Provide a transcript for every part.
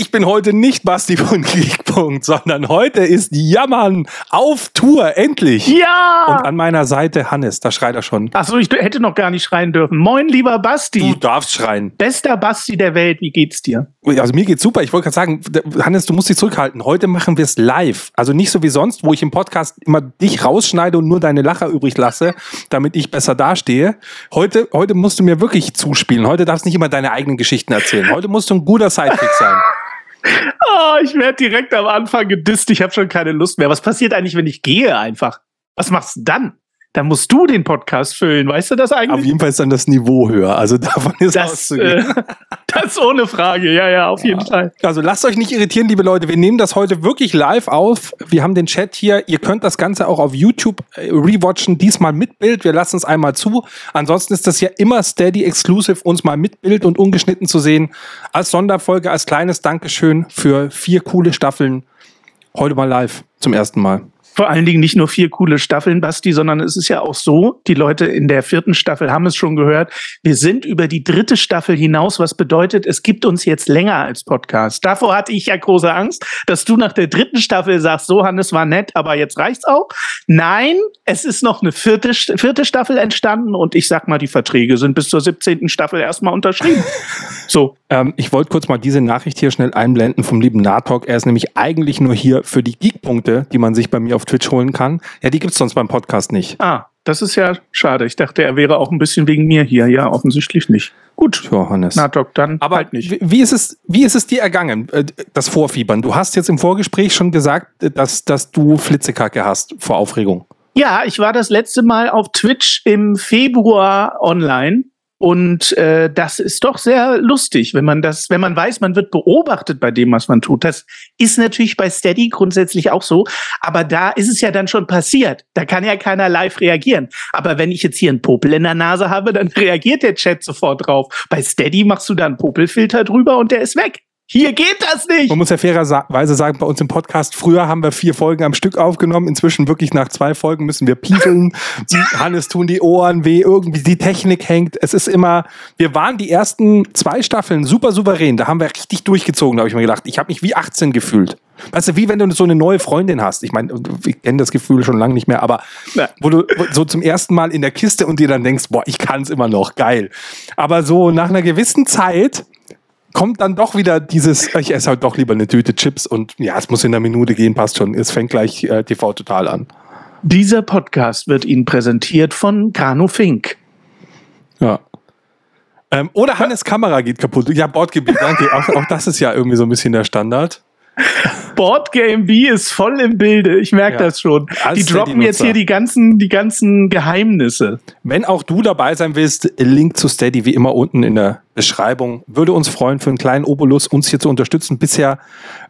Ich bin heute nicht Basti von Geekpunkt, sondern heute ist Jammern auf Tour, endlich. Ja! Und an meiner Seite Hannes, da schreit er schon. Achso, ich hätte noch gar nicht schreien dürfen. Moin, lieber Basti. Du darfst schreien. Bester Basti der Welt, wie geht's dir? Also mir geht's super. Ich wollte gerade sagen, Hannes, du musst dich zurückhalten. Heute machen wir es live. Also nicht so wie sonst, wo ich im Podcast immer dich rausschneide und nur deine Lacher übrig lasse, damit ich besser dastehe. Heute, heute musst du mir wirklich zuspielen. Heute darfst du nicht immer deine eigenen Geschichten erzählen. Heute musst du ein guter Sidekick sein. Oh, ich werde direkt am Anfang gedisst. Ich habe schon keine Lust mehr. Was passiert eigentlich, wenn ich gehe einfach? Was machst du dann? Dann musst du den Podcast füllen. Weißt du das eigentlich? Auf jeden Fall ist dann das Niveau höher. Also davon ist das, auszugehen. Äh, das ohne Frage. Ja, ja, auf jeden Fall. Also lasst euch nicht irritieren, liebe Leute. Wir nehmen das heute wirklich live auf. Wir haben den Chat hier. Ihr könnt das Ganze auch auf YouTube äh, rewatchen. Diesmal mit Bild. Wir lassen es einmal zu. Ansonsten ist das ja immer Steady Exclusive, uns mal mit Bild und ungeschnitten zu sehen. Als Sonderfolge, als kleines Dankeschön für vier coole Staffeln. Heute mal live zum ersten Mal vor allen Dingen nicht nur vier coole Staffeln, Basti, sondern es ist ja auch so, die Leute in der vierten Staffel haben es schon gehört, wir sind über die dritte Staffel hinaus, was bedeutet, es gibt uns jetzt länger als Podcast. Davor hatte ich ja große Angst, dass du nach der dritten Staffel sagst, so Hannes war nett, aber jetzt reicht's auch. Nein, es ist noch eine vierte, vierte Staffel entstanden und ich sag mal, die Verträge sind bis zur 17. Staffel erstmal unterschrieben. So. Ähm, ich wollte kurz mal diese Nachricht hier schnell einblenden vom lieben Natok. Er ist nämlich eigentlich nur hier für die Geekpunkte, die man sich bei mir auf Twitch holen kann. Ja, die gibt's sonst beim Podcast nicht. Ah, das ist ja schade. Ich dachte, er wäre auch ein bisschen wegen mir hier. Ja, offensichtlich nicht. Gut. Johannes. Natok, dann Aber halt nicht. Wie ist, es, wie ist es dir ergangen, äh, das Vorfiebern? Du hast jetzt im Vorgespräch schon gesagt, dass, dass du Flitzekacke hast vor Aufregung. Ja, ich war das letzte Mal auf Twitch im Februar online und äh, das ist doch sehr lustig, wenn man das, wenn man weiß, man wird beobachtet bei dem, was man tut. Das ist natürlich bei Steady grundsätzlich auch so, aber da ist es ja dann schon passiert. Da kann ja keiner live reagieren. Aber wenn ich jetzt hier einen Popel in der Nase habe, dann reagiert der Chat sofort drauf. Bei Steady machst du da einen Popelfilter drüber und der ist weg. Hier geht das nicht. Man muss ja fairerweise sagen, bei uns im Podcast, früher haben wir vier Folgen am Stück aufgenommen. Inzwischen wirklich nach zwei Folgen müssen wir pieseln. Hannes tun die Ohren weh, irgendwie die Technik hängt. Es ist immer, wir waren die ersten zwei Staffeln super souverän. Da haben wir richtig durchgezogen, da habe ich mir gedacht. Ich habe mich wie 18 gefühlt. Weißt du, wie wenn du so eine neue Freundin hast. Ich meine, ich kenne das Gefühl schon lange nicht mehr, aber wo du so zum ersten Mal in der Kiste und dir dann denkst, boah, ich kann es immer noch, geil. Aber so nach einer gewissen Zeit kommt dann doch wieder dieses, ich esse halt doch lieber eine Tüte Chips und ja, es muss in einer Minute gehen, passt schon. Es fängt gleich äh, TV total an. Dieser Podcast wird Ihnen präsentiert von Grano Fink. Ja. Ähm, oder Hannes Kamera geht kaputt. Ja, Bordgebiet, danke. Auch, auch das ist ja irgendwie so ein bisschen der Standard. Boardgame B ist voll im Bilde. Ich merke ja, das schon. Die droppen jetzt hier die ganzen, die ganzen Geheimnisse. Wenn auch du dabei sein willst, Link zu Steady wie immer unten in der Beschreibung. Würde uns freuen, für einen kleinen Obolus uns hier zu unterstützen. Bisher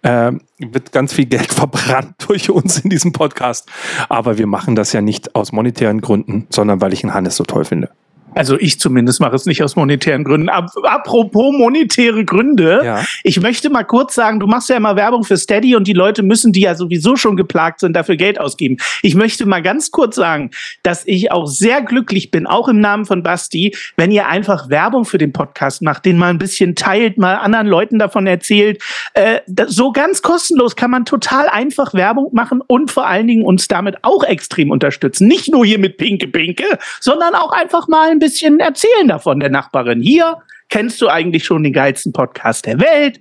äh, wird ganz viel Geld verbrannt durch uns in diesem Podcast. Aber wir machen das ja nicht aus monetären Gründen, sondern weil ich ihn Hannes so toll finde. Also ich zumindest mache es nicht aus monetären Gründen. apropos monetäre Gründe. Ja. Ich möchte mal kurz sagen, du machst ja immer Werbung für Steady und die Leute müssen, die ja sowieso schon geplagt sind, dafür Geld ausgeben. Ich möchte mal ganz kurz sagen, dass ich auch sehr glücklich bin, auch im Namen von Basti, wenn ihr einfach Werbung für den Podcast macht, den mal ein bisschen teilt, mal anderen Leuten davon erzählt. Äh, so ganz kostenlos kann man total einfach Werbung machen und vor allen Dingen uns damit auch extrem unterstützen. Nicht nur hier mit Pinke Pinke, sondern auch einfach mal ein bisschen erzählen davon der Nachbarin. Hier kennst du eigentlich schon den geilsten Podcast der Welt,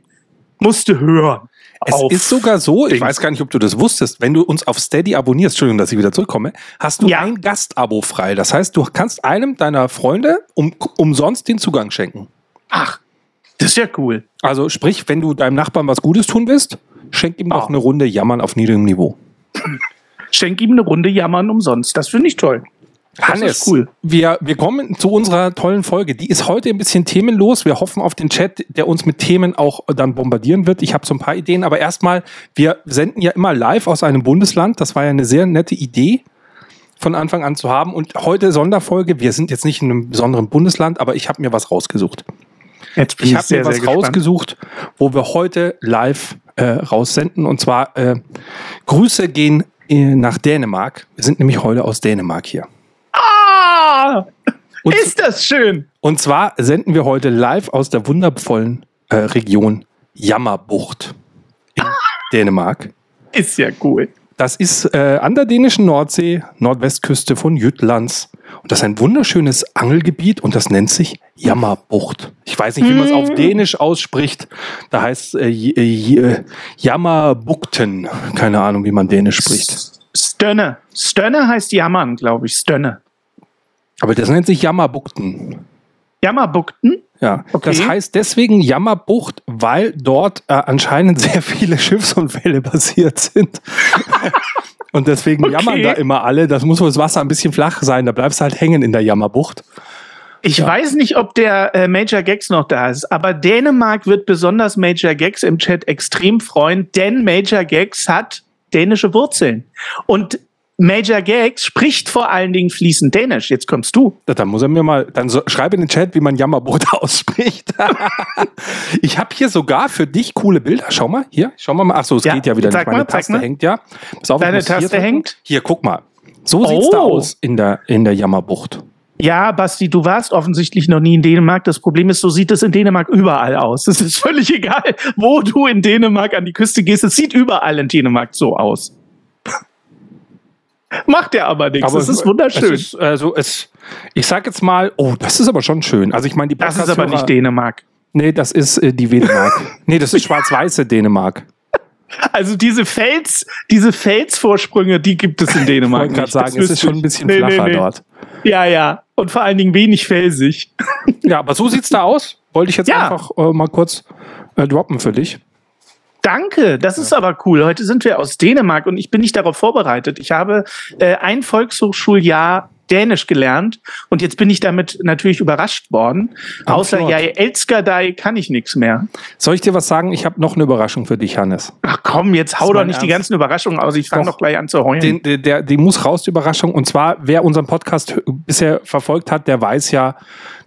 musst du hören. Es ist sogar so, ich weiß gar nicht, ob du das wusstest, wenn du uns auf Steady abonnierst, Entschuldigung, dass ich wieder zurückkomme, hast du ja. ein Gastabo frei. Das heißt, du kannst einem deiner Freunde um, umsonst den Zugang schenken. Ach, das ist ja cool. Also sprich, wenn du deinem Nachbarn was Gutes tun willst, schenk ihm oh. eine Runde Jammern auf niedrigem Niveau. Schenk ihm eine Runde Jammern umsonst. Das finde ich toll. Hannes, cool. wir, wir kommen zu unserer tollen Folge. Die ist heute ein bisschen themenlos. Wir hoffen auf den Chat, der uns mit Themen auch dann bombardieren wird. Ich habe so ein paar Ideen, aber erstmal, wir senden ja immer live aus einem Bundesland. Das war ja eine sehr nette Idee von Anfang an zu haben. Und heute Sonderfolge. Wir sind jetzt nicht in einem besonderen Bundesland, aber ich habe mir was rausgesucht. Jetzt ich habe mir was rausgesucht, wo wir heute live äh, raussenden. Und zwar äh, Grüße gehen äh, nach Dänemark. Wir sind nämlich heute aus Dänemark hier. Ah! Und ist das schön! Und zwar senden wir heute live aus der wundervollen äh, Region Jammerbucht in ah! Dänemark. Ist ja cool. Das ist äh, an der dänischen Nordsee, Nordwestküste von Jütlands. Und das ist ein wunderschönes Angelgebiet und das nennt sich Jammerbucht. Ich weiß nicht, wie man es auf hm. Dänisch ausspricht. Da heißt äh, äh, Jammerbukten. Keine Ahnung, wie man Dänisch spricht. Stönne. Stönne heißt Jammern, glaube ich. Stönne. Aber das nennt sich Jammerbukten. Jammerbukten? Ja, okay. das heißt deswegen Jammerbucht, weil dort äh, anscheinend sehr viele Schiffsunfälle passiert sind. Und deswegen okay. jammern da immer alle. Das muss wohl das Wasser ein bisschen flach sein. Da bleibst du halt hängen in der Jammerbucht. Ich ja. weiß nicht, ob der äh, Major Gags noch da ist, aber Dänemark wird besonders Major Gags im Chat extrem freuen, denn Major Gags hat dänische Wurzeln. Und Major Gags spricht vor allen Dingen fließend Dänisch. Jetzt kommst du. Ja, dann muss er mir mal, dann so, schreibe in den Chat, wie man Jammerbrot ausspricht. ich habe hier sogar für dich coole Bilder. Schau mal, hier, schau mal. Ach so, es ja, geht ja wieder nicht. Meine mal, Taste hängt ja. Auf, Deine Taste hier hängt? Hier, guck mal. So sieht's oh. da aus in der, in der Jammerbucht. Ja, Basti, du warst offensichtlich noch nie in Dänemark. Das Problem ist, so sieht es in Dänemark überall aus. Es ist völlig egal, wo du in Dänemark an die Küste gehst. Es sieht überall in Dänemark so aus. Macht er aber nichts. Aber es ist wunderschön. Es ist, also es, ich sag jetzt mal, oh, das ist aber schon schön. Also ich meine, die Das ist aber nicht Dänemark. Nee, das ist äh, die Dänemark. nee, das ist schwarz-weiße Dänemark. Also diese Fels, diese Felsvorsprünge, die gibt es in Dänemark. ich wollte gerade sagen, es ist schon ein bisschen nee, flacher nee, nee. dort. Ja, ja. Und vor allen Dingen wenig felsig. ja, aber so sieht's da aus. Wollte ich jetzt ja. einfach äh, mal kurz äh, droppen für dich. Danke, das ist aber cool. Heute sind wir aus Dänemark und ich bin nicht darauf vorbereitet. Ich habe äh, ein Volkshochschuljahr Dänisch gelernt und jetzt bin ich damit natürlich überrascht worden. Am Außer ja, Elskadei kann ich nichts mehr. Soll ich dir was sagen? Ich habe noch eine Überraschung für dich, Hannes. Ach komm, jetzt hau doch nicht Ernst. die ganzen Überraschungen aus. Ich fange doch gleich an zu heulen. Den, der, der, die muss raus, die Überraschung. Und zwar, wer unseren Podcast bisher verfolgt hat, der weiß ja,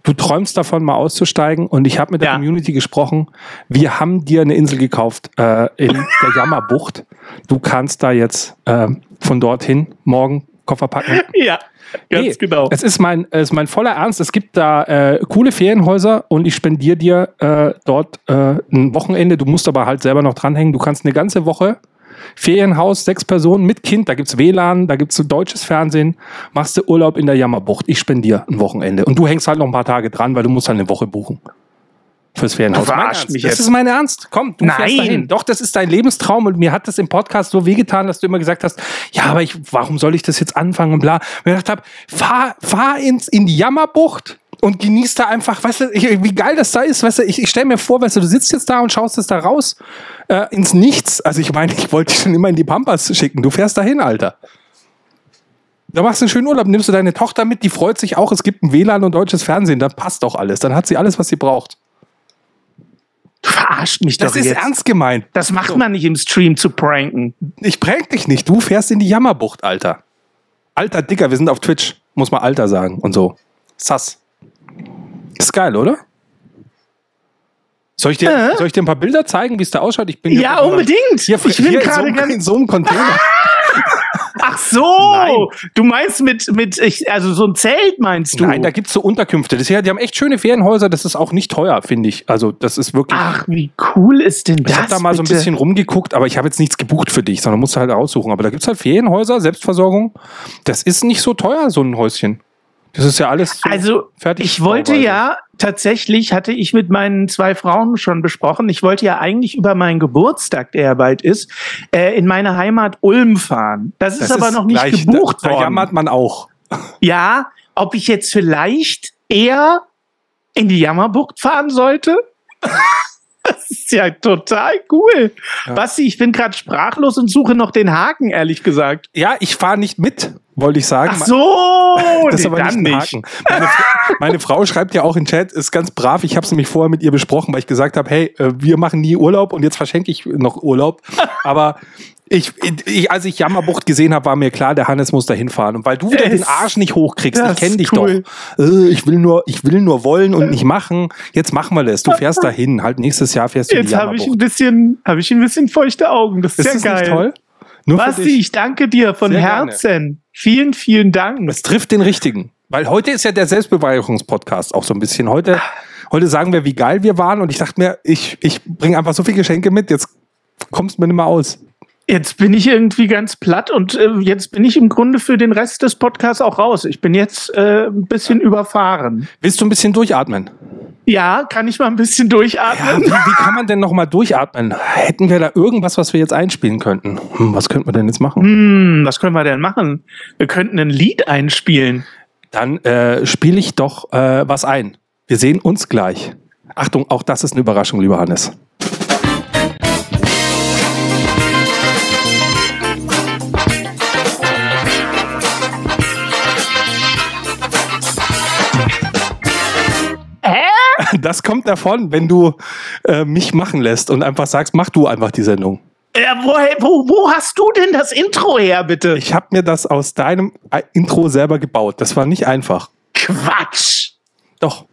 du träumst davon, mal auszusteigen. Und ich habe mit der ja. Community gesprochen. Wir haben dir eine Insel gekauft äh, in der Jammerbucht. Du kannst da jetzt äh, von dorthin morgen Koffer packen. Ja. Ganz nee, genau. Es ist mein, es ist mein voller Ernst. Es gibt da äh, coole Ferienhäuser und ich spendiere dir äh, dort äh, ein Wochenende. Du musst aber halt selber noch dranhängen. Du kannst eine ganze Woche Ferienhaus, sechs Personen mit Kind, da gibt's WLAN, da gibt's deutsches Fernsehen, machst du Urlaub in der Jammerbucht. Ich spendiere ein Wochenende. Und du hängst halt noch ein paar Tage dran, weil du musst halt eine Woche buchen. Fürs Ferienhaus. Verarscht mich das jetzt. ist mein Ernst. Komm, du Nein. fährst dahin. Doch, das ist dein Lebenstraum und mir hat das im Podcast so wehgetan, dass du immer gesagt hast, ja, aber ich, warum soll ich das jetzt anfangen und bla. Und ich gedacht habe, fahr, fahr ins, in die Jammerbucht und genießt da einfach, weißt du, wie geil das da ist, weißt du, ich, ich stelle mir vor, weißt du, du sitzt jetzt da und schaust es da raus äh, ins Nichts. Also ich meine, ich wollte dich schon immer in die Pampas schicken. Du fährst dahin, Alter. Da machst du einen schönen Urlaub, nimmst du deine Tochter mit, die freut sich auch, es gibt ein WLAN und deutsches Fernsehen, dann passt doch alles. Dann hat sie alles, was sie braucht. Du verarscht mich das doch jetzt. Das ist ernst gemeint. Das macht so. man nicht im Stream zu pranken. Ich prank dich nicht. Du fährst in die Jammerbucht, Alter. Alter Dicker, wir sind auf Twitch. Muss man Alter sagen und so. Sass. Ist geil, oder? Soll ich, dir, äh? soll ich dir ein paar Bilder zeigen, wie es da ausschaut? Ich bin ja, unbedingt. Hier, ich bin gerade in, so, in so einem Container. Ach so, Nein. du meinst mit, mit also so ein Zelt meinst du? Nein, da gibt es so Unterkünfte. Das hier, die haben echt schöne Ferienhäuser, das ist auch nicht teuer, finde ich. Also das ist wirklich... Ach, wie cool ist denn das? Ich habe da mal bitte? so ein bisschen rumgeguckt, aber ich habe jetzt nichts gebucht für dich, sondern musst du halt aussuchen. Aber da gibt es halt Ferienhäuser, Selbstversorgung. Das ist nicht so teuer, so ein Häuschen. Das ist ja alles so also, fertig. Ich wollte ja, tatsächlich hatte ich mit meinen zwei Frauen schon besprochen, ich wollte ja eigentlich über meinen Geburtstag, der ja bald ist, äh, in meine Heimat Ulm fahren. Das, das ist aber noch nicht gleich, gebucht da, worden. Da jammert man auch. Ja, ob ich jetzt vielleicht eher in die Jammerbucht fahren sollte? Das ist ja total cool. Ja. Basti, ich bin gerade sprachlos und suche noch den Haken, ehrlich gesagt. Ja, ich fahre nicht mit, wollte ich sagen. Ach so, das ist nee, aber nicht, nicht. Meine, meine, Frau schreibt ja auch im Chat, ist ganz brav. Ich habe es nämlich vorher mit ihr besprochen, weil ich gesagt habe, hey, äh, wir machen nie Urlaub und jetzt verschenke ich noch Urlaub. Aber ich, ich, als ich Jammerbucht gesehen habe, war mir klar, der Hannes muss da hinfahren. Und weil du wieder es, den Arsch nicht hochkriegst, ich kenne dich cool. doch. Äh, ich will nur, ich will nur wollen und nicht machen. Jetzt machen wir das. Du fährst dahin. Halt nächstes Jahr fährst du Jetzt habe ich ein bisschen, habe ich ein bisschen feuchte Augen. Das ist, ist ja geil. toll? Nur Basti, ich danke dir von Sehr Herzen. Gerne. Vielen, vielen Dank. Es trifft den richtigen. Weil heute ist ja der Selbstbeweicherungspodcast auch so ein bisschen. Heute, heute sagen wir, wie geil wir waren. Und ich dachte mir, ich, ich bringe einfach so viele Geschenke mit. Jetzt kommst du mir nicht mehr aus. Jetzt bin ich irgendwie ganz platt und äh, jetzt bin ich im Grunde für den Rest des Podcasts auch raus. Ich bin jetzt äh, ein bisschen überfahren. Willst du ein bisschen durchatmen? Ja, kann ich mal ein bisschen durchatmen? Ja, wie, wie, kann man denn noch mal durchatmen? Hätten wir da irgendwas, was wir jetzt einspielen könnten? Hm, was könnten wir denn jetzt machen? Hm, was können wir denn machen? Wir könnten ein Lied einspielen. Dann äh, spiele ich doch äh, was ein. Wir sehen uns gleich. Achtung, auch das ist eine Überraschung, lieber Hannes. Das kommt davon, wenn du äh, mich machen lässt und einfach sagst, mach du einfach die Sendung. Ja, wo, wo, wo hast du denn das Intro her, bitte? Ich habe mir das aus deinem äh, Intro selber gebaut. Das war nicht einfach. Quatsch. Doch.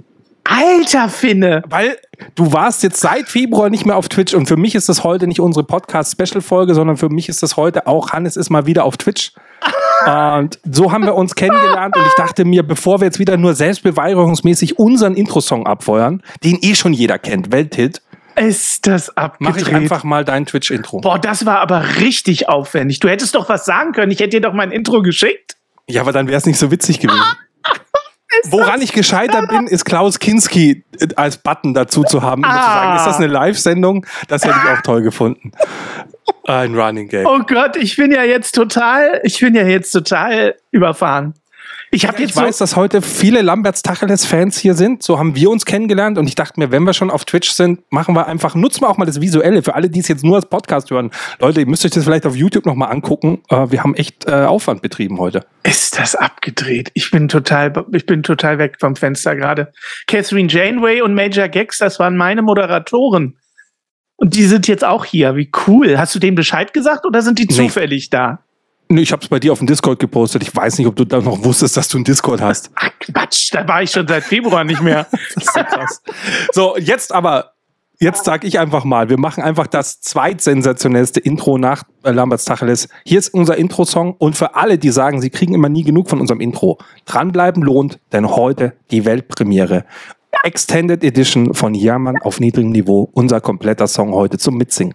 Alter Finne. Weil du warst jetzt seit Februar nicht mehr auf Twitch und für mich ist das heute nicht unsere Podcast-Special-Folge, sondern für mich ist das heute auch, Hannes ist mal wieder auf Twitch. Und so haben wir uns kennengelernt und ich dachte mir, bevor wir jetzt wieder nur selbstbeweigerungsmäßig unseren Intro-Song abfeuern, den eh schon jeder kennt, Welthit, ist das abgedreht. Mach ich einfach mal dein Twitch-Intro. Boah, das war aber richtig aufwendig. Du hättest doch was sagen können. Ich hätte dir doch mein Intro geschickt. Ja, aber dann wäre es nicht so witzig gewesen. Woran ich gescheitert bin, ist Klaus Kinski äh, als Button dazu zu haben. Ah. Zu sagen, ist das eine Live-Sendung? Das hätte ich auch toll gefunden. Ein Running Game. Oh Gott, ich bin ja jetzt total, ich bin ja jetzt total überfahren. Ich, hab jetzt ich weiß, dass heute viele Lamberts Tacheles-Fans hier sind. So haben wir uns kennengelernt und ich dachte mir, wenn wir schon auf Twitch sind, machen wir einfach, nutzen wir auch mal das Visuelle für alle, die es jetzt nur als Podcast hören. Leute, ihr müsst euch das vielleicht auf YouTube nochmal angucken. Äh, wir haben echt äh, Aufwand betrieben heute. Ist das abgedreht? Ich bin total, ich bin total weg vom Fenster gerade. Catherine Janeway und Major Gex, das waren meine Moderatoren. Und die sind jetzt auch hier. Wie cool. Hast du denen Bescheid gesagt oder sind die nee. zufällig da? Nee, ich habe es bei dir auf dem Discord gepostet. Ich weiß nicht, ob du da noch wusstest, dass du einen Discord hast. Ach Quatsch, da war ich schon seit Februar nicht mehr. das ist so krass. So, jetzt aber, jetzt sag ich einfach mal, wir machen einfach das zweitsensationellste Intro nach äh, Lamberts Tacheles. Hier ist unser Intro-Song und für alle, die sagen, sie kriegen immer nie genug von unserem Intro, dranbleiben lohnt, denn heute die Weltpremiere. Extended Edition von Jammern auf niedrigem Niveau, unser kompletter Song heute zum Mitsingen.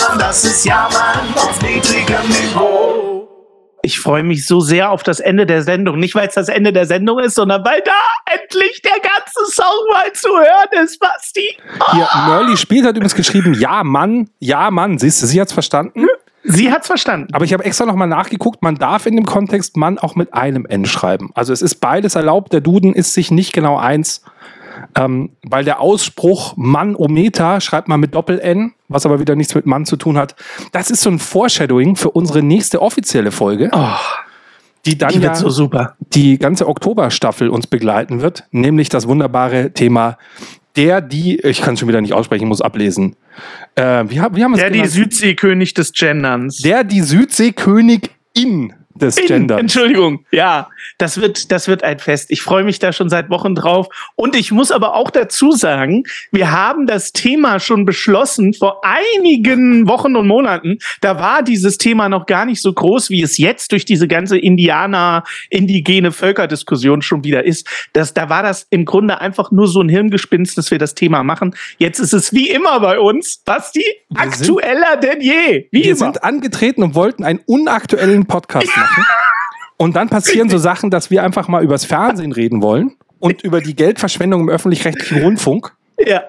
das ist Ja, Mann, auf niedrigem Niveau. Ich freue mich so sehr auf das Ende der Sendung. Nicht, weil es das Ende der Sendung ist, sondern weil da endlich der ganze Song mal zu hören ist, Basti. Oh. Hier, Merly Spielt hat übrigens geschrieben, ja, Mann, ja, Mann. Siehst du, sie hat's verstanden? Sie hat's verstanden. Aber ich habe extra nochmal nachgeguckt, man darf in dem Kontext Mann auch mit einem N schreiben. Also es ist beides erlaubt. Der Duden ist sich nicht genau eins. Ähm, weil der Ausspruch Mann-Ometer schreibt man mit Doppel-N, was aber wieder nichts mit Mann zu tun hat. Das ist so ein Foreshadowing für unsere nächste offizielle Folge. Oh, die dann die ja so super. die ganze Oktoberstaffel uns begleiten wird, nämlich das wunderbare Thema der, die, ich kann es schon wieder nicht aussprechen, muss ablesen. Äh, wie, wie haben der, die Südseekönig des Genderns. Der, die Südseekönigin des Genders. Entschuldigung, ja, das wird, das wird ein Fest. Ich freue mich da schon seit Wochen drauf. Und ich muss aber auch dazu sagen, wir haben das Thema schon beschlossen vor einigen Wochen und Monaten. Da war dieses Thema noch gar nicht so groß, wie es jetzt durch diese ganze Indianer, indigene Völkerdiskussion schon wieder ist. Das, da war das im Grunde einfach nur so ein Hirngespinst, dass wir das Thema machen. Jetzt ist es wie immer bei uns, Basti, aktueller denn je. Wie wir immer. sind angetreten und wollten einen unaktuellen Podcast machen. Und dann passieren so Sachen, dass wir einfach mal übers Fernsehen reden wollen und über die Geldverschwendung im öffentlich-rechtlichen Rundfunk. Ja,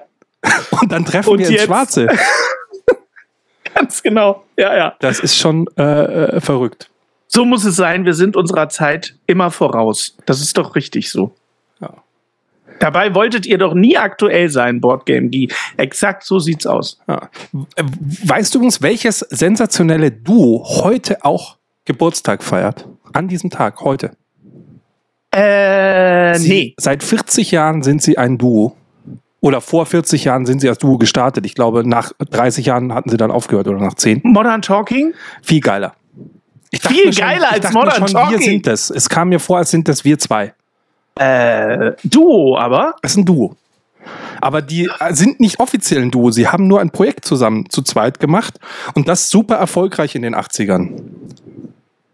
Und dann treffen Und wir ins jetzt- Schwarze. ganz genau. Ja, ja. Das ist schon äh, äh, verrückt. So muss es sein. Wir sind unserer Zeit immer voraus. Das ist doch richtig so. Ja. Dabei wolltet ihr doch nie aktuell sein, Boardgame Geek. Exakt so sieht's aus. Ja. Äh, Weißt du übrigens, welches sensationelle Duo heute auch Geburtstag feiert? An diesem Tag, heute. Äh, Sie, nee. Seit 40 Jahren sind sie ein Duo. Oder vor 40 Jahren sind sie als Duo gestartet. Ich glaube, nach 30 Jahren hatten sie dann aufgehört oder nach 10. Modern Talking? Viel geiler. Viel schon- geiler ich als Modern schon, Wir Talking. sind das. Es kam mir vor, als sind das wir zwei. Äh, Duo aber. Es ist ein Duo. Aber die äh, sind nicht offiziell ein Duo. Sie haben nur ein Projekt zusammen zu zweit gemacht und das super erfolgreich in den 80ern.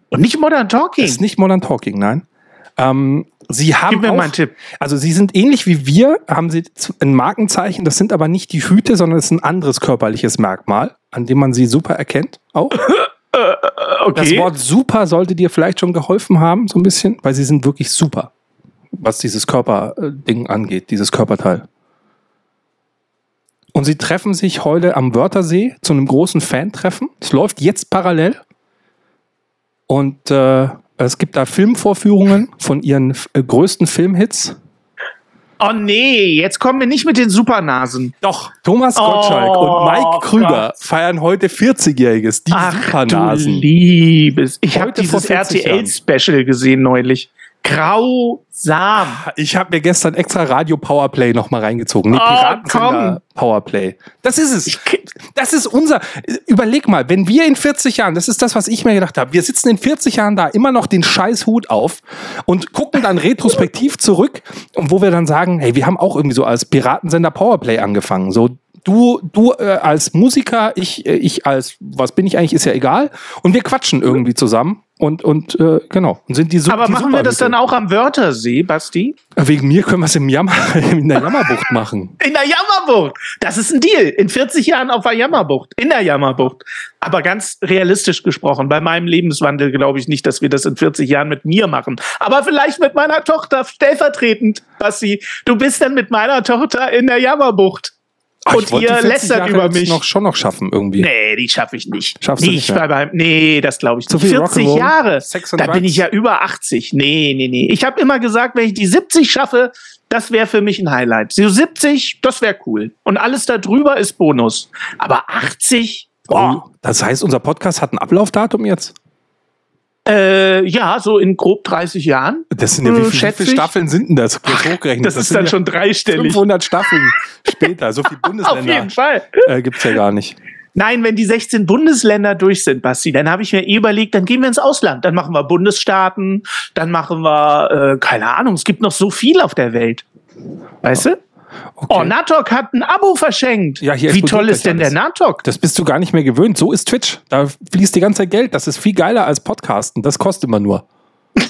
Und nicht Modern Talking. Ist nicht Modern Talking, nein. Ähm, sie haben Gib mir auch, mal einen Tipp. Also sie sind ähnlich wie wir, haben sie ein Markenzeichen. Das sind aber nicht die Hüte, sondern es ist ein anderes körperliches Merkmal, an dem man sie super erkennt. Auch. Das Okay. Wort super sollte dir vielleicht schon geholfen haben, so ein bisschen, weil sie sind wirklich super, was dieses Körperding angeht, dieses Körperteil. Und sie treffen sich heute am Wörthersee zu einem großen Fan-Treffen. Es läuft jetzt parallel. Und äh, es gibt da Filmvorführungen von ihren äh, größten Filmhits. Oh nee, jetzt kommen wir nicht mit den Supernasen. Doch, Thomas Oh Gottschalk und Mike Krüger Gott. feiern heute 40-Jähriges. Die Ach du Supernasen. liebes. Ich habe dieses 40 Jahren. RTL-Special gesehen neulich. Grausam. Ich habe mir gestern extra Radio Powerplay noch mal reingezogen. Nee, Oh, Powerplay. Das ist es. Das ist unser. Überleg mal, wenn wir in 40 Jahren, das ist das, was ich mir gedacht habe, wir sitzen in 40 Jahren da immer noch den Scheißhut auf und gucken dann retrospektiv zurück und wo wir dann sagen, hey, wir haben auch irgendwie so als Piratensender Powerplay angefangen. So du, du äh, als Musiker, ich, äh, ich als, was bin ich eigentlich, ist ja egal. Und wir quatschen irgendwie zusammen und, und äh, genau. Und sind die Su- aber die machen wir das dann auch am Wörthersee, Basti? Wegen mir können wir es im Jammer, in der Jammerbucht machen. In der Jammerbucht. Das ist ein Deal. In 40 Jahren auf der Jammerbucht. In der Jammerbucht. Aber ganz realistisch gesprochen, bei meinem Lebenswandel glaube ich nicht, dass wir das in 40 Jahren mit mir machen. Aber vielleicht mit meiner Tochter stellvertretend, Basti. Du bist dann mit meiner Tochter in der Jammerbucht. Ach, Und ihr die 40 lästert Jahre über mich. noch schon noch schaffen irgendwie. Nee, die schaffe ich nicht. Schaffst du nicht mehr? bei nee, das glaube ich Zu nicht. viel 40 Rock'n'Roll, Jahre. Da bin ich ja über 80. Nee, nee, nee. Ich habe immer gesagt, wenn ich die 70 schaffe, das wäre für mich ein Highlight. So 70, das wäre cool. Und alles darüber ist Bonus. Aber 80? Boah. Oh, das heißt, unser Podcast hat ein Ablaufdatum jetzt? Äh, ja, so in grob 30 Jahren. Das sind ja, wie, Hm, viel, wie viele. Staffeln sind denn das? Kurz hochgerechnet. Das, ist sind dann ja schon dreistellig. 500 Staffeln später. So viele Auf Bundesländer jeden Fall. äh, gibt's ja gar nicht. Nein, wenn die 16 Bundesländer durch sind, Basti, dann habe ich mir eh überlegt, dann gehen wir ins Ausland. Dann machen wir Bundesstaaten, dann machen wir, äh, keine Ahnung, es gibt noch so viel auf der Welt. Weißt du? Okay. Oh, Natok hat ein Abo verschenkt. Ja, hier Wie toll ist denn alles. der Natok? das bist du gar nicht mehr gewöhnt. So ist Twitch. Da fließt die ganze Zeit Geld. Das ist viel geiler als Podcasten. Das kostet immer nur.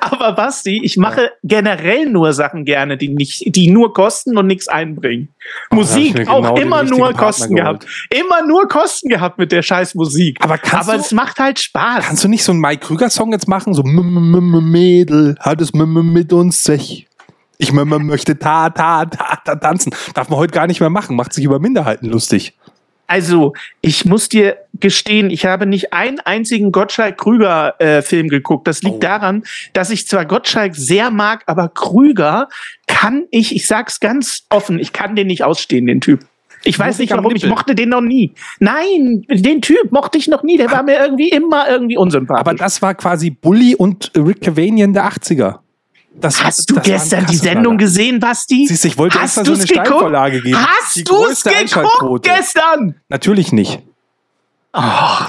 Aber Basti, ich mache generell nur Sachen gerne, die nicht, die nur kosten und nichts einbringen. Oh, Musik auch genau den immer nur Kosten gehabt. Immer nur Kosten gehabt mit der scheiß Musik. Aber kannst Aber du- es macht halt Spaß. Kannst du nicht so einen Mike Krüger-Song jetzt machen? So, Mädel, hat es mit uns sich. Ich m -m möchte ta, ta, ta, ta tanzen. Darf man heute gar nicht mehr machen. Macht sich über Minderheiten lustig. Also, ich muss dir gestehen, ich habe nicht einen einzigen Gottschalk-Krüger-Film geguckt. Das liegt Oh. daran, dass ich zwar Gottschalk sehr mag, aber Krüger kann ich, ich sag's ganz offen, ich kann den nicht ausstehen, den Typ. Ich weiß nicht warum, ich mochte den noch nie. Nein, den Typ mochte ich noch nie, der war mir irgendwie immer irgendwie unsympathisch. Aber das war quasi Bully und Rick Cavanian der 80er. Das, Hast du das gestern die Sendung gesehen, Basti? Siehst du, ich wollte Hast extra so eine geguckt? Steilvorlage geben. Hast du's größte geguckt gestern? Natürlich nicht. Oh,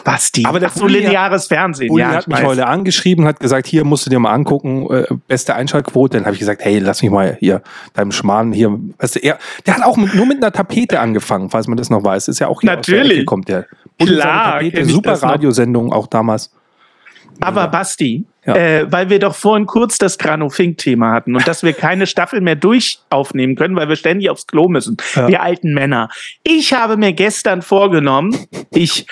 Basti. Aber der Ach so lineares Fernsehen. Bulli ja, hat ich mich weiß. heute angeschrieben, hat gesagt, hier musst du dir mal angucken, äh, beste Einschaltquote. Dann habe ich gesagt, hey, lass mich mal hier deinem Schmarrn hier. Weißt du, er, der hat auch mit, nur mit einer Tapete angefangen, falls man das noch weiß. Ist ja auch hier Natürlich. Kommt der. Bulli Klar, Tapete, super das. Radiosendung auch damals. Aber Basti, Ja. äh, weil wir doch vorhin kurz das Grano-Fink-Thema hatten und dass wir keine Staffel mehr durch aufnehmen können, weil wir ständig aufs Klo müssen. Ja. Wir alten Männer. Ich habe mir gestern vorgenommen, ich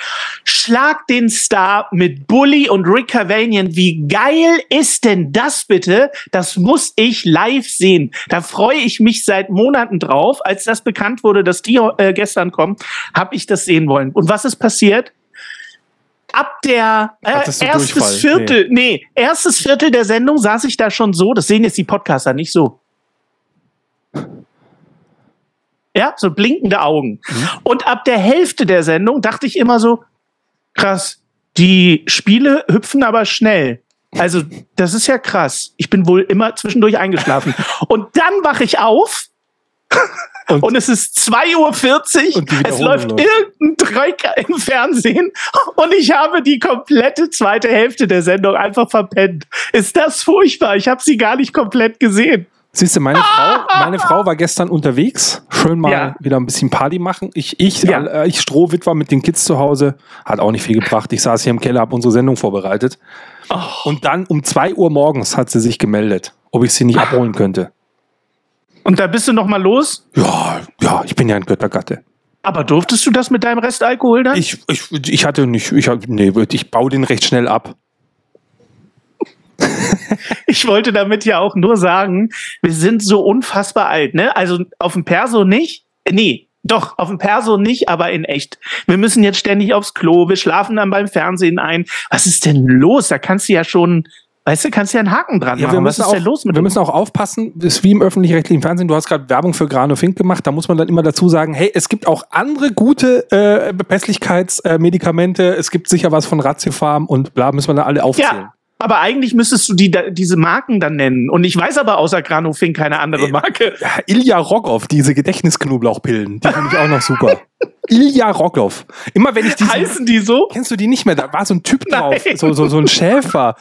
schlag den Star mit Bully und Rick Cavanian. Wie geil ist denn das bitte? Das muss ich live sehen. Da freue ich mich seit Monaten drauf. Als das bekannt wurde, dass die äh, gestern kommen, habe ich das sehen wollen. Und was ist passiert? Ab der äh, erstes Durchfall? Viertel, nee. erstes Viertel der Sendung saß ich da schon so, das sehen jetzt die Podcaster nicht so. Ja, so blinkende Augen. Mhm. Und ab der Hälfte der Sendung dachte ich immer so, krass, die Spiele hüpfen aber schnell. Also, das ist ja krass. Ich bin wohl immer zwischendurch eingeschlafen. Und dann wache ich auf Und- und, es ist 2.40 Und die Uhr. Es läuft läuft. irgendein Trecker im Fernsehen und ich habe die komplette zweite Hälfte der Sendung einfach verpennt. Ist das furchtbar? Ich habe sie gar nicht komplett gesehen. Siehst du, meine Frau, meine Frau war gestern unterwegs, schön mal Ja. wieder ein bisschen Party machen. Ich, ich, Ja. äh, ich Strohwitwer mit den Kids zu Hause, hat auch nicht viel gebracht. Ich saß hier im Keller, habe unsere Sendung vorbereitet. Oh. Und dann um 2 Uhr morgens hat sie sich gemeldet, ob ich sie nicht abholen könnte. Und da bist du noch mal los? Ja, ja, ich bin ja ein Göttergatte. Aber durftest du das mit deinem Restalkohol dann? Ich, ich, ich hatte nicht, ich, hab- nee, ich baue den recht schnell ab. Ich wollte damit ja auch nur sagen, wir sind so unfassbar alt, ne? Also auf dem Perso nicht. Äh, Nee, doch, auf dem Perso nicht, aber in echt. Wir müssen jetzt ständig aufs Klo, wir schlafen dann beim Fernsehen ein. Was ist denn los? Da kannst du ja schon, weißt du, kannst du ja einen Haken dran Ja, machen. wir Was müssen, ist auch, denn los mit wir uns? müssen auch aufpassen, das ist wie im öffentlich-rechtlichen Fernsehen, du hast gerade Werbung für Grano Fink gemacht, da muss man dann immer dazu sagen, hey, es gibt auch andere gute äh, Pässlichkeitsmedikamente, es gibt sicher was von Ratiofarm und bla, müssen wir da alle aufzählen. Ja, aber eigentlich müsstest du die, diese Marken dann nennen. Und ich weiß aber außer Granofink keine andere Marke. Ja, Ilja Rogov, diese Gedächtnisknoblauchpillen, die finde ich auch noch super. Ilja Rogov. Immer wenn ich diese Heißen die so? Kennst du die nicht mehr? Da war so ein Typ drauf, so, so, so ein Schäfer.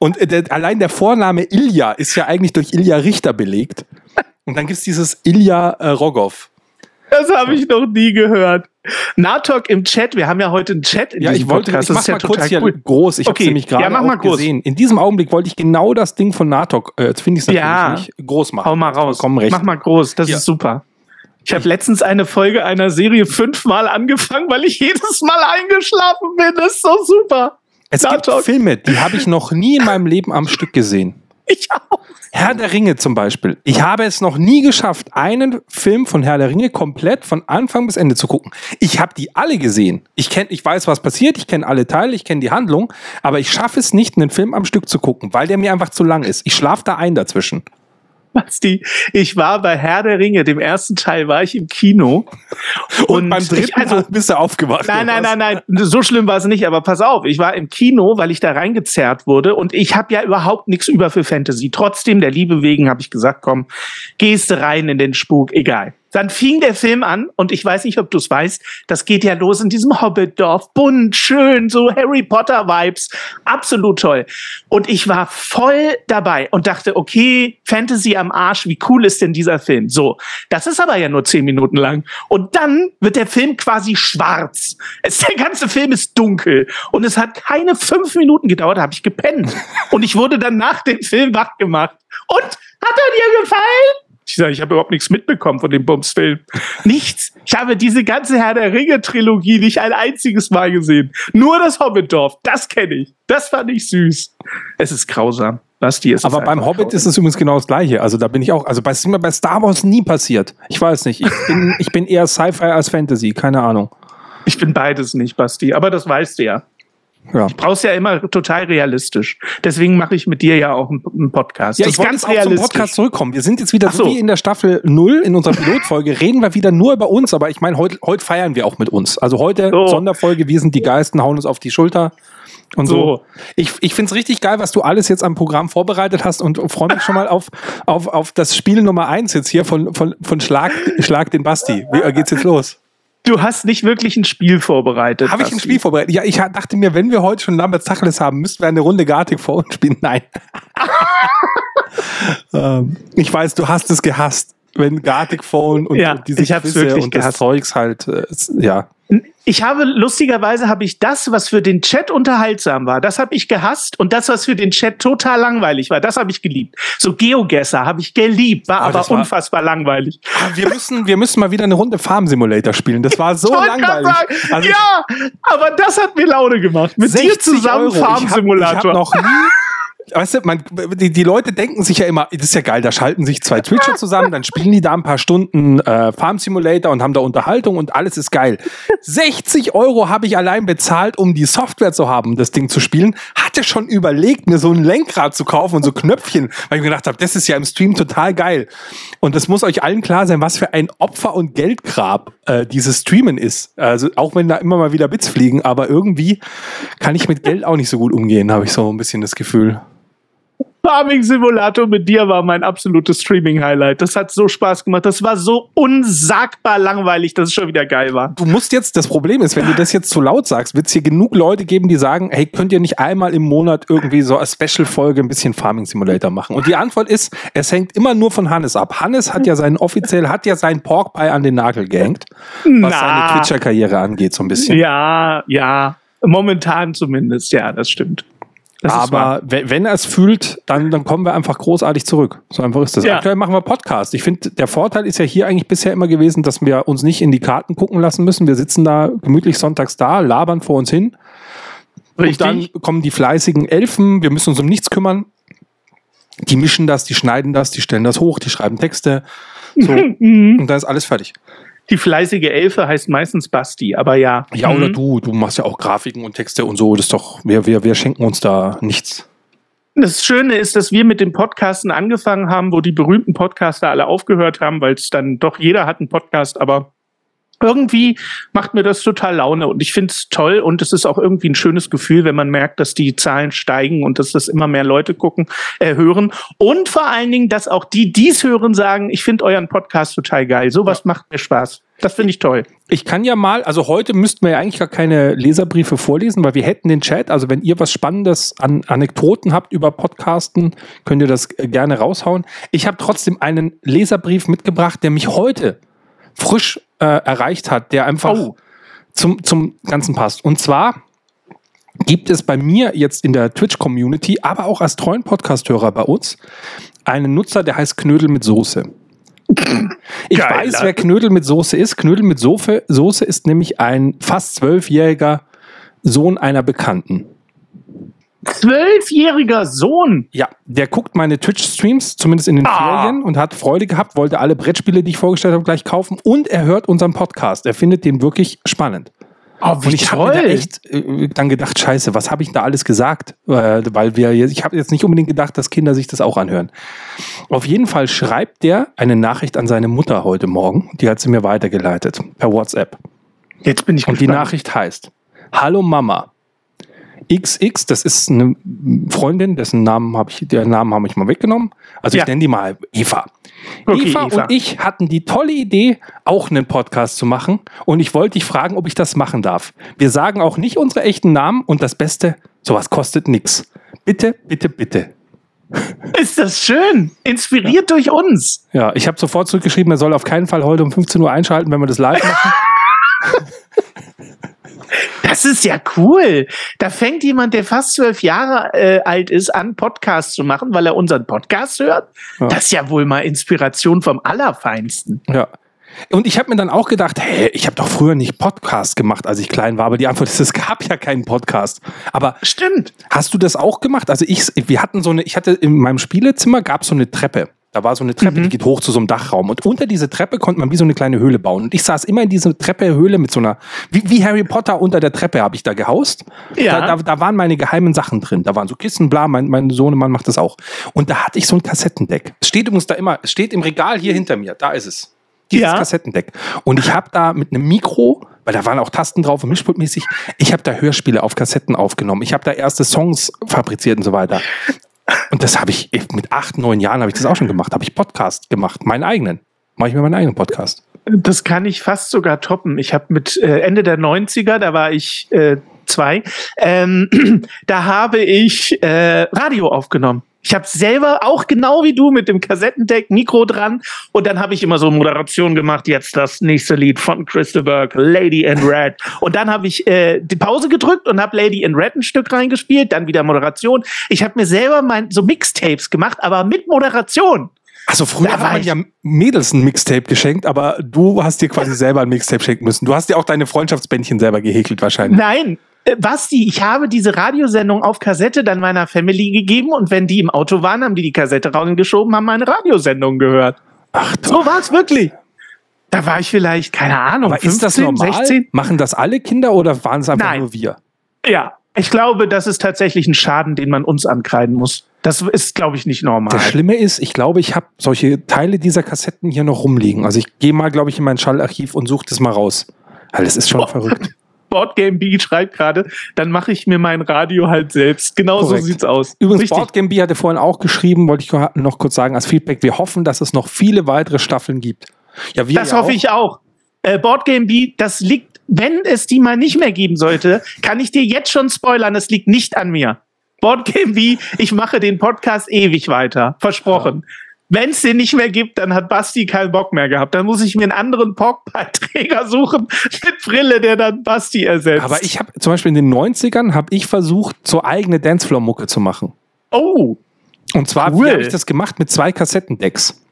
Und äh, der, allein der Vorname Ilja ist ja eigentlich durch Ilja Richter belegt. Und dann gibt's dieses Ilja äh, Rogov. Das habe ich noch nie gehört. Natok im Chat, wir haben ja heute einen Chat in Ja, diesem ich wollte, Podcast. ich das mach ist mal ja kurz total hier cool. groß. Ich Okay, habe nämlich gerade ja, mach mal groß. gesehen. In diesem Augenblick wollte ich genau das Ding von Natok, äh, jetzt finde ich es natürlich Ja. nicht, groß machen. Hau mal raus. Vollkommen recht. Mach mal groß, das Ja. ist super. Ich habe letztens eine Folge einer Serie fünfmal angefangen, weil ich jedes Mal eingeschlafen bin. Das ist so super. Es gibt Natok. Filme, die habe ich noch nie in meinem Leben am Stück gesehen. Ich auch. Herr der Ringe zum Beispiel. Ich habe es noch nie geschafft, einen Film von Herr der Ringe komplett von Anfang bis Ende zu gucken. Ich habe die alle gesehen. Ich kenn, ich weiß, was passiert. Ich kenne alle Teile. Ich kenne die Handlung. Aber ich schaffe es nicht, einen Film am Stück zu gucken, weil der mir einfach zu lang ist. Ich schlafe da ein dazwischen. Basti, ich war bei Herr der Ringe, dem ersten Teil, war ich im Kino. Und, beim ich- dritten also- bist du aufgewacht. Nein, nein, nein, nein, so schlimm war es nicht, aber pass auf, ich war im Kino, weil ich da reingezerrt wurde und ich habe ja überhaupt nichts über für Fantasy. Trotzdem, der Liebe wegen, habe ich gesagt, komm, gehst du rein in den Spuk, egal. Dann fing der Film an und ich weiß nicht, ob du es weißt, das geht ja los in diesem Hobbitdorf, bunt, schön, so Harry Potter Vibes, absolut toll. Und ich war voll dabei und dachte, okay, Fantasy am Arsch, wie cool ist denn dieser Film? So, das ist aber ja nur zehn Minuten lang. Und dann wird der Film quasi schwarz. Es, der ganze Film ist dunkel und es hat keine fünf Minuten gedauert, da habe ich gepennt. Und ich wurde dann nach dem Film wach gemacht. Und hat er dir gefallen? Ich sage, ich habe überhaupt nichts mitbekommen von dem Bumsfilm. Nichts. Ich habe diese ganze Herr der Ringe-Trilogie nicht ein einziges Mal gesehen. Nur das Hobbitdorf, das kenne ich. Das fand ich süß. Es ist grausam. Basti, es Aber beim Hobbit grausam. ist es übrigens genau das Gleiche. Also da bin ich auch, also bei, bei Star Wars nie passiert. Ich weiß nicht. Ich bin, ich bin eher Sci-Fi als Fantasy. Keine Ahnung. Ich bin beides nicht, Basti. Aber das weißt du ja. Ja. brauchst ja immer total realistisch. Deswegen mache ich mit dir ja auch einen, Podcast. Ja, das ich wollte jetzt auch zum Podcast zurückkommen. Wir sind jetzt wieder so so. wie in der Staffel 0 in unserer Pilotfolge. reden wir wieder nur über uns, aber ich meine, heute, heute feiern wir auch mit uns. Also heute So. Sonderfolge, wir sind die Geisten, hauen uns auf die Schulter. Und so. So. Ich, ich finde es richtig geil, was du alles jetzt am Programm vorbereitet hast und freue mich schon mal auf, auf, auf das Spiel Nummer 1 jetzt hier von, von, von Schlag, Schlag den Basti. Wie äh, geht's jetzt los? Du hast nicht wirklich ein Spiel vorbereitet. Habe ich ein Spiel vorbereitet? Ja, ich dachte mir, wenn wir heute schon Lambert Tacheles haben, müssten wir eine Runde Gartic vor uns spielen. Nein. ähm, ich weiß, du hast es gehasst, wenn Gartic Phone und, ja, und diese ich hab's wirklich und gehasst. das Zeugs halt, äh, ja. Ich habe lustigerweise habe ich das, was für den Chat unterhaltsam war, das habe ich gehasst und das, was für den Chat total langweilig war, das habe ich geliebt. So Geogesser habe ich geliebt, war Aber aber, das war- unfassbar langweilig. Ah, Wir müssen, wir müssen mal wieder eine Runde Farm Simulator spielen. Das war so langweilig. sagen, Also ja, aber das hat mir Laune gemacht. Mit dir 60 zusammen Euro. Ich hab- Farm-Simulator. Ich habe noch nie. Weißt du, man, die, die Leute denken sich ja immer, das ist ja geil, da schalten sich zwei Twitcher zusammen, dann spielen die da ein paar Stunden äh, Farm Simulator und haben da Unterhaltung und alles ist geil. 60 Euro habe ich allein bezahlt, um die Software zu haben, das Ding zu spielen. Hatte schon überlegt, mir so ein Lenkrad zu kaufen und so Knöpfchen, weil ich mir gedacht habe, das ist ja im Stream total geil. Und das muss euch allen klar sein, was für ein Opfer- und Geldgrab äh, dieses Streamen ist. Also auch wenn da immer mal wieder Bits fliegen, aber irgendwie kann ich mit Geld auch nicht so gut umgehen, habe ich so ein bisschen das Gefühl. Farming Simulator mit dir war mein absolutes Streaming-Highlight. Das hat so Spaß gemacht. Das war so unsagbar langweilig, dass es schon wieder geil war. Du musst jetzt, das Problem ist, wenn du das jetzt zu laut sagst, wird es hier genug Leute geben, die sagen, hey, könnt ihr nicht einmal im Monat irgendwie so als Special-Folge ein bisschen Farming Simulator machen? Und die Antwort ist, es hängt immer nur von Hannes ab. Hannes hat ja seinen offiziell, hat ja seinen Pork Pie an den Nagel gehängt, was seine Twitcher-Karriere angeht, so ein bisschen. Ja, ja. Momentan zumindest, ja, das stimmt. Das. Aber wenn, er es fühlt, dann, dann kommen wir einfach großartig zurück. So einfach ist das. Ja. Aktuell machen wir Podcast. Ich finde, der Vorteil ist ja hier eigentlich bisher immer gewesen, dass wir uns nicht in die Karten gucken lassen müssen. Wir sitzen da gemütlich sonntags da, labern vor uns hin. Und dann kommen die fleißigen Elfen. Wir müssen uns um nichts kümmern. Die mischen das, die schneiden das, die stellen das hoch, die schreiben Texte. So. und dann ist alles fertig. Die fleißige Elfe heißt meistens Basti, aber ja. Ja, oder Mhm. du, du machst ja auch Grafiken und Texte und so. Das ist doch, wir, wir, wir schenken uns da nichts. Das Schöne ist, dass wir mit dem Podcasten angefangen haben, wo die berühmten Podcaster alle aufgehört haben, weil es dann doch jeder hat einen Podcast, aber irgendwie macht mir das total Laune und ich finde es toll und es ist auch irgendwie ein schönes Gefühl, wenn man merkt, dass die Zahlen steigen und dass das immer mehr Leute gucken, äh, hören und vor allen Dingen, dass auch die, die es hören, sagen, ich finde euren Podcast total geil. Sowas macht mir Spaß. Das finde ich toll. Ich kann ja mal, also heute müssten wir ja eigentlich gar keine Leserbriefe vorlesen, weil wir hätten den Chat. Also wenn ihr was Spannendes an Anekdoten habt über Podcasten, könnt ihr das äh, gerne raushauen. Ich habe trotzdem einen Leserbrief mitgebracht, der mich heute frisch äh, erreicht hat, der einfach Oh. zum, zum Ganzen passt. Und zwar gibt es bei mir jetzt in der Twitch-Community, aber auch als treuen Podcast-Hörer bei uns, einen Nutzer, der heißt Knödel mit Soße. Ich Geil, weiß, wer Knödel mit Soße ist. Knödel mit Soße, Soße ist nämlich ein fast zwölfjähriger Sohn einer Bekannten. Zwölfjähriger Sohn. Ja, der guckt meine Twitch-Streams, zumindest in den Ah. Ferien, und hat Freude gehabt, wollte alle Brettspiele, die ich vorgestellt habe, gleich kaufen. Und er hört unseren Podcast. Er findet den wirklich spannend. Oh, Und ich habe da echt äh, dann gedacht, scheiße, was habe ich da alles gesagt? Äh, weil wir, jetzt- ich habe jetzt nicht unbedingt gedacht, dass Kinder sich das auch anhören. Auf jeden Fall schreibt der eine Nachricht an seine Mutter heute Morgen. Die hat sie mir weitergeleitet per WhatsApp. Jetzt bin ich Und die gespannt. Nachricht heißt: Hallo Mama. XX, das ist eine Freundin, dessen Namen habe ich, der Namen habe ich mal weggenommen. Also Ja. ich nenne die mal Eva. Okay, Eva, Eva. und ich hatten die tolle Idee, auch einen Podcast zu machen. Und ich wollte dich fragen, ob ich das machen darf. Wir sagen auch nicht unsere echten Namen und das Beste, sowas kostet nichts. Bitte, bitte, bitte. Ist das schön? Inspiriert durch uns. Ja, ich habe sofort zurückgeschrieben, er soll auf keinen Fall heute um 15 Uhr einschalten, wenn wir das live machen. Das ist ja cool. Da fängt jemand, der fast zwölf Jahre äh, alt ist, an, Podcast zu machen, weil er unseren Podcast hört. Ja. Das ist ja wohl mal Inspiration vom Allerfeinsten. Ja. Und ich habe mir dann auch gedacht, hey, ich habe doch früher nicht Podcast gemacht, als ich klein war. Aber die Antwort ist, es gab ja keinen Podcast. Aber Stimmt. hast du das auch gemacht? Also ich, wir hatten so eine, ich hatte in meinem Spielezimmer gab es so eine Treppe. Da war so eine Treppe, die geht hoch zu so einem Dachraum. Und unter diese Treppe konnte man wie so eine kleine Höhle bauen. Und ich saß immer in diese Treppe-Höhle mit so einer, wie, wie Harry Potter unter der Treppe habe ich da gehaust. Ja. Da, da, da waren meine geheimen Sachen drin. Da waren so Kissen, bla, mein, mein Sohnemann macht das auch. Und da hatte ich so ein Kassettendeck. Es steht übrigens da immer, es steht im Regal hier hinter mir. Da ist es. Dieses Ja. Kassettendeck. Und ich habe da mit einem Mikro, weil da waren auch Tasten drauf und Mischpultmäßig, ich habe da Hörspiele auf Kassetten aufgenommen. Ich habe da erste Songs fabriziert und so weiter. Und das habe ich mit acht, neun Jahren habe ich das auch schon gemacht. Habe ich Podcast gemacht, meinen eigenen. Mache ich mir meinen eigenen Podcast. Das kann ich fast sogar toppen. Ich habe mit äh, Ende der 90er, da war ich äh, zwei, ähm, da habe ich äh, Radio aufgenommen. Ich habe selber auch genau wie du mit dem Kassettendeck Mikro dran und dann habe ich immer so Moderation gemacht. Jetzt das nächste Lied von Christopher Lady in Red und dann habe ich äh, die Pause gedrückt und habe Lady in Red ein Stück reingespielt, dann wieder Moderation. Ich habe mir selber mein so Mixtapes gemacht, aber mit Moderation. Also früher hat man ja Mädels ein Mixtape geschenkt, aber du hast dir quasi selber ein Mixtape schenken müssen. Du hast dir auch deine Freundschaftsbändchen selber gehäkelt wahrscheinlich. Nein, Basti, ich habe diese Radiosendung auf Kassette dann meiner Family gegeben und wenn die im Auto waren, haben die die Kassette rausgeschoben, haben meine Radiosendung gehört. Ach, doch. so war es wirklich. Da war ich vielleicht, keine Ahnung, Aber 15, ist das normal? 16? Machen das alle Kinder oder waren es einfach Nein. nur wir? Ja, ich glaube, das ist tatsächlich ein Schaden, den man uns ankreiden muss. Das ist, glaube ich, nicht normal. Das Schlimme ist, ich glaube, ich habe solche Teile dieser Kassetten hier noch rumliegen. Also ich gehe mal, glaube ich, in mein Schallarchiv und suche das mal raus. Das ist schon oh. verrückt. Boardgame B schreibt gerade, dann mache ich mir mein Radio halt selbst. Genau Korrekt. so sieht's aus. Übrigens, Richtig. Boardgame B hatte vorhin auch geschrieben, wollte ich noch kurz sagen als Feedback, wir hoffen, dass es noch viele weitere Staffeln gibt. Ja, wir das ja hoffe auch. ich auch. Äh, Boardgame B, das liegt, wenn es die mal nicht mehr geben sollte, kann ich dir jetzt schon spoilern, es liegt nicht an mir. Boardgame B, ich mache den Podcast ewig weiter. Versprochen. Ja. Wenn es den nicht mehr gibt, dann hat Basti keinen Bock mehr gehabt. Dann muss ich mir einen anderen Pockbeiträger suchen mit Brille, der dann Basti ersetzt. Aber ich habe zum Beispiel in den 90ern habe ich versucht, so eigene Dancefloor-Mucke zu machen. Oh. Und zwar, cool. wie habe ich das gemacht? Mit zwei Kassettendecks.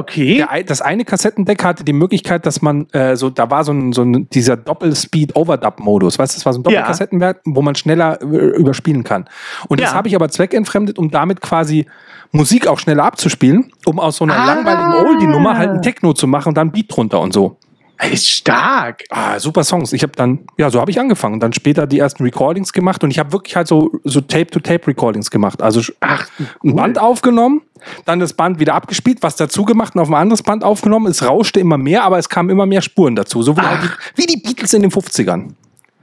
Okay. Der, das eine Kassettendeck hatte die Möglichkeit, dass man äh, so, da war so ein, so ein dieser Doppel-Speed-Overdub-Modus, weißt du, das war so ein Doppelkassettenwerk, ja. wo man schneller äh, überspielen kann. Und ja. das habe ich aber zweckentfremdet, um damit quasi Musik auch schneller abzuspielen, um aus so einer ah. langweiligen Oldie-Nummer halt ein Techno zu machen und dann Beat drunter und so. Ist stark. Ah, super Songs. Ich habe dann, ja, so habe ich angefangen dann später die ersten Recordings gemacht und ich habe wirklich halt so, so Tape-to-Tape-Recordings gemacht. Also Ach, cool. ein Band aufgenommen, dann das Band wieder abgespielt, was dazu gemacht und auf ein anderes Band aufgenommen. Es rauschte immer mehr, aber es kamen immer mehr Spuren dazu. So wie, halt die, wie die Beatles in den 50ern.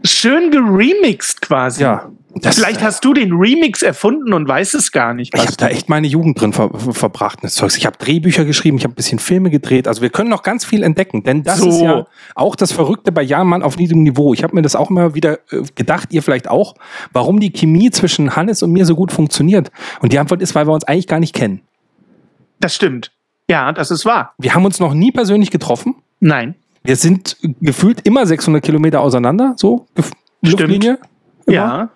Schön geremixed quasi. Ja. Das, Vielleicht hast du den Remix erfunden und weißt es gar nicht. Ich habe da echt meine Jugend drin ver verbracht. Das Zeugs. Ich habe Drehbücher geschrieben, ich habe ein bisschen Filme gedreht. Also wir können noch ganz viel entdecken, denn das so. ist ja auch das Verrückte bei Jahrmann auf niedrigem Niveau. Ich habe mir das auch immer wieder äh, gedacht, ihr vielleicht auch, warum die Chemie zwischen Hannes und mir so gut funktioniert. Und die Antwort ist, weil wir uns eigentlich gar nicht kennen. Das stimmt. Ja, das ist wahr. Wir haben uns noch nie persönlich getroffen. Nein. Wir sind gefühlt immer 600 Kilometer auseinander, so Luftlinie. Ja.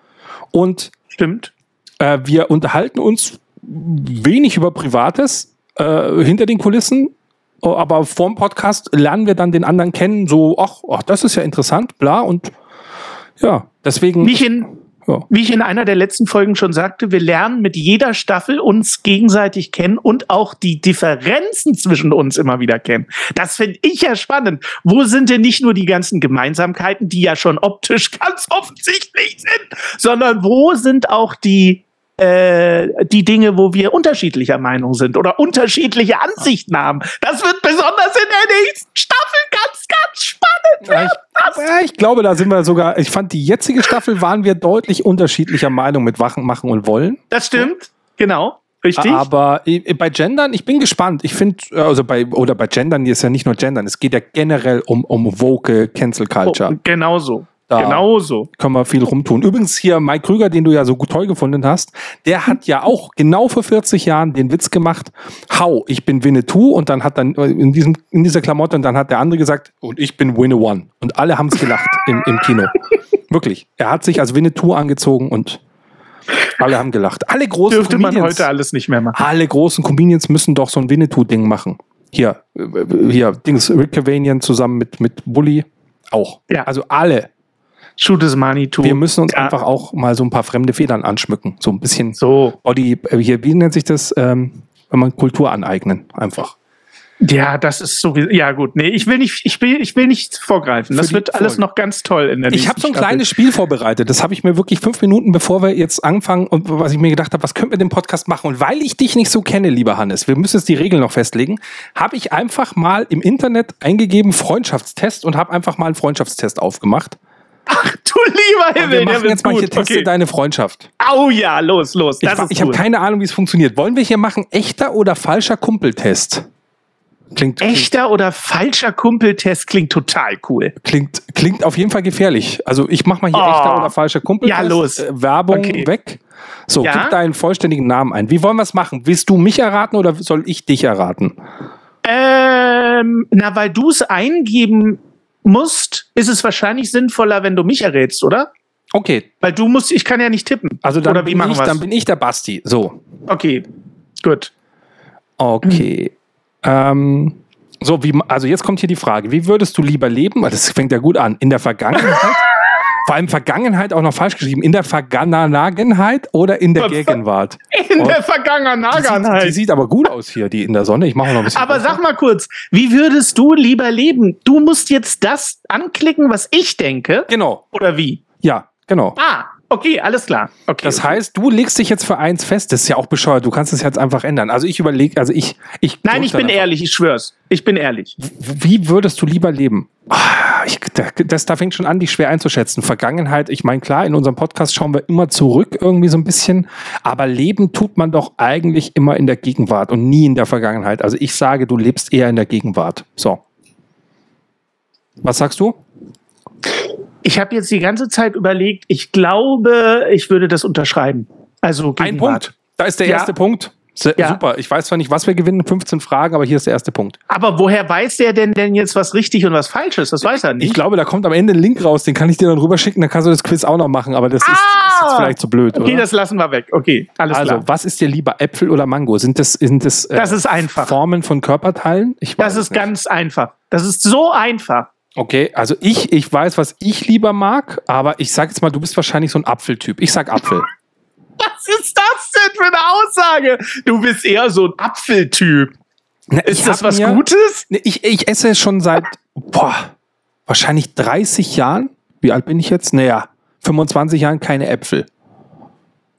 Und stimmt. Äh, wir unterhalten uns wenig über Privates äh, hinter den Kulissen, aber vorm Podcast lernen wir dann den anderen kennen, so, ach, ach das ist ja interessant, bla, und ja, deswegen. Mich in, Wie ich in einer der letzten Folgen schon sagte, wir lernen mit jeder Staffel uns gegenseitig kennen und auch die Differenzen zwischen uns immer wieder kennen. Das finde ich ja spannend. Wo sind denn nicht nur die ganzen Gemeinsamkeiten, die ja schon optisch ganz offensichtlich sind, sondern wo sind auch die äh, die Dinge, wo wir unterschiedlicher Meinung sind oder unterschiedliche Ansichten haben. Das wird besonders in der nächsten Staffel ganz, ganz spannend. Ja, ich, ich glaube, da sind wir sogar, ich fand die jetzige Staffel waren wir deutlich unterschiedlicher Meinung mit Wachen, Machen und Wollen. Das stimmt, genau. Richtig. Aber bei Gendern, ich bin gespannt. Ich finde, also bei, oder bei Gendern, ist ja nicht nur Gendern, es geht ja generell um, um Woke Cancel Culture. Oh, genau so. Da Genauso. Können wir viel rumtun. Übrigens hier Mike Krüger, den du ja so gut toll gefunden hast, der hat ja auch genau vor 40 Jahren den Witz gemacht, hau, ich bin Winnetou und dann hat dann in, diesem, in dieser Klamotte und dann hat der andere gesagt, und ich bin Winne One. Und alle haben es gelacht im, im Kino. Wirklich. Er hat sich als Winnetou angezogen und alle haben gelacht. Alle großen Dürfte Comedians, man heute alles nicht mehr machen. Alle großen Comedians müssen doch so ein Winnetou-Ding machen. Hier, äh, hier, Dings, Rick Cavanian zusammen mit, mit Bully auch. Ja. Also alle Shoot is money too. Wir müssen uns ja. einfach auch mal so ein paar fremde Federn anschmücken. So ein bisschen so. Body, äh, hier, wie nennt sich das, ähm, wenn man Kultur aneignen, einfach. Ja, das ist so wie, ja gut, nee, ich will nicht, ich will, ich will nicht vorgreifen. Das wird alles noch ganz toll in der nächsten Ich habe so ein Staffel. kleines Spiel vorbereitet. Das habe ich mir wirklich fünf Minuten, bevor wir jetzt anfangen und was ich mir gedacht habe, was könnten wir dem Podcast machen? Und weil ich dich nicht so kenne, lieber Hannes, wir müssen jetzt die Regeln noch festlegen, habe ich einfach mal im Internet eingegeben Freundschaftstest und habe einfach mal einen Freundschaftstest aufgemacht. Ach du lieber Himmel, wir machen jetzt mal hier Teste okay. deine Freundschaft. Au ja, los, los. Das ich ich habe keine Ahnung, wie es funktioniert. Wollen wir hier machen echter oder falscher Kumpeltest? Klingt, Echter oder falscher Kumpeltest klingt total cool. Klingt, klingt auf jeden Fall gefährlich. Also ich mach mal hier oh. echter oder falscher Kumpeltest. Ja, los. Äh, Werbung okay. weg. So, ja? gib deinen vollständigen Namen ein. Wie wollen wir es machen? Willst du mich erraten oder soll ich dich erraten? Ähm, na, weil du es eingeben musst, ist es wahrscheinlich sinnvoller, wenn du mich errätst, oder? Okay. Weil du musst, ich kann ja nicht tippen. Also dann, oder wie bin, ich, dann bin ich der Basti. So. Okay, gut. Okay. Ähm, so, wie, also jetzt kommt hier die Frage, wie würdest du lieber leben? Das fängt ja gut an. In der Vergangenheit? Vor allem Vergangenheit auch noch falsch geschrieben. In der Vergangenheit oder in der Gegenwart? In der Vergangenheit. Die sieht, die sieht aber gut aus hier, die in der Sonne. Ich mache noch ein bisschen. Aber sag mal kurz, wie würdest du lieber leben? Du musst jetzt das anklicken, was ich denke. Genau. Oder wie? Ja, genau. Ah, Okay, alles klar. Okay, das okay. heißt, du legst dich jetzt für eins fest. Das ist ja auch bescheuert. Du kannst es jetzt einfach ändern. Also ich überlege, also ich, ich. Nein, ich bin ehrlich. Ich schwör's. Ich bin ehrlich. Wie würdest du lieber leben? Ah, ich, das, da fängt schon an, dich schwer einzuschätzen. Vergangenheit, ich meine, klar, in unserem Podcast schauen wir immer zurück irgendwie so ein bisschen. Aber leben tut man doch eigentlich immer in der Gegenwart und nie in der Vergangenheit. Also ich sage, du lebst eher in der Gegenwart. So. Was sagst du? Ich habe jetzt die ganze Zeit überlegt, ich glaube, ich würde das unterschreiben. Also Gegenwart. Ein Punkt. Da ist der ja. erste Punkt. Ja. Super. Ich weiß zwar nicht, was wir gewinnen, 15 Fragen, aber hier ist der erste Punkt. Aber woher weiß der denn denn jetzt, was richtig und was falsch ist? Das weiß er nicht. Ich glaube, da kommt am Ende ein Link raus, den kann ich dir dann rüberschicken, dann kannst du das Quiz auch noch machen, aber das ah! ist, ist, jetzt vielleicht zu blöd. Okay, oder? das lassen wir weg. Okay, alles also, klar. Also, was ist dir lieber, Äpfel oder Mango? Sind das, sind das, äh, das ist einfach. Formen von Körperteilen? Ich weiß das ist nicht. ganz einfach. Das ist so einfach. Okay, also ich, ich weiß, was ich lieber mag, aber ich sag jetzt mal, du bist wahrscheinlich so ein Apfeltyp. Ich sag Apfel. Was ist das denn für eine Aussage? Du bist eher so ein Apfeltyp. Na, ist das was mir, Gutes? Ich, ich esse schon seit, boah, wahrscheinlich 30 Jahren. Wie alt bin ich jetzt? Naja, 25 Jahren keine Äpfel.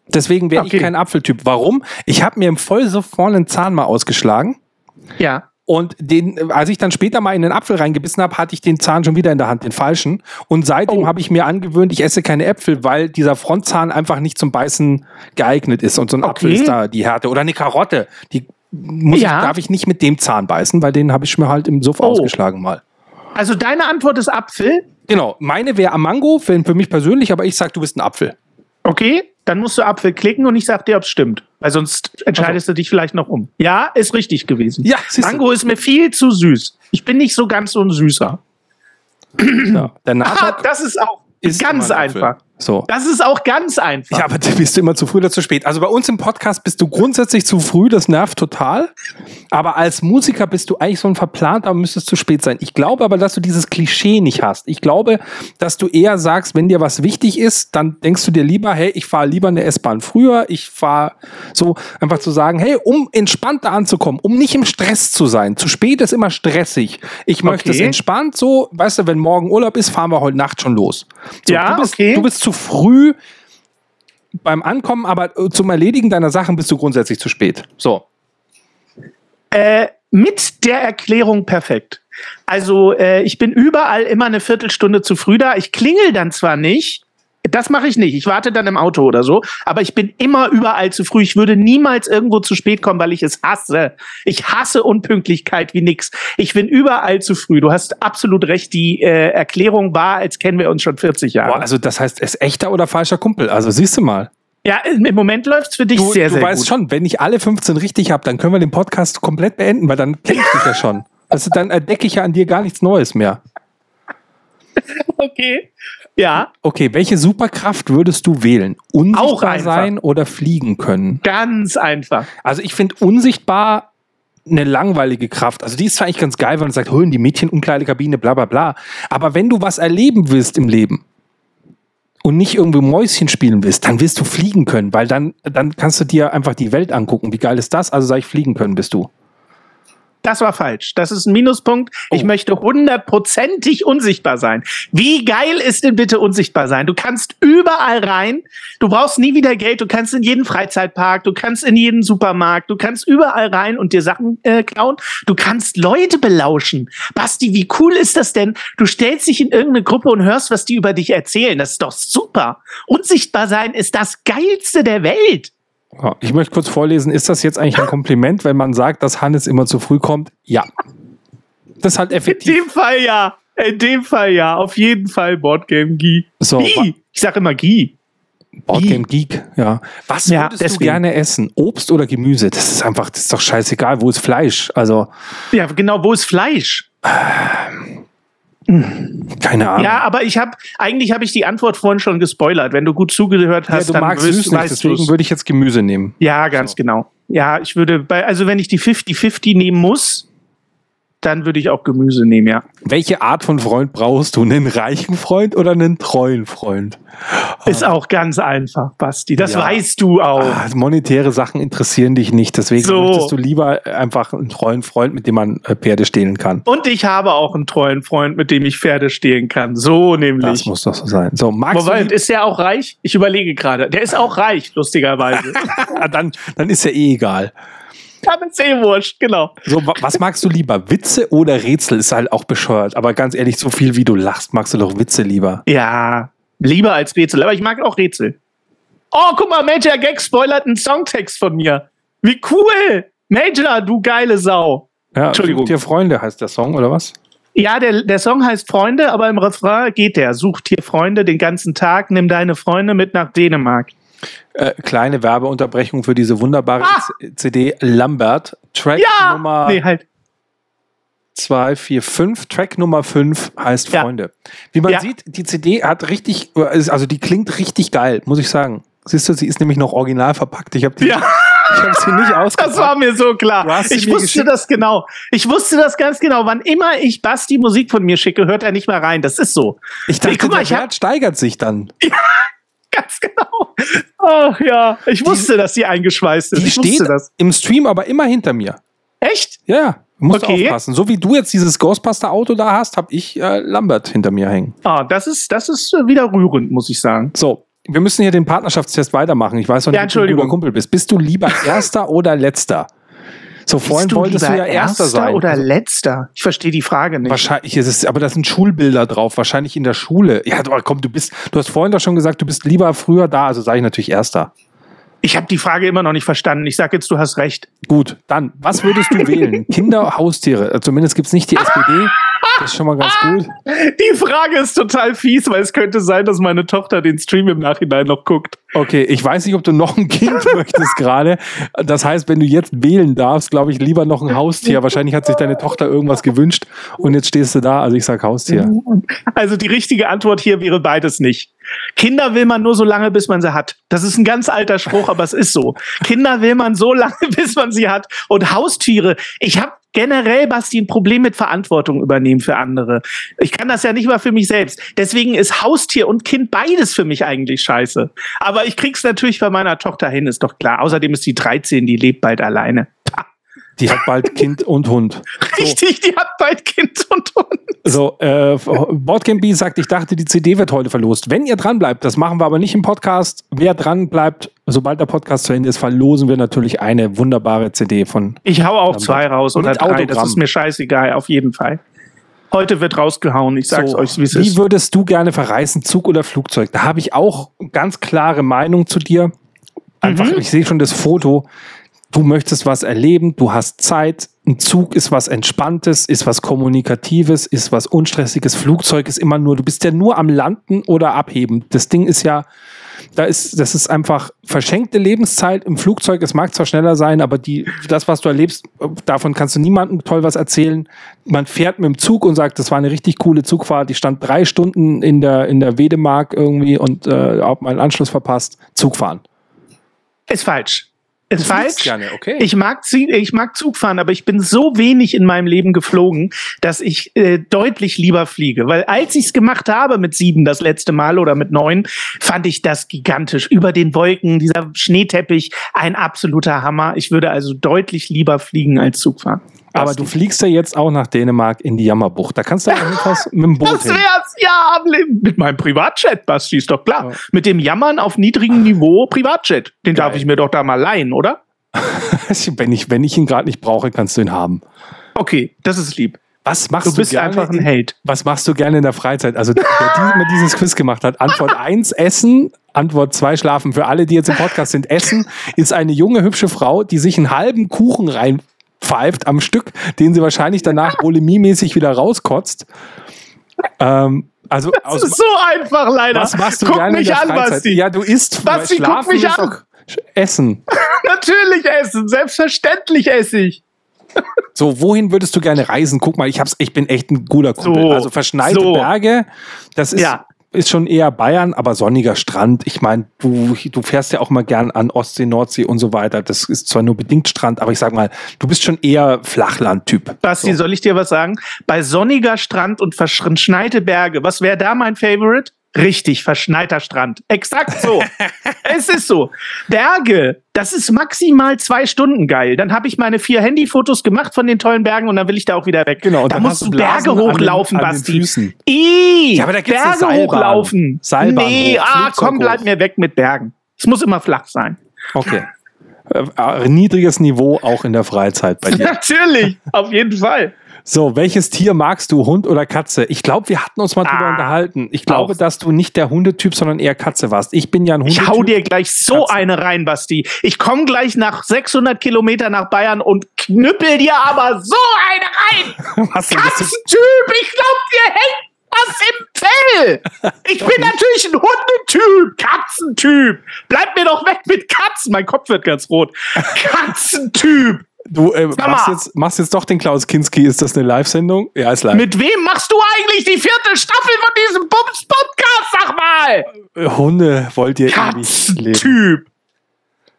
Deswegen wäre okay. ich kein Apfeltyp. Warum? Ich habe mir im voll so vorne einen Zahn mal ausgeschlagen. Ja. Und den, als ich dann später mal in den Apfel reingebissen habe, hatte ich den Zahn schon wieder in der Hand, den falschen. Und seitdem oh. habe ich mir angewöhnt, ich esse keine Äpfel, weil dieser Frontzahn einfach nicht zum Beißen geeignet ist. Und so ein okay. Apfel ist da die Härte. Oder eine Karotte, die muss ja. ich, darf ich nicht mit dem Zahn beißen, weil den habe ich mir halt im Suff oh. ausgeschlagen mal. Also deine Antwort ist Apfel? Genau, meine wäre Mango, für, für mich persönlich, aber ich sag, du bist ein Apfel. Okay, dann musst du Apfel klicken und ich sag dir, ob es stimmt. Weil sonst entscheidest also. du dich vielleicht noch um. Ja, ist richtig gewesen. Ja, Mango ist mir viel zu süß. Ich bin nicht so ganz so ein Süßer. Ja, der Aha, das ist auch ist ganz einfach. So. Das ist auch ganz einfach. Ja, aber bist du immer zu früh oder zu spät. Also bei uns im Podcast bist du grundsätzlich zu früh, das nervt total. Aber als Musiker bist du eigentlich so ein verplanter und müsstest zu spät sein. Ich glaube aber, dass du dieses Klischee nicht hast. Ich glaube, dass du eher sagst, wenn dir was wichtig ist, dann denkst du dir lieber, hey, ich fahre lieber eine S-Bahn früher. Ich fahre so einfach zu sagen, hey, um entspannter anzukommen, um nicht im Stress zu sein. Zu spät ist immer stressig. Ich möchte okay. es entspannt so, weißt du, wenn morgen Urlaub ist, fahren wir heute Nacht schon los. So, ja, du bist, okay. Du bist zu früh beim Ankommen, aber äh, zum Erledigen deiner Sachen bist du grundsätzlich zu spät. So. Äh, mit der Erklärung perfekt. Also äh, ich bin überall immer eine Viertelstunde zu früh da. Ich klingel dann zwar nicht, das mache ich nicht. Ich warte dann im Auto oder so. Aber ich bin immer überall zu früh. Ich würde niemals irgendwo zu spät kommen, weil ich es hasse. Ich hasse Unpünktlichkeit wie nix. Ich bin überall zu früh. Du hast absolut recht. Die äh, Erklärung war, als kennen wir uns schon 40 Jahre. Boah, also das heißt, es ist echter oder falscher Kumpel. Also siehst du mal. Ja, im Moment läuft's für dich du, sehr, sehr gut. Du weißt schon, wenn ich alle 15 richtig habe, dann können wir den Podcast komplett beenden, weil dann kenne ich dich ja schon. Also dann entdecke ich ja an dir gar nichts Neues mehr. Okay. Ja. Okay, welche Superkraft würdest du wählen? Unsichtbar sein oder fliegen können? Ganz einfach. Also ich finde unsichtbar eine langweilige Kraft. Also die ist zwar eigentlich ganz geil, wenn man sagt, holen die Mädchen Umkleidekabine, bla bla bla. Aber wenn du was erleben willst im Leben und nicht irgendwo Mäuschen spielen willst, dann willst du fliegen können, weil dann, dann kannst du dir einfach die Welt angucken. Wie geil ist das? Also sag ich, fliegen können bist du. Das war falsch. Das ist ein Minuspunkt. Oh. Ich möchte hundertprozentig unsichtbar sein. Wie geil ist denn bitte unsichtbar sein? Du kannst überall rein. Du brauchst nie wieder Geld. Du kannst in jeden Freizeitpark. Du kannst in jeden Supermarkt. Du kannst überall rein und dir Sachen äh, klauen. Du kannst Leute belauschen. Basti, wie cool ist das denn? Du stellst dich in irgendeine Gruppe und hörst, was die über dich erzählen. Das ist doch super. Unsichtbar sein ist das geilste der Welt. Ich möchte kurz vorlesen, ist das jetzt eigentlich ein Kompliment, wenn man sagt, dass Hannes immer zu früh kommt? Ja. das ist halt effektiv. In dem Fall ja. In dem Fall ja. Auf jeden Fall Boardgame Geek. So, Gie. Ich sag immer Gie. Boardgame Geek, ja. Was Ja, würdest du deswegen. gerne essen? Obst oder Gemüse? Das ist einfach, das ist doch scheißegal. Wo ist Fleisch? Also, Ja, genau. Wo ist Fleisch? Keine Ahnung. Ja, aber ich habe eigentlich habe ich die Antwort vorhin schon gespoilert. Wenn du gut zugehört Ja, hast, du dann magst wirst- süß nicht, deswegen du's. würde ich jetzt Gemüse nehmen. Ja, ganz genau. Ja, ich würde bei, also wenn ich die 50-50 nehmen muss, dann würde ich auch Gemüse nehmen, ja. Welche Art von Freund brauchst du? Einen reichen Freund oder einen treuen Freund? Ist auch ganz einfach, Basti. Das Ja. weißt du auch. Ah, monetäre Sachen interessieren dich nicht, deswegen So. möchtest du lieber einfach einen treuen Freund, mit dem man äh, Pferde stehlen kann. Und ich habe auch einen treuen Freund, mit dem ich Pferde stehlen kann. So Das nämlich. muss doch so sein. So, magst Moment, ist der auch reich? Ich überlege gerade. Der ist auch reich, lustigerweise. Ah, dann, dann ist ja eh egal. Dann ist eh wurscht, genau. So, wa- was magst du lieber? Witze oder Rätsel? Ist halt auch bescheuert. Aber ganz ehrlich, so viel wie du lachst, magst du doch Witze lieber. Ja, lieber als Rätsel. Aber ich mag auch Rätsel. Oh, guck mal, Major Gag spoilert einen Songtext von mir. Wie cool! Major, du geile Sau. Ja, Entschuldigung. Such dir Freunde heißt der Song, oder was? Ja, der, der Song heißt Freunde, aber im Refrain geht der. Sucht hier Freunde den ganzen Tag, nimm deine Freunde mit nach Dänemark. Äh, kleine Werbeunterbrechung für diese wunderbare Ah! CD Lambert. Track Ja! Nummer Nee, halt. 2, 4, 5. Track Nummer 5 heißt Ja. Freunde. Wie man Ja. sieht, die CD hat richtig, also die klingt richtig geil, muss ich sagen. Siehst du, sie ist nämlich noch original verpackt. Ich habe die, Ja. ich hab sie nicht ausgepackt. Das war mir so klar. Ich wusste geschickt. das genau. Ich wusste das ganz genau. Wann immer ich Basti Musik von mir schicke, hört er nicht mehr rein. Das ist so. ich dachte, Nee, guck mal, der Wert steigert sich dann. Ganz genau. Ach ja, ich wusste, dass sie eingeschweißt ist. Die ich steht das. im Stream aber immer hinter mir. Echt? Ja, musst Okay. aufpassen. So wie du jetzt dieses Ghostbuster-Auto da hast, habe ich äh, Lambert hinter mir hängen. Ah, das ist, das ist äh, wieder rührend, muss ich sagen. So, wir müssen hier den Partnerschaftstest weitermachen. Ich weiß noch nicht, ob Ja, du ein guter Kumpel bist. Bist du lieber Erster oder Letzter? So, vorhin Bist wolltest du ja Erster sein. oder Also, letzter? Ich verstehe die Frage nicht. wahrscheinlich ist es, aber da sind Schulbilder drauf, wahrscheinlich in der Schule. Ja, aber komm, du bist, du hast vorhin doch schon gesagt, du bist lieber früher da, also sage ich natürlich Erster. Ich habe die Frage immer noch nicht verstanden. Ich sage jetzt, du hast recht. Gut, dann, was würdest du wählen? Kinder, Haustiere? Äh, Zumindest gibt's nicht die SPD. Das ist schon mal ganz gut. Die Frage ist total fies, weil es könnte sein, dass meine Tochter den Stream im Nachhinein noch guckt. Okay, ich weiß nicht, ob du noch ein Kind möchtest gerade. Das heißt, wenn du jetzt wählen darfst, glaube ich, lieber noch ein Haustier. Wahrscheinlich hat sich deine Tochter irgendwas gewünscht und jetzt stehst du da. Also ich sag Haustier. Also die richtige Antwort hier wäre beides nicht. Kinder will man nur so lange, bis man sie hat. Das ist ein ganz alter Spruch, aber es ist so. Kinder will man so lange, bis man sie hat. Und Haustiere, ich habe generell, Basti, ein Problem mit Verantwortung übernehmen für andere. Ich kann das ja nicht mal für mich selbst. Deswegen ist Haustier und Kind beides für mich eigentlich scheiße. Aber ich krieg's natürlich bei meiner Tochter hin, ist doch klar. Außerdem ist die 13, die lebt bald alleine. Die hat bald Kind und Hund. Richtig, die hat bald Kind und Hund. So, äh, Boardgame B sagt, ich dachte, die CD wird heute verlost. Wenn ihr dran bleibt, das machen wir aber nicht im Podcast. Wer dran bleibt, sobald der Podcast zu Ende ist, verlosen wir natürlich eine wunderbare CD von. Ich hau auch zwei raus Und oder drei. Das Autogramm. ist mir scheißegal, auf jeden Fall. Heute wird rausgehauen. Ich sag's So, euch, wie es Wie ist. würdest du gerne verreisen, Zug oder Flugzeug? Da habe ich auch ganz klare Meinung zu dir. Einfach, Mhm. ich sehe schon das Foto. Du möchtest was erleben, du hast Zeit. Ein Zug ist was Entspanntes, ist was Kommunikatives, ist was Unstressiges. Flugzeug ist immer nur, du bist ja nur am Landen oder abheben. Das Ding ist ja, da ist, das ist einfach verschenkte Lebenszeit im Flugzeug. Es mag zwar schneller sein, aber die, das, was du erlebst, davon kannst du niemandem toll was erzählen. Man fährt mit dem Zug und sagt, das war eine richtig coole Zugfahrt. Ich stand drei Stunden in der, in der Wedemark irgendwie und äh, habe meinen Anschluss verpasst. Zug fahren. Ist falsch. Ist Du falsch. gerne, okay. Ich mag, ich mag Zug fahren, aber ich bin so wenig in meinem Leben geflogen, dass ich äh, deutlich lieber fliege. Weil als ich es gemacht habe mit sieben das letzte Mal oder mit neun, fand ich das gigantisch. Über den Wolken, dieser Schneeteppich, ein absoluter Hammer. Ich würde also deutlich lieber fliegen als Zug fahren. Aber du fliegst ja jetzt auch nach Dänemark in die Jammerbucht. Da kannst du ja etwas mit dem Boot Das hin. wär's, ja, am Leben. mit meinem Privatjet, Basti, ist doch klar. Ja. Mit dem Jammern auf niedrigem Niveau Privatjet. Den darf Geil. ich mir doch da mal leihen, oder? wenn, ich, wenn ich ihn gerade nicht brauche, kannst du ihn haben. Okay, das ist lieb. Was machst Du du, bist gerne einfach ein in- Held. Was machst du gerne in der Freizeit? Also, wer die, mir dieses Quiz gemacht hat, Antwort 1, Essen. Antwort 2, Schlafen. Für alle, die jetzt im Podcast sind, Essen ist eine junge, hübsche Frau, die sich einen halben Kuchen rein pfeift am Stück, den sie wahrscheinlich danach bulimiemäßig wieder rauskotzt. Ähm, also das aus, ist so einfach leider. Was machst du guck gerne mich an, Freizeit? Basti. Ja, du isst. Basti, guck mich an. Essen. Natürlich essen, selbstverständlich esse ich. So, wohin würdest du gerne reisen? Guck mal, ich hab's, ich bin echt ein guter Kumpel. So, also verschneite so. Berge, das ist, Ja. Ist schon eher Bayern, aber sonniger Strand. Ich meine, du, du fährst ja auch mal gern an Ostsee, Nordsee und so weiter. Das ist zwar nur bedingt Strand, aber ich sag mal, du bist schon eher Flachland-Typ. Basti, So. soll ich dir was sagen? Bei sonniger Strand und verschneite Berge, was wäre da mein Favorite? Richtig, verschneiter Strand. Exakt so. es ist so. Berge, das ist maximal zwei Stunden geil. Dann habe ich meine vier Handyfotos gemacht von den tollen Bergen und dann will ich da auch wieder weg. Genau, und da dann musst du Berge an den- hochlaufen, an den Basti. Füßen. Ih, Ja, aber da gibt's Berge Seilbahn. hochlaufen. Seilbahn nee, hoch, ah, komm, bleib hoch. mir weg mit Bergen. Es muss immer flach sein. Okay. Äh, äh, niedriges Niveau auch in der Freizeit bei dir. Natürlich, auf jeden Fall. So, welches Tier magst du, Hund oder Katze? Ich glaube, wir hatten uns mal drüber Ah, unterhalten. Ich glaube, auch. dass du nicht der Hundetyp, sondern eher Katze warst. Ich bin ja ein Hundetyp. Ich hau dir gleich so Katze. eine rein, Basti. Ich komme gleich nach 600 Kilometern nach Bayern und knüppel dir aber so eine rein. Was Katzentyp, ich glaub, dir hängt was im Fell. Ich bin natürlich ein Hundetyp, Katzentyp. Bleib mir doch weg mit Katzen. Mein Kopf wird ganz rot. Katzentyp. Du äh, machst, jetzt, machst jetzt doch den Klaus Kinski. Ist das eine Live-Sendung? Ja, ist live. Mit wem machst du eigentlich die vierte Staffel von diesem Bums-Podcast? Sag mal. Äh, Hunde wollt ihr. Katzentyp.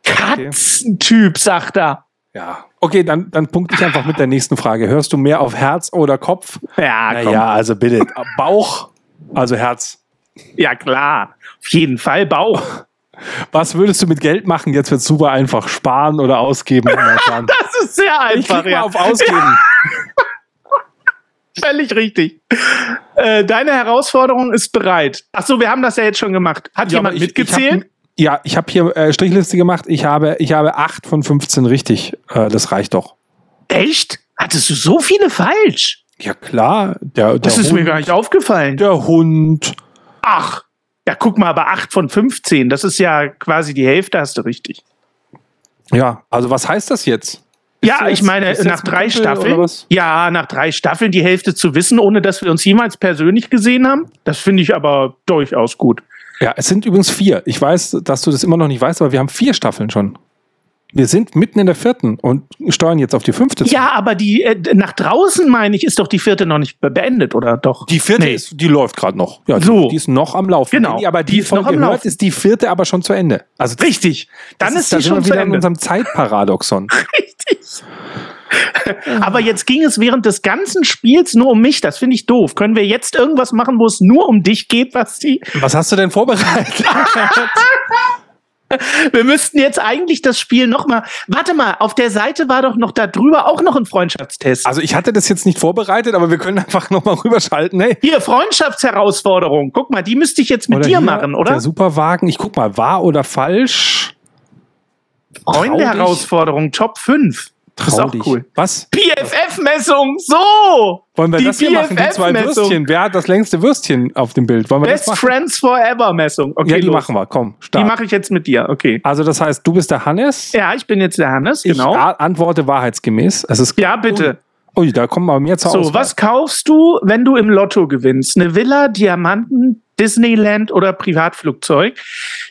Katzentyp, sagt er. Ja. Okay, dann, dann punkte ich einfach mit der nächsten Frage. Hörst du mehr auf Herz oder Kopf? Ja, komm. Naja, also bitte. Bauch, also Herz. Ja, klar. Auf jeden Fall Bauch. Was würdest du mit Geld machen? Jetzt wird super einfach. Sparen oder ausgeben? Ist sehr Ich einfach. mal Ja. auf Ausgeben. Völlig richtig. Äh, deine Herausforderung ist bereit. Ach so, wir haben das ja jetzt schon gemacht. Hat Ja, jemand ich- mitgezählt? Ich hab, ja, ich habe hier äh, Strichliste gemacht. Ich habe, ich habe 8 von 15 richtig. Äh, das reicht doch. Echt? Hattest du so viele falsch? Ja, klar. Der, der Das ist Hund, mir gar nicht aufgefallen. Der Hund. Ach. Ja, guck mal, aber 8 von 15, das ist ja quasi die Hälfte, hast du richtig. Ja, also was heißt das jetzt? Ja, ich meine, nach drei Staffeln. Ja, nach drei Staffeln die Hälfte zu wissen, ohne dass wir uns jemals persönlich gesehen haben, das finde ich aber durchaus gut. Ja, es sind übrigens vier. Ich weiß, dass du das immer noch nicht weißt, aber wir haben vier Staffeln schon. Wir sind mitten in der vierten und steuern jetzt auf die fünfte zu. Ja, aber die äh, nach draußen meine ich, ist doch die vierte noch nicht be- beendet, oder doch? Die vierte Nee. ist, die läuft gerade noch. Ja, die, So. die ist noch am Laufen. Genau. Ihr aber die, Die ist noch am hört, Laufen. ist die vierte aber schon zu Ende. Also Richtig. Dann ist, da die sind wir schon zu wieder in Ende. unserem Zeitparadoxon. Richtig. Aber jetzt ging es während des ganzen Spiels nur um mich. Das finde ich doof. Können wir jetzt irgendwas machen, wo es nur um dich geht, Basti? Was hast du denn vorbereitet? Wir müssten jetzt eigentlich das Spiel noch mal. Warte mal, auf der Seite war doch noch da drüber auch noch ein Freundschaftstest. Also ich hatte das jetzt nicht vorbereitet, aber wir können einfach nochmal rüberschalten. Hey. Hier, Freundschaftsherausforderung. Guck mal, die müsste ich jetzt mit dir hier machen, oder? Der Superwagen. Ich guck mal, wahr oder falsch? Freunde-Herausforderung, Top 5. Das ist auch dich. cool. Was? PFF-Messung, so! Wollen wir Die das hier machen? Die zwei. Würstchen. Wer hat das längste Würstchen auf dem Bild? Wollen wir Best das machen? Friends Forever-Messung. Okay, ja, die los. machen wir. Komm, Die start. mache ich jetzt mit dir, okay. Also das heißt, du bist der Hannes. Ja, ich bin jetzt der Hannes, Ich genau. a- antworte wahrheitsgemäß. Es ist Ja, bitte. Ui, da kommen aber mehr zur So, Auswahl. was kaufst du, wenn du im Lotto gewinnst? Eine Villa, Diamanten, Disneyland oder Privatflugzeug?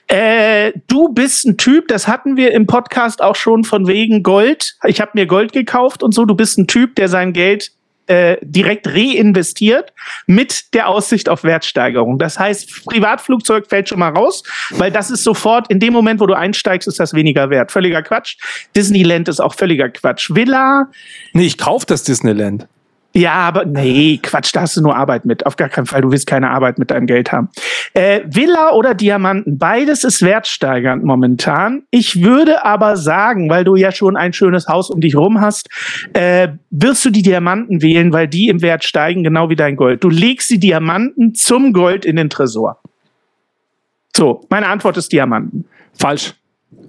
Äh, du bist ein Typ, das hatten wir im Podcast auch schon von wegen Gold. Ich habe mir Gold gekauft und so. Du bist ein Typ, der sein Geld äh, direkt reinvestiert mit der Aussicht auf Wertsteigerung. Das heißt, Privatflugzeug fällt schon mal raus, weil das ist sofort, in dem Moment, wo du einsteigst, ist das weniger wert. Völliger Quatsch. Disneyland ist auch völliger Quatsch. Villa, Nee, ich kauf das Disneyland. Ja, aber nee, Quatsch, da hast du nur Arbeit mit. Auf gar keinen Fall, du willst keine Arbeit mit deinem Geld haben. Äh, Villa oder Diamanten, beides ist wertsteigernd momentan. Ich würde aber sagen, weil du ja schon ein schönes Haus um dich rum hast, äh, wirst du die Diamanten wählen, weil die im Wert steigen, genau wie dein Gold. Du legst die Diamanten zum Gold in den Tresor. So, meine Antwort ist Diamanten. Falsch.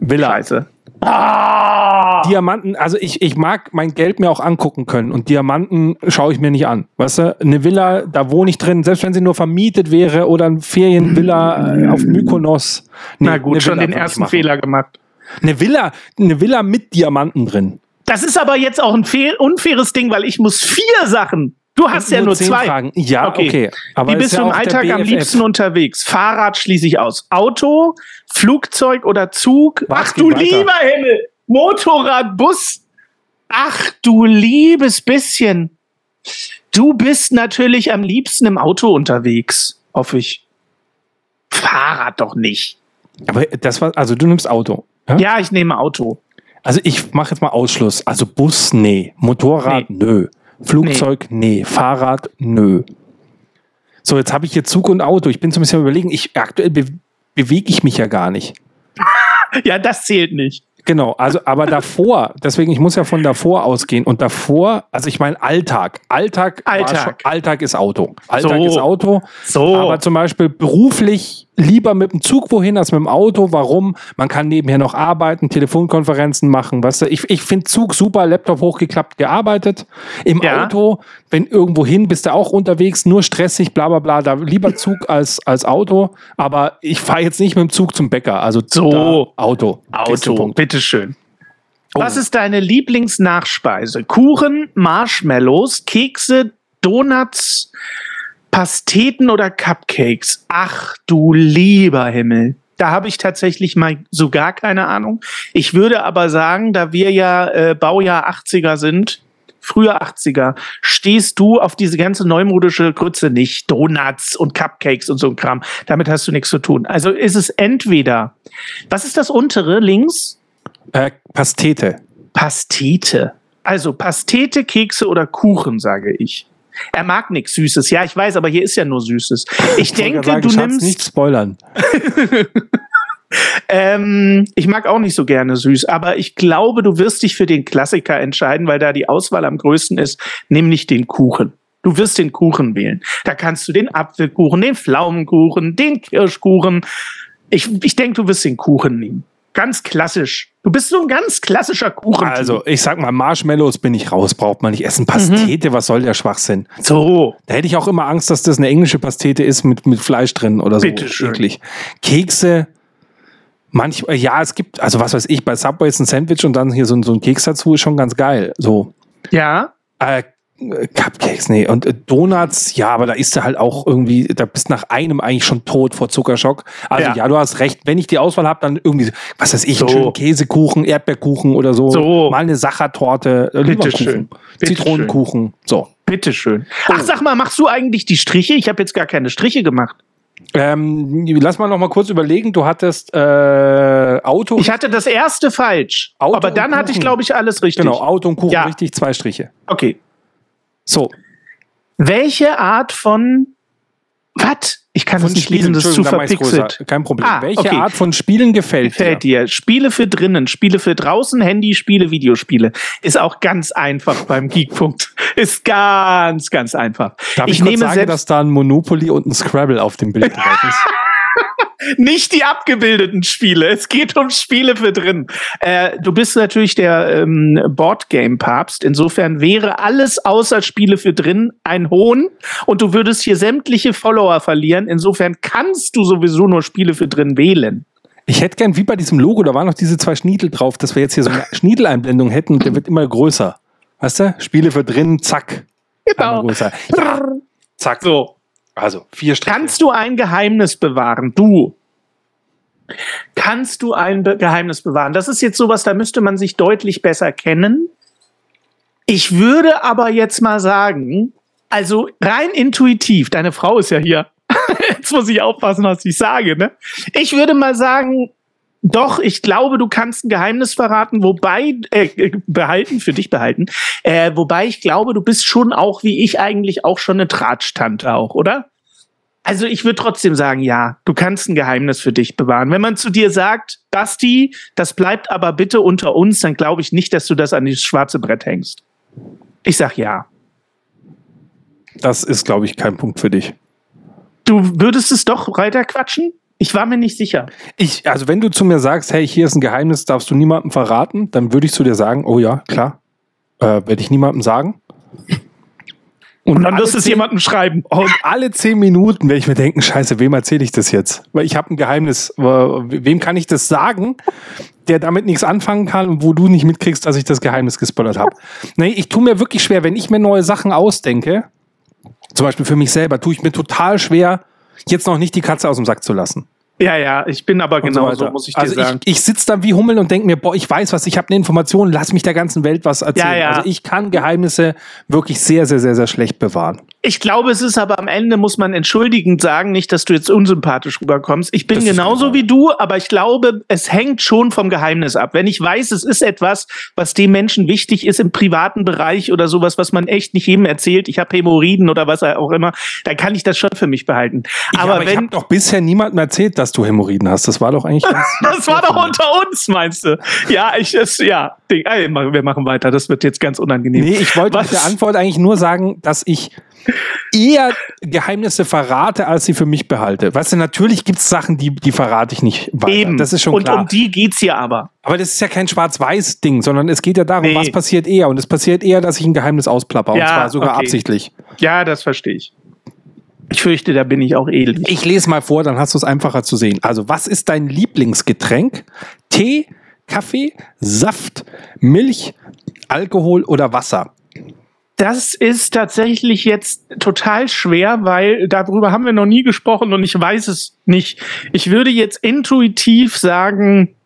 Villa. Scheiße. Ah! Diamanten, also ich, ich mag mein Geld mir auch angucken können und Diamanten schaue ich mir nicht an. Weißt du, eine Villa, da wohne ich drin, selbst wenn sie nur vermietet wäre oder eine Ferienvilla äh, auf Mykonos. Nee, Na gut, schon Villa den ersten. Fehler gemacht. Eine Villa, eine Villa mit Diamanten drin. Das ist aber jetzt auch ein unfaires Ding, weil ich muss vier Sachen. Du hast ja nur, nur zwei. Fragen. Ja, okay. okay. Aber Wie bist du im Alltag am liebsten unterwegs? Fahrrad schließe ich aus. Auto, Flugzeug oder Zug? Was Ach du weiter? lieber Himmel! Motorrad, Bus. Ach du liebes bisschen. Du bist natürlich am liebsten im Auto unterwegs, hoffe ich. Fahrrad doch nicht. Aber das war, also du nimmst Auto. Ja, ja ich nehme Auto. Also ich mache jetzt mal Ausschluss. Also Bus, nee. Motorrad, nee. nö. Flugzeug, nee. nee. Fahrrad, nö. So, jetzt habe ich hier Zug und Auto. Ich bin so ein bisschen überlegen, ich aktuell be bewege ich mich ja gar nicht. ja, das zählt nicht. Genau, also aber davor, deswegen, ich muss ja von davor ausgehen. Und davor, also ich meine Alltag. Alltag, Alltag. Schon, Alltag ist Auto. Alltag so. ist Auto. So. Aber zum Beispiel beruflich lieber mit dem Zug wohin als mit dem Auto. Warum? Man kann nebenher noch arbeiten, Telefonkonferenzen machen. Weißt du, ich, ich finde Zug super, Laptop hochgeklappt, gearbeitet. Im ja. Auto, wenn irgendwo hin, bist du auch unterwegs, nur stressig, bla bla bla. Da lieber Zug als, als Auto. Aber ich fahre jetzt nicht mit dem Zug zum Bäcker. Also so. Auto. Auto, bitteschön. Oh. Was ist deine Lieblingsnachspeise? Kuchen, Marshmallows, Kekse, Donuts, Pasteten oder Cupcakes? Ach du lieber Himmel. Da habe ich tatsächlich mal so gar keine Ahnung. Ich würde aber sagen, da wir ja äh, Baujahr 80er sind, früher 80er, stehst du auf diese ganze neumodische Grütze nicht. Donuts und Cupcakes und so ein Kram. Damit hast du nichts zu tun. Also ist es entweder, was ist das untere links? Äh, Pastete. Pastete. Also Pastete, Kekse oder Kuchen, sage ich. Er mag nichts Süßes. Ja, ich weiß, aber hier ist ja nur Süßes. Ich, ich denke, sagen, du nimmst. nicht spoilern. ähm, ich mag auch nicht so gerne süß, aber ich glaube, du wirst dich für den Klassiker entscheiden, weil da die Auswahl am größten ist, nämlich den Kuchen. Du wirst den Kuchen wählen. Da kannst du den Apfelkuchen, den Pflaumenkuchen, den Kirschkuchen. Ich, ich denke, du wirst den Kuchen nehmen ganz klassisch. Du bist so ein ganz klassischer Kuchen. Also, ich sag mal, Marshmallows bin ich raus, braucht man nicht essen. Pastete, mhm. was soll der Schwachsinn? So. Da hätte ich auch immer Angst, dass das eine englische Pastete ist mit, mit Fleisch drin oder so. Bitte schön. Eklig. Kekse, manchmal, ja, es gibt, also was weiß ich, bei Subway ist ein Sandwich und dann hier so, so ein Keks dazu ist schon ganz geil. So. Ja. Äh, Cupcakes, nee. Und äh, Donuts, ja, aber da ist du halt auch irgendwie, da bist nach einem eigentlich schon tot vor Zuckerschock. Also ja, ja du hast recht. Wenn ich die Auswahl habe, dann irgendwie, was weiß ich, so. einen schönen Käsekuchen, Erdbeerkuchen oder so. so. Mal eine Sachertorte, äh, Bitte Zitronenkuchen. Schön. So. Bitteschön. Ach, sag mal, machst du eigentlich die Striche? Ich habe jetzt gar keine Striche gemacht. Ähm, lass mal noch mal kurz überlegen. Du hattest äh, Auto. Ich hatte das erste falsch. Auto aber dann hatte ich, glaube ich, alles richtig. Genau, Auto und Kuchen ja. richtig, zwei Striche. Okay. So. Welche Art von was? Ich kann von das nicht lesen, das ist zu verpixelt. Kein Problem. Ah, Welche okay. Art von Spielen gefällt, gefällt dir? dir? Spiele für drinnen, Spiele für draußen, Handy, Spiele, Videospiele. Ist auch ganz einfach beim Geekpunkt. Ist ganz, ganz einfach. Darf ich, ich nehme sagen, dass da ein Monopoly und ein Scrabble auf dem Bild drauf ist? Nicht die abgebildeten Spiele. Es geht um Spiele für drin. Äh, du bist natürlich der ähm, Boardgame-Papst. Insofern wäre alles außer Spiele für drin ein Hohn und du würdest hier sämtliche Follower verlieren. Insofern kannst du sowieso nur Spiele für drin wählen. Ich hätte gern, wie bei diesem Logo, da waren noch diese zwei Schniedel drauf, dass wir jetzt hier so eine Schniedeleinblendung hätten und der wird immer größer. Weißt du? Spiele für drin, zack. Genau. Größer. Ja, zack. So. Also vier Striche. Kannst du ein Geheimnis bewahren? Du. Kannst du ein Be Geheimnis bewahren? Das ist jetzt sowas, da müsste man sich deutlich besser kennen. Ich würde aber jetzt mal sagen, also rein intuitiv, deine Frau ist ja hier. jetzt muss ich aufpassen, was ich sage, ne? Ich würde mal sagen, doch, ich glaube, du kannst ein Geheimnis verraten, wobei, äh, behalten, für dich behalten, äh, wobei ich glaube, du bist schon auch, wie ich eigentlich, auch schon eine Tratsch-Tante auch, oder? Also ich würde trotzdem sagen, ja, du kannst ein Geheimnis für dich bewahren. Wenn man zu dir sagt, Basti, das bleibt aber bitte unter uns, dann glaube ich nicht, dass du das an das schwarze Brett hängst. Ich sag ja. Das ist, glaube ich, kein Punkt für dich. Du würdest es doch weiter quatschen? Ich war mir nicht sicher. Ich, also wenn du zu mir sagst, hey, hier ist ein Geheimnis, darfst du niemandem verraten, dann würde ich zu dir sagen, oh ja, klar, äh, werde ich niemandem sagen. Und, und dann wirst du es jemandem schreiben. Und alle zehn Minuten werde ich mir denken, scheiße, wem erzähle ich das jetzt? Weil ich habe ein Geheimnis. Wem kann ich das sagen, der damit nichts anfangen kann und wo du nicht mitkriegst, dass ich das Geheimnis gespoilert habe? Nee, ich tue mir wirklich schwer, wenn ich mir neue Sachen ausdenke, zum Beispiel für mich selber, tue ich mir total schwer, jetzt noch nicht die Katze aus dem Sack zu lassen. Ja, ja, ich bin aber genau so, muss ich dir also sagen. Ich, ich sitze dann wie Hummel und denke mir, boah, ich weiß was, ich habe eine Information, lass mich der ganzen Welt was erzählen. Ja, ja. Also ich kann Geheimnisse wirklich sehr, sehr, sehr, sehr schlecht bewahren. Ich glaube, es ist aber am Ende, muss man entschuldigend sagen, nicht, dass du jetzt unsympathisch rüberkommst. Ich bin das genauso wie du, aber ich glaube, es hängt schon vom Geheimnis ab. Wenn ich weiß, es ist etwas, was dem Menschen wichtig ist im privaten Bereich oder sowas, was man echt nicht jedem erzählt, ich habe Hämorrhoiden oder was auch immer, dann kann ich das schon für mich behalten. Aber, ja, aber wenn, ich habe doch bisher niemandem erzählt, dass du Hämorrhoiden hast. Das war doch eigentlich. das war doch unter uns, meinst du? Ja, ich es ja. Ey, wir machen weiter. Das wird jetzt ganz unangenehm. Nee, ich wollte mit der Antwort eigentlich nur sagen, dass ich eher Geheimnisse verrate, als sie für mich behalte. Weißt du, natürlich gibt es Sachen, die, die verrate ich nicht weiter. Eben. Das ist schon Und klar. Um die geht's hier aber. Aber das ist ja kein Schwarz-Weiß-Ding, sondern es geht ja darum, nee. was passiert eher. Und es passiert eher, dass ich ein Geheimnis ausplapper. Ja, und zwar sogar okay. absichtlich. Ja, das verstehe ich. Ich fürchte, da bin ich auch ähnlich. Ich lese mal vor, dann hast du es einfacher zu sehen. Also, was ist dein Lieblingsgetränk? Tee, Kaffee, Saft, Milch, Alkohol oder Wasser? Das ist tatsächlich jetzt total schwer, weil darüber haben wir noch nie gesprochen und ich weiß es nicht. Ich würde jetzt intuitiv sagen,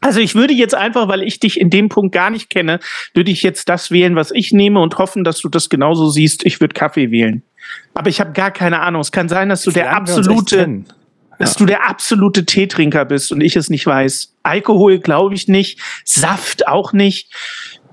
also ich würde jetzt einfach, weil ich dich in dem Punkt gar nicht kenne, würde ich jetzt das wählen, was ich nehme und hoffen, dass du das genauso siehst. Ich würde Kaffee wählen. Aber ich habe gar keine Ahnung. Es kann sein, dass du der absolute, dass du der absolute Teetrinker bist und ich es nicht weiß. Alkohol glaube ich nicht, Saft auch nicht.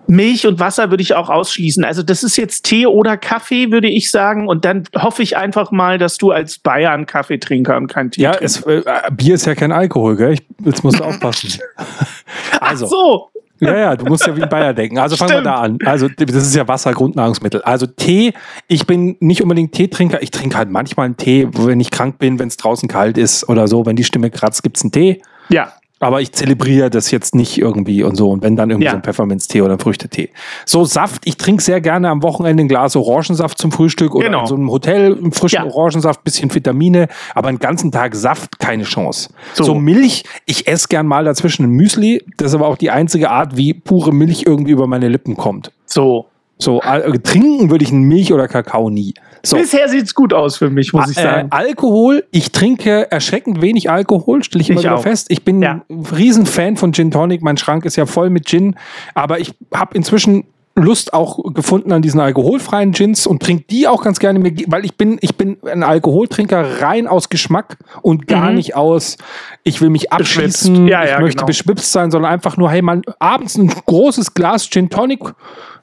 Milch und Wasser würde ich auch ausschließen. Also das ist jetzt Tee oder Kaffee, würde ich sagen. Und dann hoffe ich einfach mal, dass du als Bayern Kaffeetrinker und kein Tee Ja, es, äh, Bier ist ja kein Alkohol, gell? Ich, jetzt musst du aufpassen. also, Ach so. Ja, ja, du musst ja wie ein Bayer denken. Also fangen wir da an. Also das ist ja Wasser, Grundnahrungsmittel. Also Tee, ich bin nicht unbedingt Teetrinker. Ich trinke halt manchmal einen Tee, wenn ich krank bin, wenn es draußen kalt ist oder so. Wenn die Stimme kratzt, gibt's einen Tee. Ja. Aber ich zelebriere das jetzt nicht irgendwie und so. Und wenn dann irgendwie ja. so ein Pfefferminztee oder ein Früchtetee. So Saft, ich trinke sehr gerne am Wochenende ein Glas Orangensaft zum Frühstück oder genau. in so einem Hotel einen frischen ja. Orangensaft, bisschen Vitamine, aber einen ganzen Tag Saft, keine Chance. So, so Milch, ich esse gern mal dazwischen ein Müsli. Das ist aber auch die einzige Art, wie pure Milch irgendwie über meine Lippen kommt. So. So, äh, trinken würde ich Milch oder Kakao nie. So. Bisher sieht's gut aus für mich, muss ich äh, sagen. Äh, Alkohol, ich trinke erschreckend wenig Alkohol, stelle ich immer ich wieder auch. fest. Ich bin ja. ein Riesenfan von Gin Tonic. Mein Schrank ist ja voll mit Gin. Aber ich habe inzwischen Lust auch gefunden an diesen alkoholfreien Gins und trinke die auch ganz gerne, weil ich bin, ich bin ein Alkoholtrinker rein aus Geschmack und gar mhm. nicht aus, ich will mich abschließen, ja, ja, ich möchte genau. beschwipst sein, sondern einfach nur, hey man, abends ein großes Glas Gin Tonic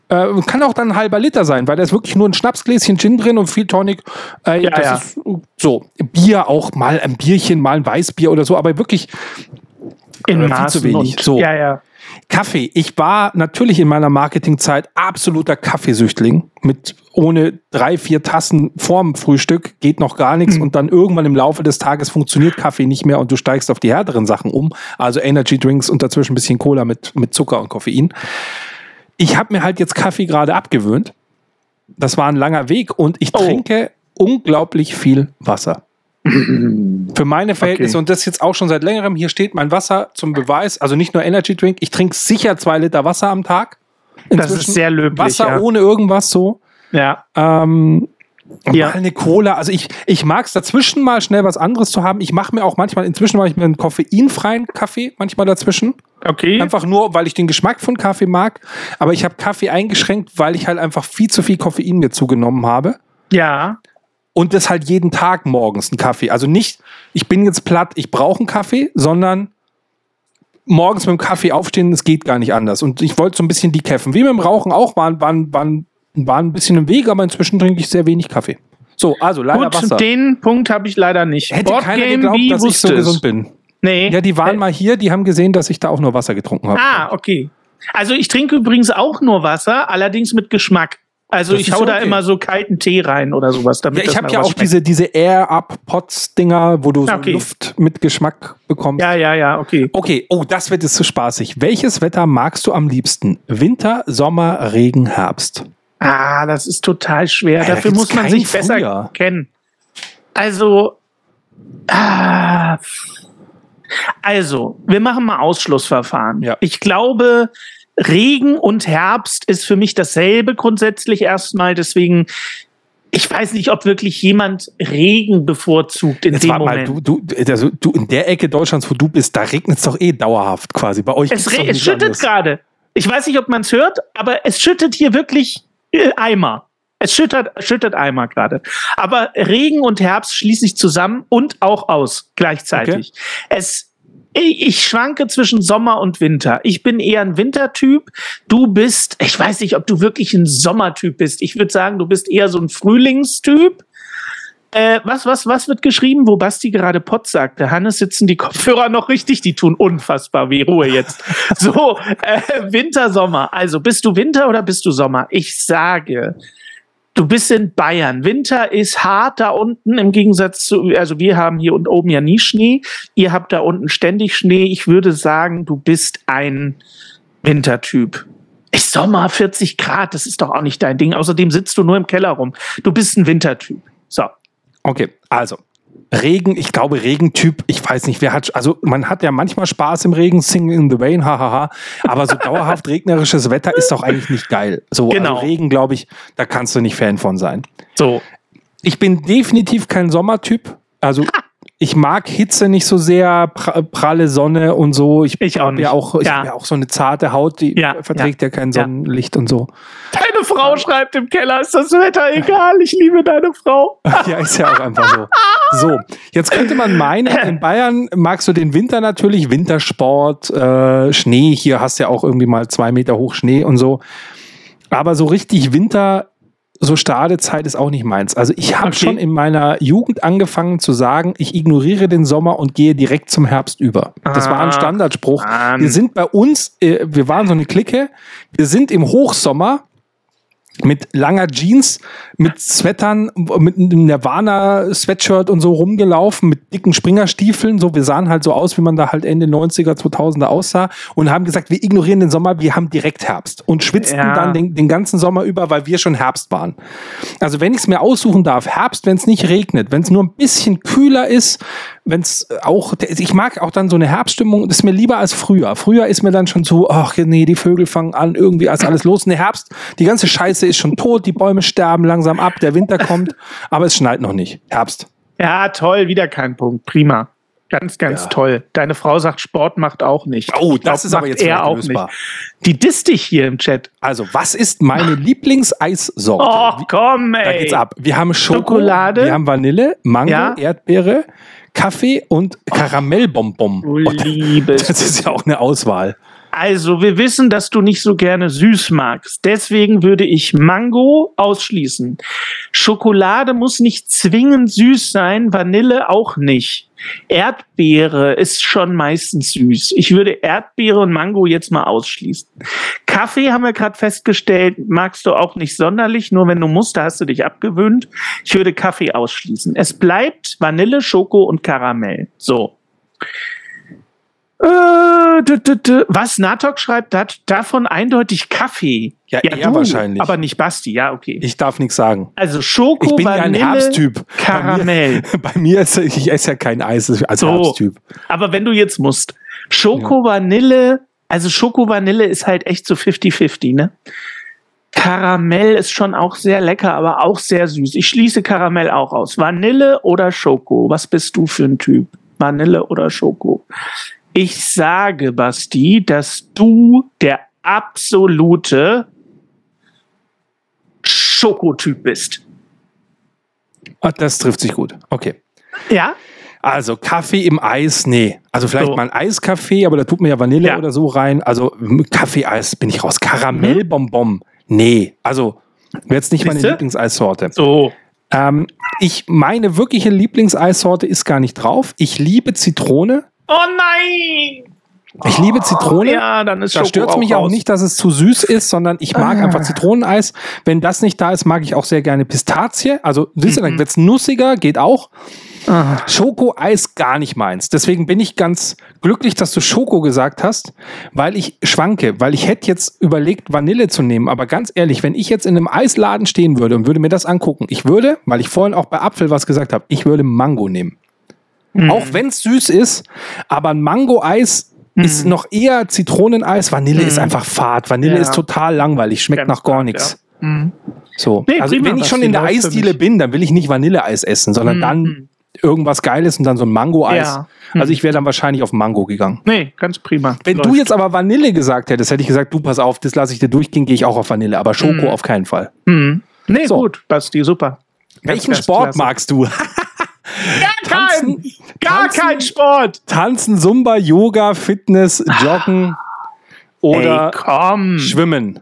äh, kann auch dann ein halber Liter sein, weil da ist wirklich nur ein Schnapsgläschen Gin drin und viel Tonic. Äh, ja, das ja. ist so. Bier auch mal ein Bierchen, mal ein Weißbier oder so, aber wirklich in äh, viel zu wenig. so. Ja, ja. Kaffee. Ich war natürlich in meiner Marketingzeit absoluter Kaffeesüchtling. Mit ohne drei, vier Tassen vorm Frühstück geht noch gar nichts. Mhm. Und dann irgendwann im Laufe des Tages funktioniert Kaffee nicht mehr und du steigst auf die härteren Sachen um. Also Energy Drinks und dazwischen ein bisschen Cola mit, mit Zucker und Koffein ich habe mir halt jetzt Kaffee gerade abgewöhnt. Das war ein langer Weg und ich oh. trinke unglaublich viel Wasser. Für meine Verhältnisse okay. und das jetzt auch schon seit längerem. Hier steht mein Wasser zum Beweis. Also nicht nur Energy Drink. Ich trinke sicher zwei Liter Wasser am Tag. Inzwischen. Das ist sehr löblich. Wasser ja. ohne irgendwas so. Ja. Ähm, ja. Mal eine Cola. Also ich, ich mag es dazwischen mal schnell was anderes zu haben. Ich mache mir auch manchmal, inzwischen mache ich mir einen koffeinfreien Kaffee manchmal dazwischen. Okay. Einfach nur, weil ich den Geschmack von Kaffee mag. Aber ich habe Kaffee eingeschränkt, weil ich halt einfach viel zu viel Koffein mir zugenommen habe. Ja. Und das halt jeden Tag morgens ein Kaffee. Also nicht, ich bin jetzt platt, ich brauche einen Kaffee, sondern morgens mit dem Kaffee aufstehen, es geht gar nicht anders. Und ich wollte so ein bisschen die kämpfen. Wie mit dem Rauchen auch, waren, waren, waren, waren ein bisschen im Weg, aber inzwischen trinke ich sehr wenig Kaffee. So, also leider Gut, Wasser. den Punkt habe ich leider nicht. Hätte Board keiner Game, geglaubt, dass ich so gesund bin. Nee. Ja, die waren mal hier, die haben gesehen, dass ich da auch nur Wasser getrunken habe. Ah, okay. Also ich trinke übrigens auch nur Wasser, allerdings mit Geschmack. Also das ich hau okay. da immer so kalten Tee rein oder sowas. Damit ja, ich habe ja auch diese, diese Air-Up-Pots-Dinger, wo du so okay. Luft mit Geschmack bekommst. Ja, ja, ja, okay. Okay, oh, das wird jetzt zu spaßig. Welches Wetter magst du am liebsten? Winter, Sommer, Regen, Herbst? Ah, das ist total schwer. Ja, Dafür muss man sich besser kennen. Also, ah, also, wir machen mal Ausschlussverfahren. Ja. Ich glaube, Regen und Herbst ist für mich dasselbe grundsätzlich erstmal. Deswegen, ich weiß nicht, ob wirklich jemand Regen bevorzugt in Jetzt dem Moment. Mal, du, du, also, du in der Ecke Deutschlands, wo du bist, da regnet es doch eh dauerhaft quasi. Bei euch es, es schüttet gerade. Ich weiß nicht, ob man es hört, aber es schüttet hier wirklich äh, Eimer. Es schüttert, schüttert Eimer gerade. Aber Regen und Herbst schließe ich zusammen und auch aus gleichzeitig. Okay. Es, ich schwanke zwischen Sommer und Winter. Ich bin eher ein Wintertyp. Du bist, ich weiß nicht, ob du wirklich ein Sommertyp bist. Ich würde sagen, du bist eher so ein Frühlingstyp. Äh, was, was, was wird geschrieben, wo Basti gerade Pott sagte? Hannes sitzen die Kopfhörer noch richtig, die tun unfassbar wie Ruhe jetzt. So, äh, Winter, Sommer. Also, bist du Winter oder bist du Sommer? Ich sage, du bist in Bayern. Winter ist hart da unten im Gegensatz zu, also wir haben hier und oben ja nie Schnee. Ihr habt da unten ständig Schnee. Ich würde sagen, du bist ein Wintertyp. Ich Sommer 40 Grad, das ist doch auch nicht dein Ding. Außerdem sitzt du nur im Keller rum. Du bist ein Wintertyp. So. Okay, also Regen, ich glaube Regentyp, ich weiß nicht, wer hat, also man hat ja manchmal Spaß im Regen, Singing in the Rain, hahaha, aber so dauerhaft regnerisches Wetter ist doch eigentlich nicht geil. So genau. also Regen, glaube ich, da kannst du nicht Fan von sein. So. Ich bin definitiv kein Sommertyp, also ich mag Hitze nicht so sehr, pralle Sonne und so. Ich, ich auch nicht. Ja auch, ich ja. habe ja auch so eine zarte Haut, die ja, verträgt ja, ja kein Sonnenlicht und so. Deine Frau schreibt im Keller, ist das Wetter egal, ich liebe deine Frau. ja, ist ja auch einfach so. So, jetzt könnte man meinen, in Bayern magst du den Winter natürlich, Wintersport, äh, Schnee, hier hast du ja auch irgendwie mal zwei Meter hoch Schnee und so. Aber so richtig Winter so Stadezeit ist auch nicht meins. Also ich habe okay. schon in meiner Jugend angefangen zu sagen, ich ignoriere den Sommer und gehe direkt zum Herbst über. Das war ein ah, Standardspruch. Mann. Wir sind bei uns, äh, wir waren so eine Clique, wir sind im Hochsommer mit langer Jeans, mit Sweatern, mit einem Nirvana-Sweatshirt und so rumgelaufen, mit dicken Springerstiefeln. So, wir sahen halt so aus, wie man da halt Ende 90er, 2000er aussah und haben gesagt, wir ignorieren den Sommer, wir haben direkt Herbst und schwitzten ja. dann den, den, ganzen Sommer über, weil wir schon Herbst waren. Also, wenn ich es mir aussuchen darf, Herbst, wenn es nicht regnet, wenn es nur ein bisschen kühler ist, wenn es auch, ich mag auch dann so eine Herbststimmung, das ist mir lieber als früher. Früher ist mir dann schon so, ach nee, die Vögel fangen an, irgendwie als alles los. Ne, Herbst, die ganze Scheiße ist schon tot, die Bäume sterben langsam ab, der Winter kommt, aber es schneit noch nicht. Herbst. Ja, toll, wieder kein Punkt. Prima. Ganz, ganz ja. toll. Deine Frau sagt, Sport macht auch nicht. Oh, das ist aber jetzt er auch lösbar. nicht. Die disst dich hier im Chat. Also, was ist meine Lieblingseissorte? Oh, komm, ey. Da geht's ab. Wir haben Schokolade, wir haben Vanille, Mango, ja? Erdbeere, Kaffee und Karamellbonbon. Oh, liebes. Das ist ja auch eine Auswahl. Also, wir wissen, dass du nicht so gerne süß magst. Deswegen würde ich Mango ausschließen. Schokolade muss nicht zwingend süß sein, Vanille auch nicht. Erdbeere ist schon meistens süß. Ich würde Erdbeere und Mango jetzt mal ausschließen. Kaffee haben wir gerade festgestellt, magst du auch nicht sonderlich, nur wenn du musst, da hast du dich abgewöhnt. Ich würde Kaffee ausschließen. Es bleibt Vanille, Schoko und Karamell. So. Äh, was Natok schreibt, hat davon eindeutig Kaffee. Ja, ja er du, wahrscheinlich. Aber nicht Basti, ja, okay. Ich darf nichts sagen. Also Schoko, ich bin Vanille, ja ein Herbsttyp. Karamell. Bei mir, bei mir ist ich esse ja kein Eis als so, Herbsttyp. Aber wenn du jetzt musst, Schoko, ja. Vanille, also Schoko, Vanille ist halt echt so 50-50, ne? Karamell ist schon auch sehr lecker, aber auch sehr süß. Ich schließe Karamell auch aus. Vanille oder Schoko? Was bist du für ein Typ? Vanille oder Schoko? Ich sage, Basti, dass du der absolute Schokotyp bist. Ah, das trifft sich gut. Okay. Ja? Also Kaffee im Eis, nee. Also vielleicht so. mal ein Eiskaffee, aber da tut mir ja Vanille ja. oder so rein. Also Kaffee-Eis bin ich raus. Karamellbonbon, nee. Also wäre jetzt nicht Siehste? meine Lieblingseissorte. So. Ähm, ich meine wirkliche Lieblingseissorte ist gar nicht drauf. Ich liebe Zitrone. Oh nein! Ich liebe Zitrone. Oh, ja, dann ist da stört es mich auch, auch nicht, dass es zu süß ist, sondern ich mag ah. einfach Zitroneneis. Wenn das nicht da ist, mag ich auch sehr gerne Pistazie. Also, siehst du, mhm. dann wird es nussiger, geht auch. Ah. Schokoeis gar nicht meins. Deswegen bin ich ganz glücklich, dass du Schoko gesagt hast, weil ich schwanke, weil ich hätte jetzt überlegt, Vanille zu nehmen. Aber ganz ehrlich, wenn ich jetzt in einem Eisladen stehen würde und würde mir das angucken, ich würde, weil ich vorhin auch bei Apfel was gesagt habe, ich würde Mango nehmen. Mhm. Auch wenn es süß ist, aber ein Mango-Eis mhm. ist noch eher Zitroneneis. Vanille mhm. ist einfach fad. Vanille ja. ist total langweilig, schmeckt Ganz nach gar nichts. Ja. Mhm. So. Nee, also prima, wenn ich schon in der Eisdiele bin, dann will ich nicht Vanilleeis essen, sondern mhm. dann irgendwas Geiles und dann so ein Mango-Eis. Ja. Hm. Also ich wäre dann wahrscheinlich auf Mango gegangen. Nee, ganz prima. Wenn Läuft. du jetzt aber Vanille gesagt hättest, hätte ich gesagt, du pass auf, das lasse ich dir durchgehen, gehe ich auch auf Vanille, aber Schoko hm. auf keinen Fall. Hm. Nee, so. gut, Basti, super. Welchen Sport magst du? Gar keinen! Gar kein Sport! Tanzen, Zumba, Yoga, Fitness, Joggen oder Ey, Schwimmen.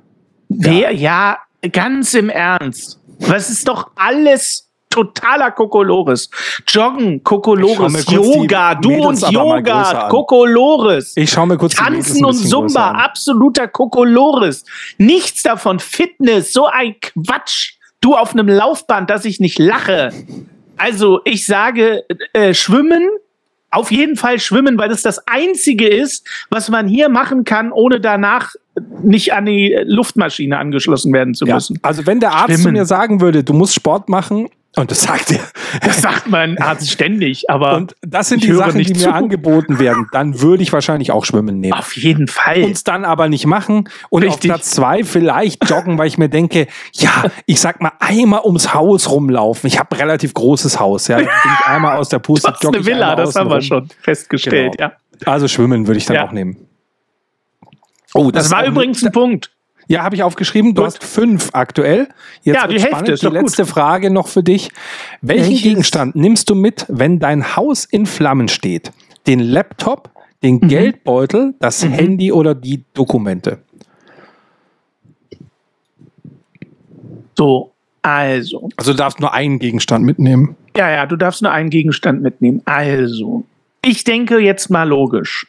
Wer, ja. ja, ganz im Ernst. Was ist doch alles totaler Kokolores. Joggen, Kokolores, Yoga, du und Yoga, Kokolores. Ich schau mir kurz Tanzen und Zumba, absoluter Kokolores. Nichts davon. Fitness, so ein Quatsch. Du auf einem Laufband, dass ich nicht lache. Also, ich sage, äh, schwimmen, auf jeden Fall schwimmen, weil das das einzige ist, was man hier machen kann, ohne danach nicht an die Luftmaschine angeschlossen werden zu müssen. Ja, also wenn der Arzt schwimmen. zu mir sagen würde, du musst Sport machen, und das sagt er. Das sagt mein Arzt ständig, aber. Und das sind die Sachen, die mir angeboten werden. Dann würde ich wahrscheinlich auch schwimmen nehmen. Auf jeden Fall. Uns dann aber nicht machen. Und Richtig. auf Platz zwei vielleicht joggen, weil ich mir denke, ja, ich sag mal, einmal ums Haus rumlaufen. Ich habe ein relativ großes Haus, ja. Bin ich einmal aus der Puste. Das ist eine Villa, das haben wir schon festgestellt, genau. ja. Also schwimmen würde ich dann ja. auch nehmen. Oh, das, das war übrigens ein Punkt. Ja, habe ich aufgeschrieben. Du gut. hast fünf aktuell. Jetzt ja, die Hälfte ist Die letzte gut. Frage noch für dich. Welchen Welches? Gegenstand nimmst du mit, wenn dein Haus in Flammen steht? Den Laptop, den mhm. Geldbeutel, das mhm. Handy oder die Dokumente? So, also. Also du darfst nur einen Gegenstand mitnehmen. Ja, ja, du darfst nur einen Gegenstand mitnehmen. Also, ich denke jetzt mal logisch.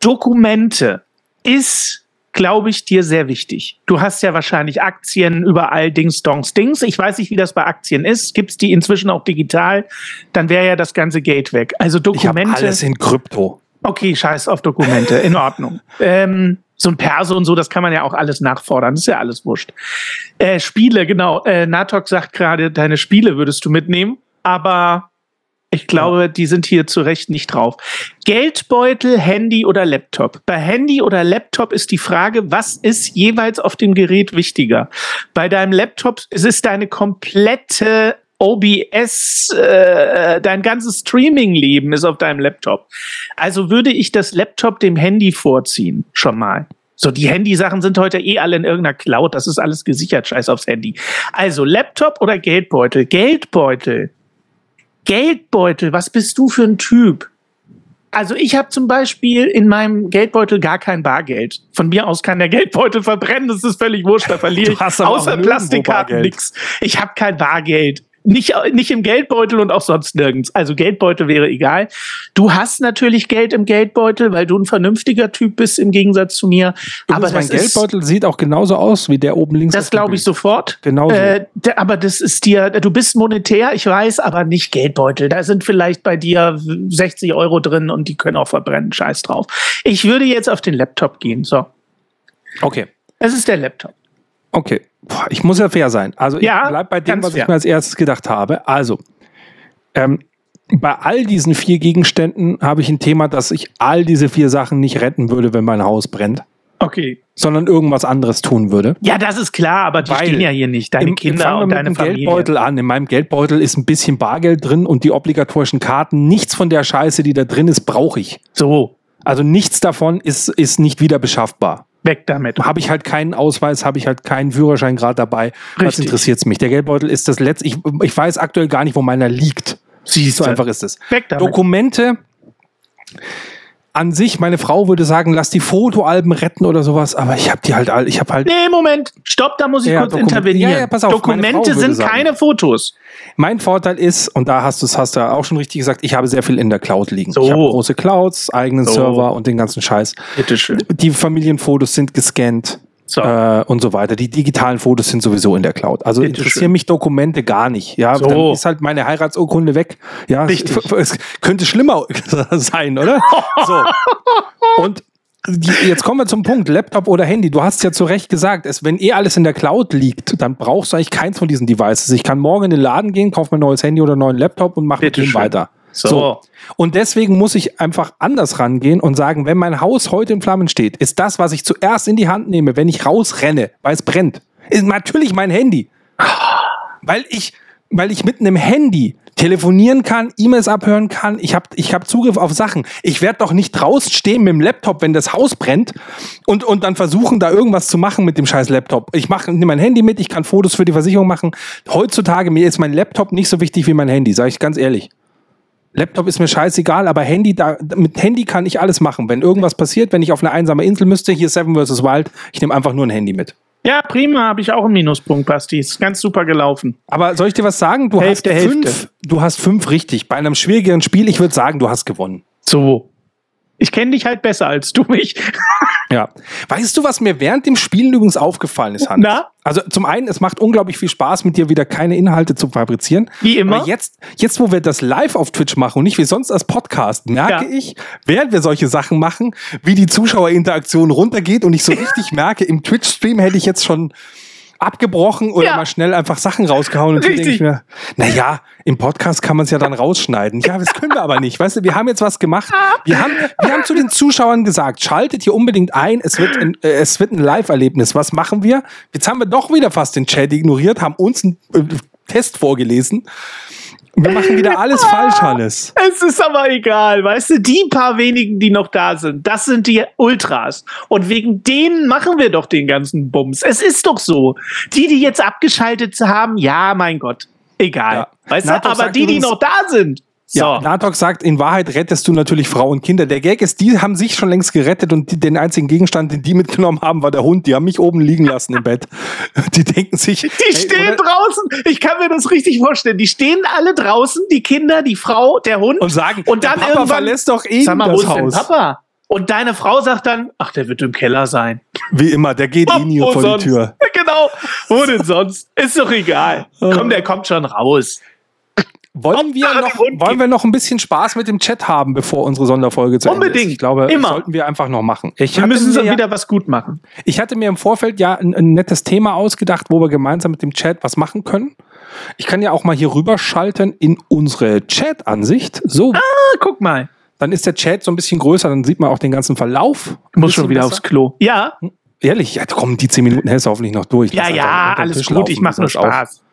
Dokumente ist glaube ich, dir sehr wichtig. Du hast ja wahrscheinlich Aktien überall, Dings, Dongs, Dings. Ich weiß nicht, wie das bei Aktien ist. Gibt es die inzwischen auch digital? Dann wäre ja das ganze Geld weg. Also Dokumente. Ich alles in Krypto. Okay, scheiß auf Dokumente. In Ordnung. ähm, so ein Perso und so, das kann man ja auch alles nachfordern. Das ist ja alles wurscht. Äh, Spiele, genau. Äh, Natok sagt gerade, deine Spiele würdest du mitnehmen. Aber ich glaube, die sind hier zu Recht nicht drauf. Geldbeutel, Handy oder Laptop. Bei Handy oder Laptop ist die Frage, was ist jeweils auf dem Gerät wichtiger? Bei deinem Laptop ist es deine komplette OBS, äh, dein ganzes Streaming-Leben ist auf deinem Laptop. Also würde ich das Laptop dem Handy vorziehen, schon mal. So, die Handysachen sind heute eh alle in irgendeiner Cloud, das ist alles gesichert, scheiß aufs Handy. Also Laptop oder Geldbeutel? Geldbeutel Geldbeutel, was bist du für ein Typ? Also ich habe zum Beispiel in meinem Geldbeutel gar kein Bargeld. Von mir aus kann der Geldbeutel verbrennen, das ist völlig wurscht, da verliere ich außer Plastikkarten nichts. Ich habe kein Bargeld nicht, nicht im Geldbeutel und auch sonst nirgends. Also Geldbeutel wäre egal. Du hast natürlich Geld im Geldbeutel, weil du ein vernünftiger Typ bist im Gegensatz zu mir. Übrigens, aber mein Geldbeutel ist, sieht auch genauso aus wie der oben links. Das glaube ich sofort. Genau. Äh, aber das ist dir, du bist monetär, ich weiß, aber nicht Geldbeutel. Da sind vielleicht bei dir 60 Euro drin und die können auch verbrennen. Scheiß drauf. Ich würde jetzt auf den Laptop gehen. So. Okay. Es ist der Laptop. Okay. Boah, ich muss ja fair sein. Also ich ja, bleib bei dem, was fair. ich mir als erstes gedacht habe. Also, ähm, bei all diesen vier Gegenständen habe ich ein Thema, dass ich all diese vier Sachen nicht retten würde, wenn mein Haus brennt. Okay. Sondern irgendwas anderes tun würde. Ja, das ist klar, aber die Weil stehen ja hier nicht. Deine im, Kinder und deine mit Familie. Geldbeutel an. In meinem Geldbeutel ist ein bisschen Bargeld drin und die obligatorischen Karten. Nichts von der Scheiße, die da drin ist, brauche ich. So. Also nichts davon ist, ist nicht wieder beschaffbar. Weg damit. Habe ich halt keinen Ausweis, habe ich halt keinen Führerschein gerade dabei. Richtig. Was interessiert es mich? Der Geldbeutel ist das letzte. Ich, ich weiß aktuell gar nicht, wo meiner liegt. Siehst so einfach ist es. Weg damit. Dokumente an sich, meine Frau würde sagen, lass die Fotoalben retten oder sowas, aber ich habe die halt all, ich habe halt. Nee, Moment, stopp, da muss ich ja, kurz Dokument intervenieren. Ja, ja, pass auf, Dokumente sind sagen, keine Fotos. Mein Vorteil ist, und da hast du es hast du auch schon richtig gesagt, ich habe sehr viel in der Cloud liegen. So. Ich habe große Clouds, eigenen so. Server und den ganzen Scheiß. Bitteschön. Die Familienfotos sind gescannt. So. Äh, und so weiter. Die digitalen Fotos sind sowieso in der Cloud. Also Bitte interessieren schön. mich Dokumente gar nicht. Ja, so. dann ist halt meine Heiratsurkunde weg. Ja, Richtig. Es, könnte schlimmer sein, oder? so. Und Jetzt kommen wir zum Punkt, Laptop oder Handy. Du hast ja zu Recht gesagt, es, wenn eh alles in der Cloud liegt, dann brauchst du eigentlich keins von diesen Devices. Ich kann morgen in den Laden gehen, kaufe mir ein neues Handy oder einen neuen Laptop und mache mit dem weiter. So. so. Und deswegen muss ich einfach anders rangehen und sagen, wenn mein Haus heute in Flammen steht, ist das, was ich zuerst in die Hand nehme, wenn ich rausrenne, weil es brennt, ist natürlich mein Handy. Weil ich, weil ich mit einem Handy telefonieren kann, E-Mails abhören kann. Ich habe ich hab Zugriff auf Sachen. Ich werde doch nicht draußen stehen mit dem Laptop, wenn das Haus brennt und, und dann versuchen, da irgendwas zu machen mit dem scheiß Laptop. Ich mache nehme mein Handy mit, ich kann Fotos für die Versicherung machen. Heutzutage, mir ist mein Laptop nicht so wichtig wie mein Handy, sage ich ganz ehrlich. Laptop ist mir scheißegal, aber Handy, da, mit Handy kann ich alles machen. Wenn irgendwas passiert, wenn ich auf eine einsame Insel müsste, hier Seven vs. Wild, ich nehme einfach nur ein Handy mit. Ja, prima, habe ich auch einen Minuspunkt, Basti. Ist ganz super gelaufen. Aber soll ich dir was sagen? Du Hälfte, hast fünf, Hälfte. du hast fünf richtig. Bei einem schwierigeren Spiel, ich würde sagen, du hast gewonnen. So. Ich kenne dich halt besser als du mich. Ja. Weißt du, was mir während dem Spielen übrigens aufgefallen ist, Hans? Na? Also zum einen, es macht unglaublich viel Spaß, mit dir wieder keine Inhalte zu fabrizieren. Wie immer. Aber jetzt, jetzt, wo wir das live auf Twitch machen und nicht wie sonst als Podcast, merke ja. ich, während wir solche Sachen machen, wie die Zuschauerinteraktion runtergeht und ich so richtig merke, im Twitch-Stream hätte ich jetzt schon abgebrochen oder ja. mal schnell einfach Sachen rausgehauen und denke ich mir, naja, im Podcast kann man es ja dann rausschneiden. Ja, das können wir aber nicht. Weißt du, wir haben jetzt was gemacht. Wir haben, wir haben zu den Zuschauern gesagt, schaltet hier unbedingt ein. Es wird ein, äh, es wird ein Live-Erlebnis. Was machen wir? Jetzt haben wir doch wieder fast den Chat ignoriert, haben uns einen äh, Test vorgelesen. Wir machen wieder alles falsch, Hannes. Es ist aber egal, weißt du, die paar wenigen, die noch da sind, das sind die Ultras. Und wegen denen machen wir doch den ganzen Bums. Es ist doch so. Die, die jetzt abgeschaltet haben, ja, mein Gott, egal. Ja. Weißt du, aber die, die noch da sind, so. Ja, Natok sagt, in Wahrheit rettest du natürlich Frau und Kinder. Der Gag ist, die haben sich schon längst gerettet und die, den einzigen Gegenstand, den die mitgenommen haben, war der Hund. Die haben mich oben liegen lassen im Bett. Die denken sich. Die hey, stehen oder? draußen. Ich kann mir das richtig vorstellen. Die stehen alle draußen, die Kinder, die Frau, der Hund. Und sagen, und dann Papa irgendwann, verlässt doch eben sag mal, das wo Haus. Denn Papa? Und deine Frau sagt dann, ach, der wird im Keller sein. Wie immer, der geht eh nie vor sonst? die Tür. Genau. Wo denn sonst? Ist doch egal. Komm, der kommt schon raus. Wollen wir, noch, wollen wir noch ein bisschen Spaß mit dem Chat haben, bevor unsere Sonderfolge zu Unbedingt. Ende ist? Ich glaube, Immer. sollten wir einfach noch machen. Ich wir müssen ja, wieder was gut machen. Ich hatte mir im Vorfeld ja ein, ein, nettes Thema ausgedacht, wo wir gemeinsam mit dem Chat was machen können. Ich kann ja auch mal hier rüberschalten in unsere Chat-Ansicht. So. Ah, guck mal. Dann ist der Chat so ein bisschen größer, dann sieht man auch den ganzen Verlauf. Muss schon wieder besser. aufs Klo. Ja. Hm? Ehrlich, ja, komm, die zehn Minuten hältst du hoffentlich noch durch. Ja, ja, alles gut, ich mache nur Spaß. Auf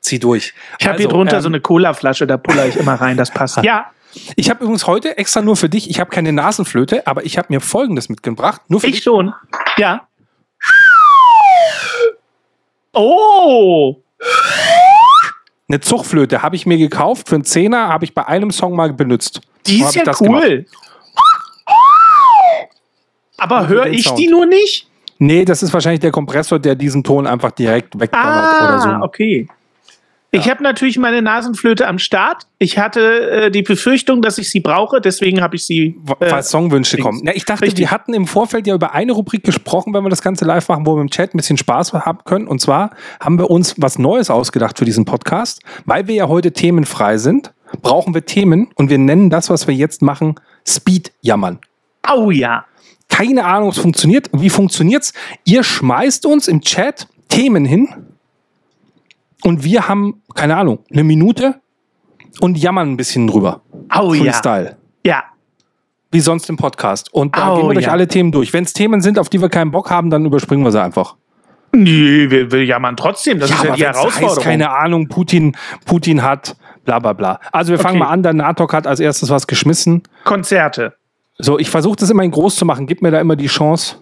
zieh durch. Ich habe also, hier drunter ähm, so eine Cola-Flasche, da puller ich immer rein, das passt. ja. Ich habe übrigens heute extra nur für dich, ich habe keine Nasenflöte, aber ich habe mir Folgendes mitgebracht. Nur für ich dich. schon. Ja. Oh! Eine Zuchtflöte habe ich mir gekauft für einen Zehner, habe ich bei einem Song mal benutzt. Die ist ja cool. Gemacht. Aber höre ich Sound. die nur nicht? Nee, das ist wahrscheinlich der Kompressor, der diesen Ton einfach direkt wegdonnert ah, oder so. okay. Ich habe natürlich meine Nasenflöte am Start. Ich hatte äh, die Befürchtung, dass ich sie brauche, deswegen habe ich sie. Äh, Weil Songwünsche kommen. Ja, ich dachte, Richtig. wir hatten im Vorfeld ja über eine Rubrik gesprochen, wenn wir das Ganze live machen, wo wir im Chat ein bisschen Spaß haben können. Und zwar haben wir uns was Neues ausgedacht für diesen Podcast. Weil wir ja heute themenfrei sind, brauchen wir Themen und wir nennen das, was wir jetzt machen, Speed jammern. Oh ja. Keine Ahnung, es funktioniert. Wie funktioniert's? Ihr schmeißt uns im Chat Themen hin und wir haben, keine Ahnung, eine Minute und jammern ein bisschen drüber. Oh Freestyle. ja. Ja. Wie sonst im Podcast. Und da oh, gehen wir durch ja. alle Themen durch. Wenn es Themen sind, auf die wir keinen Bock haben, dann überspringen wir sie einfach. Nee, wir, wir jammern trotzdem. Das ja, ist ja die Herausforderung. Heißt, keine Ahnung, Putin, Putin hat bla bla bla. Also wir fangen okay. mal an, der NATO hat als erstes was geschmissen. Konzerte. So, ich versuche das immer in groß zu machen. Gib mir da immer die Chance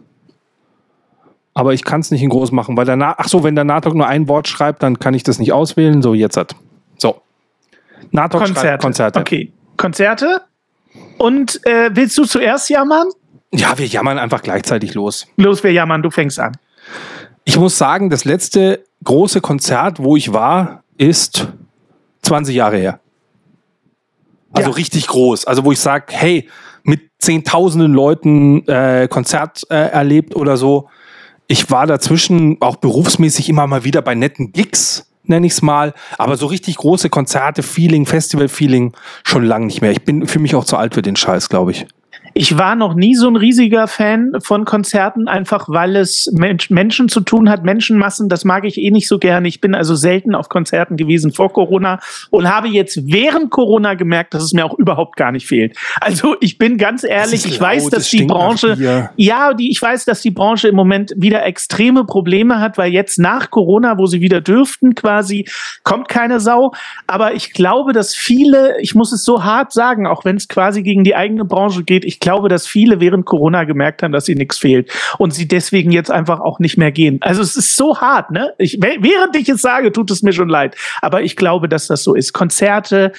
aber ich kann es nicht in groß machen, weil der ach so, wenn der Natok nur ein Wort schreibt, dann kann ich das nicht auswählen. So, jetzt hat. So. Natok Konzerte. schreibt Konzerte. Okay. Konzerte. Und äh, willst du zuerst jammern? Ja, wir jammern einfach gleichzeitig los. Los, wir jammern, du fängst an. Ich muss sagen, das letzte große Konzert, wo ich war, ist 20 Jahre her. Also ja. richtig groß. Also wo ich sage, hey, mit zehntausenden Leuten äh, Konzert äh, erlebt oder so Ich war dazwischen auch berufsmäßig immer mal wieder bei netten Gigs nenne ich es mal. Aber so richtig große Konzerte, Feeling, Festival-Feeling schon lange nicht mehr. Ich bin für mich auch zu alt für den Scheiß, glaube ich. Ich war noch nie so ein riesiger Fan von Konzerten, einfach weil es Mensch, Menschen zu tun hat, Menschenmassen. Das mag ich eh nicht so gerne. Ich bin also selten auf Konzerten gewesen vor Corona und habe jetzt während Corona gemerkt, dass es mir auch überhaupt gar nicht fehlt. Also ich bin ganz ehrlich, ich laut, weiß, dass die Branche, ja, die, ich weiß, dass die Branche im Moment wieder extreme Probleme hat, weil jetzt nach Corona, wo sie wieder dürften, quasi kommt keine Sau. Aber ich glaube, dass viele, ich muss es so hart sagen, auch wenn es quasi gegen die eigene Branche geht, ich glaube, dass viele während Corona gemerkt haben, dass ihnen nichts fehlt und sie deswegen jetzt einfach auch nicht mehr gehen. Also es ist so hart, ne? Ich, während ich es sage, tut es mir schon leid. Aber ich glaube, dass das so ist. Konzerte,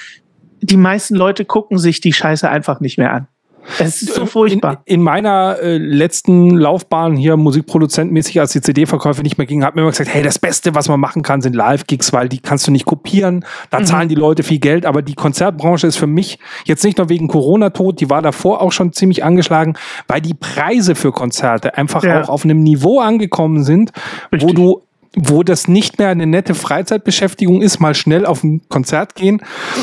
die meisten Leute gucken sich die Scheiße einfach nicht mehr an. Es ist so furchtbar. In, in meiner äh, letzten Laufbahn hier musikproduzentmäßig, als die CD-Verkäufe nicht mehr gingen, hat mir immer gesagt, hey, das Beste, was man machen kann, sind Live-Gigs, weil die kannst du nicht kopieren. Da mhm. zahlen die Leute viel Geld. Aber die Konzertbranche ist für mich jetzt nicht nur wegen Corona tot, die war davor auch schon ziemlich angeschlagen, weil die Preise für Konzerte einfach ja. auch auf einem Niveau angekommen sind, Richtig. wo du wo das nicht mehr eine nette Freizeitbeschäftigung ist, mal schnell auf ein Konzert gehen,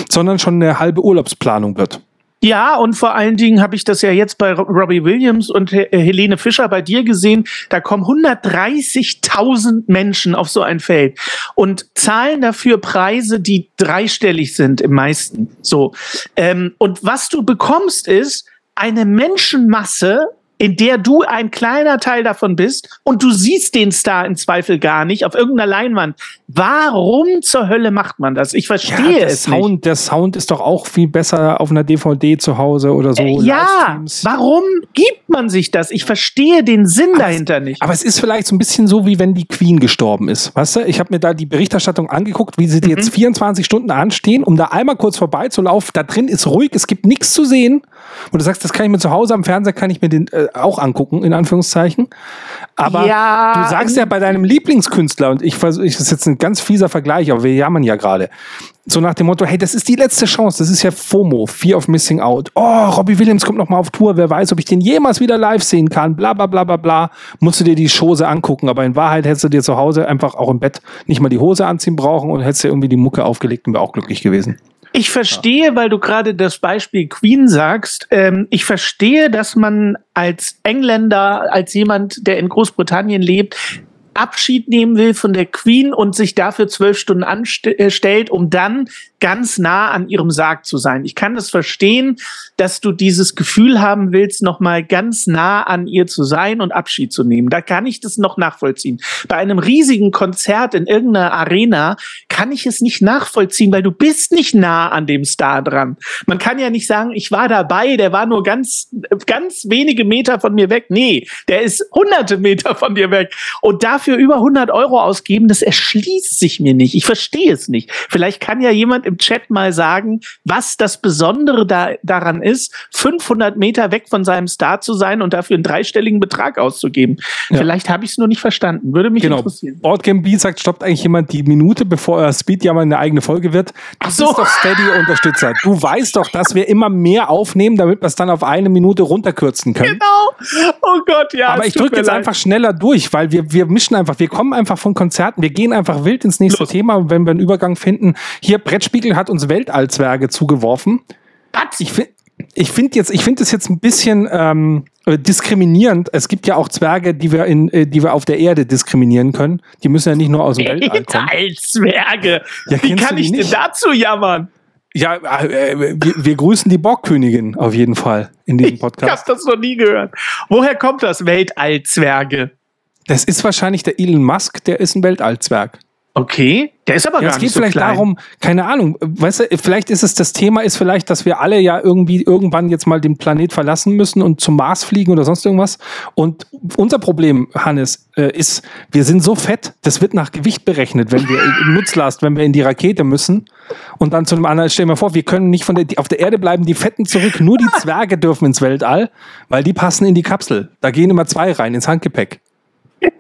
sondern schon eine halbe Urlaubsplanung wird. Ja, und vor allen Dingen habe ich das ja jetzt bei Robbie Williams und Helene Fischer bei dir gesehen. Da kommen 130.000 Menschen auf so ein Feld und zahlen dafür Preise, die dreistellig sind im meisten. So. Ähm, und was du bekommst ist eine Menschenmasse, in der du ein kleiner Teil davon bist und du siehst den Star im Zweifel gar nicht auf irgendeiner Leinwand. Warum zur Hölle macht man das? Ich verstehe ja, es Sound, nicht. Der Sound ist doch auch viel besser auf einer DVD zu Hause oder so. Äh, ja, warum gibt man sich das? Ich verstehe den Sinn aber dahinter es, nicht. Aber es ist vielleicht so ein bisschen so, wie wenn die Queen gestorben ist. Weißt du, ich habe mir da die Berichterstattung angeguckt, wie sie mhm. jetzt 24 Stunden anstehen, um da einmal kurz vorbeizulaufen. Da drin ist ruhig, es gibt nichts zu sehen. Und du sagst, das kann ich mir zu Hause am Fernseher, kann ich mir den äh, auch angucken, in Anführungszeichen. Aber ja, du sagst ja bei deinem Lieblingskünstler, und ich versuche, das ist jetzt ein ganz fieser Vergleich, aber wir jammern ja gerade. So nach dem Motto, hey, das ist die letzte Chance, das ist ja FOMO, Fear of Missing Out. Oh, Robbie Williams kommt noch mal auf Tour, wer weiß, ob ich den jemals wieder live sehen kann, bla bla bla bla bla. Musst du dir die Chose angucken, aber in Wahrheit hättest du dir zu Hause einfach auch im Bett nicht mal die Hose anziehen brauchen und hättest dir irgendwie die Mucke aufgelegt und wäre auch glücklich gewesen. Ich verstehe, weil du gerade das Beispiel Queen sagst, ähm, ich verstehe, dass man als Engländer, als jemand, der in Großbritannien lebt, Abschied nehmen will von der Queen und sich dafür zwölf Stunden anstellt, um dann ganz nah an ihrem Sarg zu sein. Ich kann das verstehen, dass du dieses Gefühl haben willst, noch mal ganz nah an ihr zu sein und Abschied zu nehmen. Da kann ich das noch nachvollziehen. Bei einem riesigen Konzert in irgendeiner Arena kann ich es nicht nachvollziehen, weil du bist nicht nah an dem Star dran. Man kann ja nicht sagen, ich war dabei, der war nur ganz, ganz wenige Meter von mir weg. Nee, der ist hunderte Meter von dir weg. Und dafür über 100 Euro ausgeben, das erschließt sich mir nicht. Ich verstehe es nicht. Vielleicht kann ja jemand im Chat mal sagen, was das Besondere da, daran ist, 500 Meter weg von seinem Star zu sein und dafür einen dreistelligen Betrag auszugeben. Ja. Vielleicht habe ich es nur nicht verstanden. Würde mich genau. interessieren. Boardgame B sagt, stoppt eigentlich jemand die Minute, bevor er Speed ja mal eine eigene Folge wird. Du Ach so. bist doch Steady-Unterstützer. Du weißt doch, dass wir immer mehr aufnehmen, damit wir es dann auf eine Minute runterkürzen können. Genau. Oh Gott, ja. Aber ich drücke jetzt leid. einfach schneller durch, weil wir, wir mischen einfach, wir kommen einfach von Konzerten, wir gehen einfach wild ins nächste Los. Thema, wenn wir einen Übergang finden. Hier Brettspiel Spiegel hat uns Weltallzwerge zugeworfen. Was? Ich finde ich finde jetzt, ich finde es jetzt ein bisschen ähm, diskriminierend. Es gibt ja auch Zwerge, die wir in, äh, die wir auf der Erde diskriminieren können. Die müssen ja nicht nur aus dem Weltall kommen. Weltallzwerge. Ja, Wie kann ich denn dazu jammern? Ja, äh, wir, wir, grüßen die Borgkönigin auf jeden Fall in diesem Podcast. Ich habe das noch nie gehört. Woher kommt das Weltallzwerge? Das ist wahrscheinlich der Elon Musk, der ist ein Weltallzwerg. Okay, der ist aber ja, gar es geht so vielleicht klein. darum, keine Ahnung, weißt du, vielleicht ist es das Thema ist vielleicht, dass wir alle ja irgendwie irgendwann jetzt mal den Planet verlassen müssen und zum Mars fliegen oder sonst irgendwas. Und unser Problem, Hannes, äh, ist, wir sind so fett, das wird nach Gewicht berechnet, wenn wir in Nutzlast, wenn wir in die Rakete müssen und dann zu einem anderen, stell dir mal vor, wir können nicht von der, auf der Erde bleiben, die Fetten zurück, nur die Zwerge dürfen ins Weltall, weil die passen in die Kapsel. Da gehen immer zwei rein ins Handgepäck.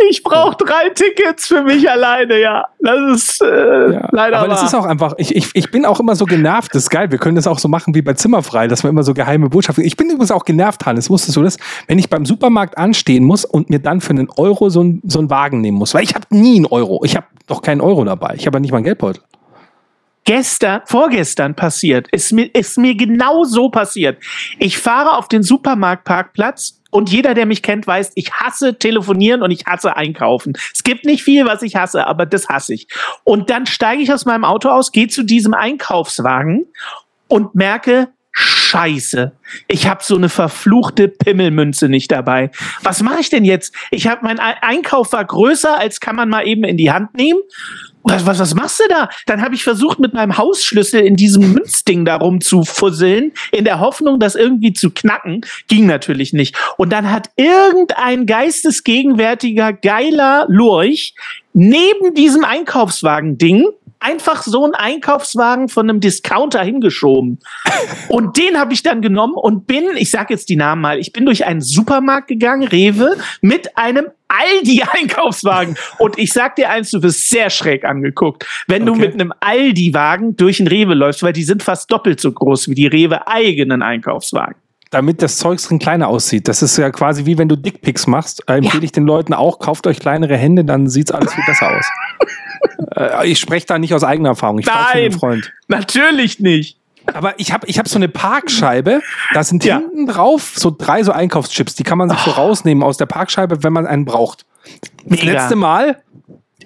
Ich brauche drei Tickets für mich alleine, ja. Das ist äh, ja, leider Aber das ist auch einfach, ich, ich, ich bin auch immer so genervt, das ist geil. Wir können das auch so machen wie bei Zimmerfrei, dass wir immer so geheime Botschaften. Ich bin übrigens auch genervt, Hannes, wusstest du das? Wenn ich beim Supermarkt anstehen muss und mir dann für einen Euro so, ein, so einen Wagen nehmen muss, weil ich habe nie einen Euro. Ich habe doch keinen Euro dabei. Ich habe ja nicht mal einen Geldbeutel gestern, vorgestern passiert. Ist mir, ist mir genau so passiert. Ich fahre auf den Supermarktparkplatz und jeder, der mich kennt, weiß, ich hasse telefonieren und ich hasse einkaufen. Es gibt nicht viel, was ich hasse, aber das hasse ich. Und dann steige ich aus meinem Auto aus, gehe zu diesem Einkaufswagen und merke, Scheiße, ich habe so eine verfluchte Pimmelmünze nicht dabei. Was mache ich denn jetzt? Ich habe mein Einkauf war größer, als kann man mal eben in die Hand nehmen was, was, was machst du da? Dann habe ich versucht, mit meinem Hausschlüssel in diesem Münzding darum zu fusseln, in der Hoffnung, das irgendwie zu knacken. Ging natürlich nicht. Und dann hat irgendein geistesgegenwärtiger, geiler Lurch neben diesem Einkaufswagen-Ding einfach so einen Einkaufswagen von einem Discounter hingeschoben. Und den habe ich dann genommen und bin, ich sage jetzt die Namen mal, ich bin durch einen Supermarkt gegangen, Rewe, mit einem Aldi-Einkaufswagen. Und ich sag dir eins, du wirst sehr schräg angeguckt, wenn okay. du mit einem Aldi-Wagen durch einen Rewe läufst, weil die sind fast doppelt so groß wie die Rewe-eigenen Einkaufswagen damit das Zeug drin kleiner aussieht. Das ist ja quasi wie wenn du Dickpics machst. Äh, empfehle ja. ich den Leuten auch, kauft euch kleinere Hände, dann sieht's alles viel besser aus. äh, ich spreche da nicht aus eigener Erfahrung. Ich Nein, Freund. natürlich nicht. Aber ich habe ich hab so eine Parkscheibe, da sind ja. hinten drauf so drei so Einkaufschips, die kann man sich oh. so rausnehmen aus der Parkscheibe, wenn man einen braucht. Das letzte Mal,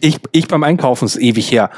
ich, ich beim Einkaufen, ist ewig her,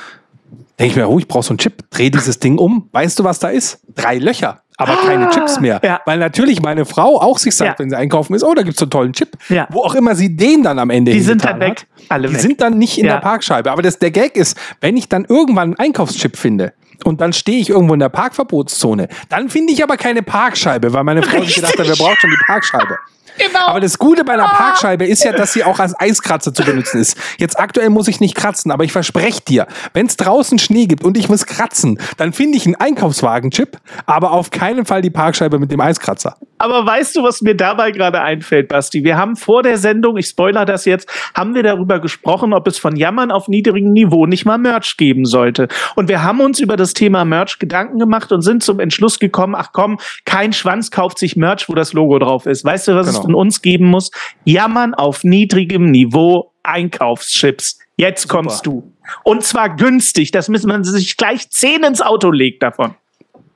denke ich mir, oh, ich brauche so einen Chip, dreh dieses Ding um. Weißt du, was da ist? Drei Löcher aber ah, keine Chips mehr. Ja. Weil natürlich meine Frau auch sich sagt, ja. wenn sie einkaufen ist, oh, da gibt es so einen tollen Chip. Ja. Wo auch immer sie den dann am Ende Die sind dann weg. Hat, Alle die weg. sind dann nicht in der Parkscheibe. Aber das, der Gag ist, wenn ich dann irgendwann einen Einkaufschip finde, und dann stehe ich irgendwo in der Parkverbotszone. Dann finde ich aber keine Parkscheibe, weil meine Frau sich gedacht hat, wer braucht schon die Parkscheibe. Genau. Aber das Gute bei einer ah. Parkscheibe ist ja, dass sie auch als Eiskratzer zu benutzen ist. Jetzt aktuell muss ich nicht kratzen, aber ich verspreche dir, wenn es draußen Schnee gibt und ich muss kratzen, dann finde ich einen Einkaufswagenchip, aber auf keinen Fall die Parkscheibe mit dem Eiskratzer. Aber weißt du, was mir dabei gerade einfällt, Basti? Wir haben vor der Sendung, ich spoiler das jetzt, haben wir darüber gesprochen, ob es von Jammern auf niedrigem Niveau nicht mal Merch geben sollte. Und wir haben uns über das Thema Merch Gedanken gemacht und sind zum Entschluss gekommen, ach komm, kein Schwanz kauft sich Merch, wo das Logo drauf ist. Weißt du, was genau. es von uns geben muss? Jammern auf niedrigem Niveau Einkaufschips. Jetzt Super. kommst du. Und zwar günstig. Das müssen man sich gleich zehn ins Auto legt davon.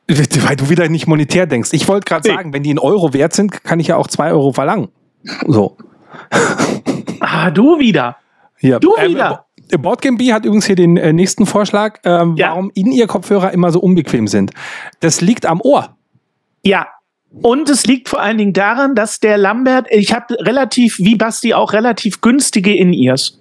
Weil du wieder nicht monetär denkst. Ich wollte gerade sagen, wenn die in Euro wert sind, kann ich ja auch zwei Euro verlangen. So. Ah, du wieder. Ja. Du ähm, wieder. Boardgame B hat übrigens hier den äh, nächsten Vorschlag, ähm, ja. warum in ihr Kopfhörer immer so unbequem sind. Das liegt am Ohr. Ja, und es liegt vor allen Dingen daran, dass der Lambert, ich habe relativ, wie Basti auch, relativ günstige In-Ears.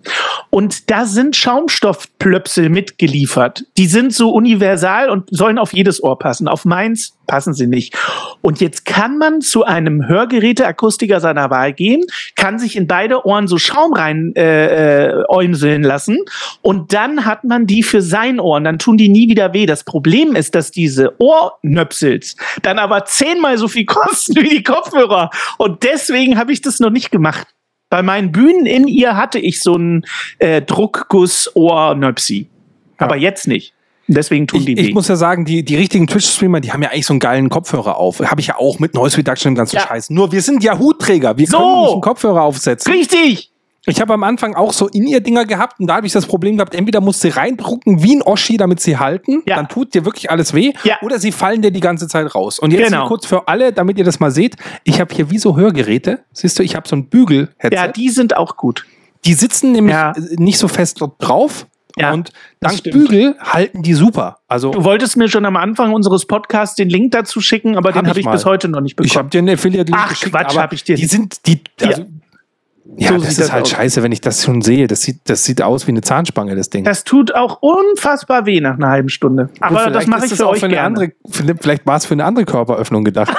Und da sind Schaumstoffplöpsel mitgeliefert. Die sind so universal und sollen auf jedes Ohr passen. Auf meins passen sie nicht. Und jetzt kann man zu einem Hörgeräteakustiker seiner Wahl gehen, kann sich in beide Ohren so Schaum rein äh, äh, äumseln lassen und dann hat man die für sein Ohr und dann tun die nie wieder weh. Das Problem ist, dass diese Ohrnöpsels dann aber zehnmal so viel kosten wie die Kopfhörer und deswegen habe ich das noch nicht gemacht. Bei meinen Bühnen in ihr hatte ich so einen äh, Druckguss-Ohrnöpsi. Aber jetzt nicht. Deswegen tun ich, die Ich muss ja sagen, die, die richtigen Twitch-Streamer, die haben ja eigentlich so einen geilen Kopfhörer auf. Habe ich ja auch mit Noise Reduction im ganzen ja. Scheiß. Nur wir sind ja Hutträger. Wir so. können nicht einen Kopfhörer aufsetzen. Richtig! Ich habe am Anfang auch so in ihr Dinger gehabt und da habe ich das Problem gehabt, entweder musst du reindrucken wie ein Oschi, damit sie halten, ja. dann tut dir wirklich alles weh, ja. oder sie fallen dir die ganze Zeit raus. Und jetzt genau. kurz für alle, damit ihr das mal seht, ich habe hier wie so Hörgeräte, siehst du, ich habe so ein Bügel-Headset. Ja, die sind auch gut. Die sitzen nämlich ja. nicht so fest drauf, ja, und dank Bügel halten die super. Also du wolltest mir schon am Anfang unseres Podcasts den Link dazu schicken, aber hab den habe ich, bis heute noch nicht bekommen. Ich habe dir einen Affiliate-Link Ach, geschickt, Quatsch, habe ich dir. Die sind die also, ja. Ja, so das ist halt aus. scheiße, wenn ich das schon sehe. Das sieht, das sieht aus wie eine Zahnspange, das Ding. Das tut auch unfassbar weh nach einer halben Stunde. Aber das mache ich für euch für gerne. Andere, vielleicht war es für eine andere Körperöffnung gedacht.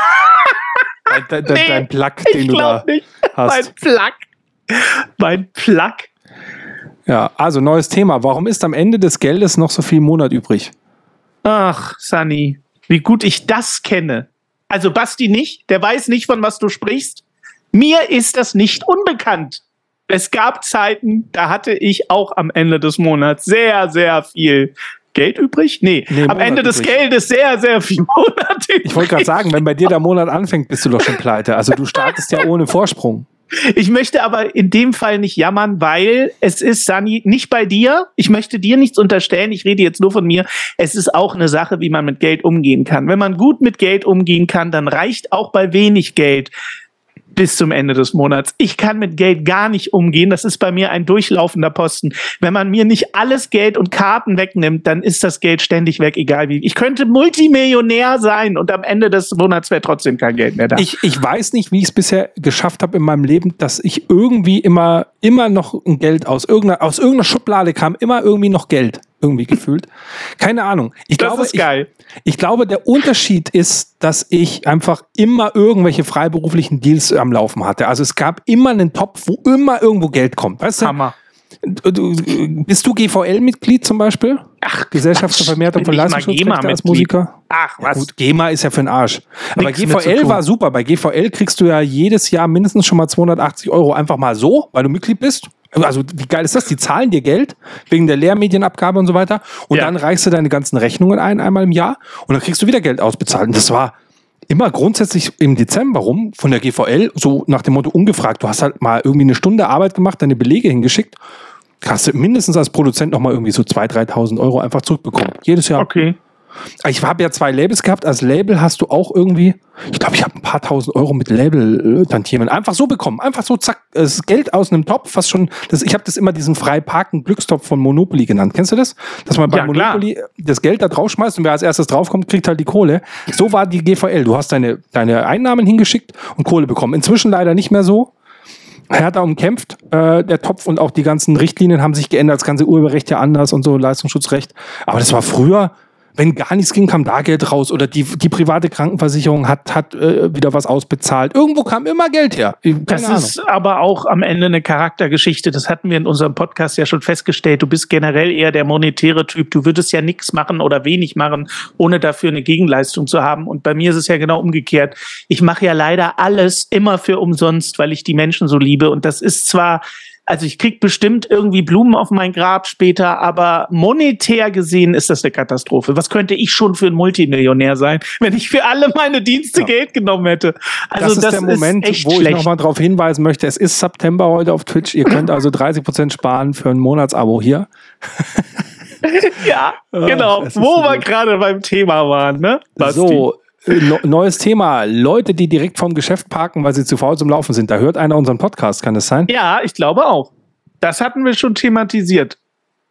dein, dein, nee, dein Plug, den du da nicht. hast. Mein Plug. Mein Plug. Ja, also neues Thema. Warum ist am Ende des Geldes noch so viel Monat übrig? Ach, Sunny, wie gut ich das kenne. Also Basti nicht, der weiß nicht, von was du sprichst. Mir ist das nicht unbekannt. Es gab Zeiten, da hatte ich auch am Ende des Monats sehr, sehr viel Geld übrig? Nee, nee am Ende des übrig. Geldes sehr, sehr viel Monat übrig. Ich wollte gerade sagen, wenn bei dir der Monat anfängt, bist du doch schon pleite. Also du startest ja ohne Vorsprung. Ich möchte aber in dem Fall nicht jammern, weil es ist, Sani, nicht bei dir. Ich möchte dir nichts unterstellen. Ich rede jetzt nur von mir. Es ist auch eine Sache, wie man mit Geld umgehen kann. Wenn man gut mit Geld umgehen kann, dann reicht auch bei wenig Geld bis zum Ende des Monats. Ich kann mit Geld gar nicht umgehen. Das ist bei mir ein durchlaufender Posten. Wenn man mir nicht alles Geld und Karten wegnimmt, dann ist das Geld ständig weg, egal wie. Ich könnte Multimillionär sein und am Ende des Monats wäre trotzdem kein Geld mehr da. Ich, ich weiß nicht, wie ich es bisher geschafft habe in meinem Leben, dass ich irgendwie immer, immer noch ein Geld aus irgendeiner, aus irgendeiner Schublade kam, immer irgendwie noch Geld irgendwie gefühlt. Keine Ahnung. Ich das glaube, ist geil. Ich, ich, glaube, der Unterschied ist, dass ich einfach immer irgendwelche freiberuflichen Deals am Laufen hatte. Also es gab immer einen Topf, wo immer irgendwo Geld kommt. Weißt du? Hammer. Du, bist du GVL-Mitglied zum Beispiel? Ach, Gesellschaft zur Vermehrung von Leistungsschutzrechten als Musiker? Ach, was? Ja, gut, GEMA ist ja für den Arsch. Aber Nichts GVL war super. Bei GVL kriegst du ja jedes Jahr mindestens schon mal 280 Euro einfach mal so, weil du Mitglied bist. Also wie geil ist das? Die zahlen dir Geld wegen der Lehrmedienabgabe und so weiter und ja. dann reichst du deine ganzen Rechnungen ein einmal im Jahr und dann kriegst du wieder Geld ausbezahlt. Und das war immer grundsätzlich im Dezember rum von der GVL, so nach dem Motto ungefragt, du hast halt mal irgendwie eine Stunde Arbeit gemacht, deine Belege hingeschickt, hast du mindestens als Produzent nochmal irgendwie so 2.000, 3.000 Euro einfach zurückbekommen. Jedes Jahr. Okay. Ich habe ja zwei Labels gehabt. Als Label hast du auch irgendwie, ich glaube, ich habe ein paar tausend Euro mit Label-Tantiemen einfach so bekommen. Einfach so, zack, das Geld aus einem Topf, fast schon, das, ich habe das immer diesen frei parken Glückstopf von Monopoly genannt. Kennst du das? Dass man bei ja, Monopoly klar. das Geld da drauf schmeißt und wer als erstes draufkommt, kriegt halt die Kohle. So war die GVL. Du hast deine, deine Einnahmen hingeschickt und Kohle bekommen. Inzwischen leider nicht mehr so härter umkämpft. Äh, der Topf und auch die ganzen Richtlinien haben sich geändert. Das ganze Urheberrecht ja anders und so, Leistungsschutzrecht. Aber das war früher, wenn gar nichts ging, kam da Geld raus oder die, die private Krankenversicherung hat, hat äh, wieder was ausbezahlt. Irgendwo kam immer Geld her. Keine das Ahnung. ist aber auch am Ende eine Charaktergeschichte. Das hatten wir in unserem Podcast ja schon festgestellt. Du bist generell eher der monetäre Typ. Du würdest ja nichts machen oder wenig machen, ohne dafür eine Gegenleistung zu haben. Und bei mir ist es ja genau umgekehrt. Ich mache ja leider alles immer für umsonst, weil ich die Menschen so liebe. Und das ist zwar also ich krieg bestimmt irgendwie Blumen auf mein Grab später, aber monetär gesehen ist das eine Katastrophe. Was könnte ich schon für ein Multimillionär sein, wenn ich für alle meine Dienste ja. Geld genommen hätte? Also das ist das der Moment, ist wo schlecht. ich nochmal darauf hinweisen möchte. Es ist September heute auf Twitch. Ihr könnt also 30 Prozent sparen für ein Monatsabo hier. ja, genau. Oh, wo wir gerade beim Thema waren, ne? Basti. So, neues Thema. Leute, die direkt vom Geschäft parken, weil sie zu faul zum Laufen sind. Da hört einer unseren Podcast, kann das sein? Ja, ich glaube auch. Das hatten wir schon thematisiert.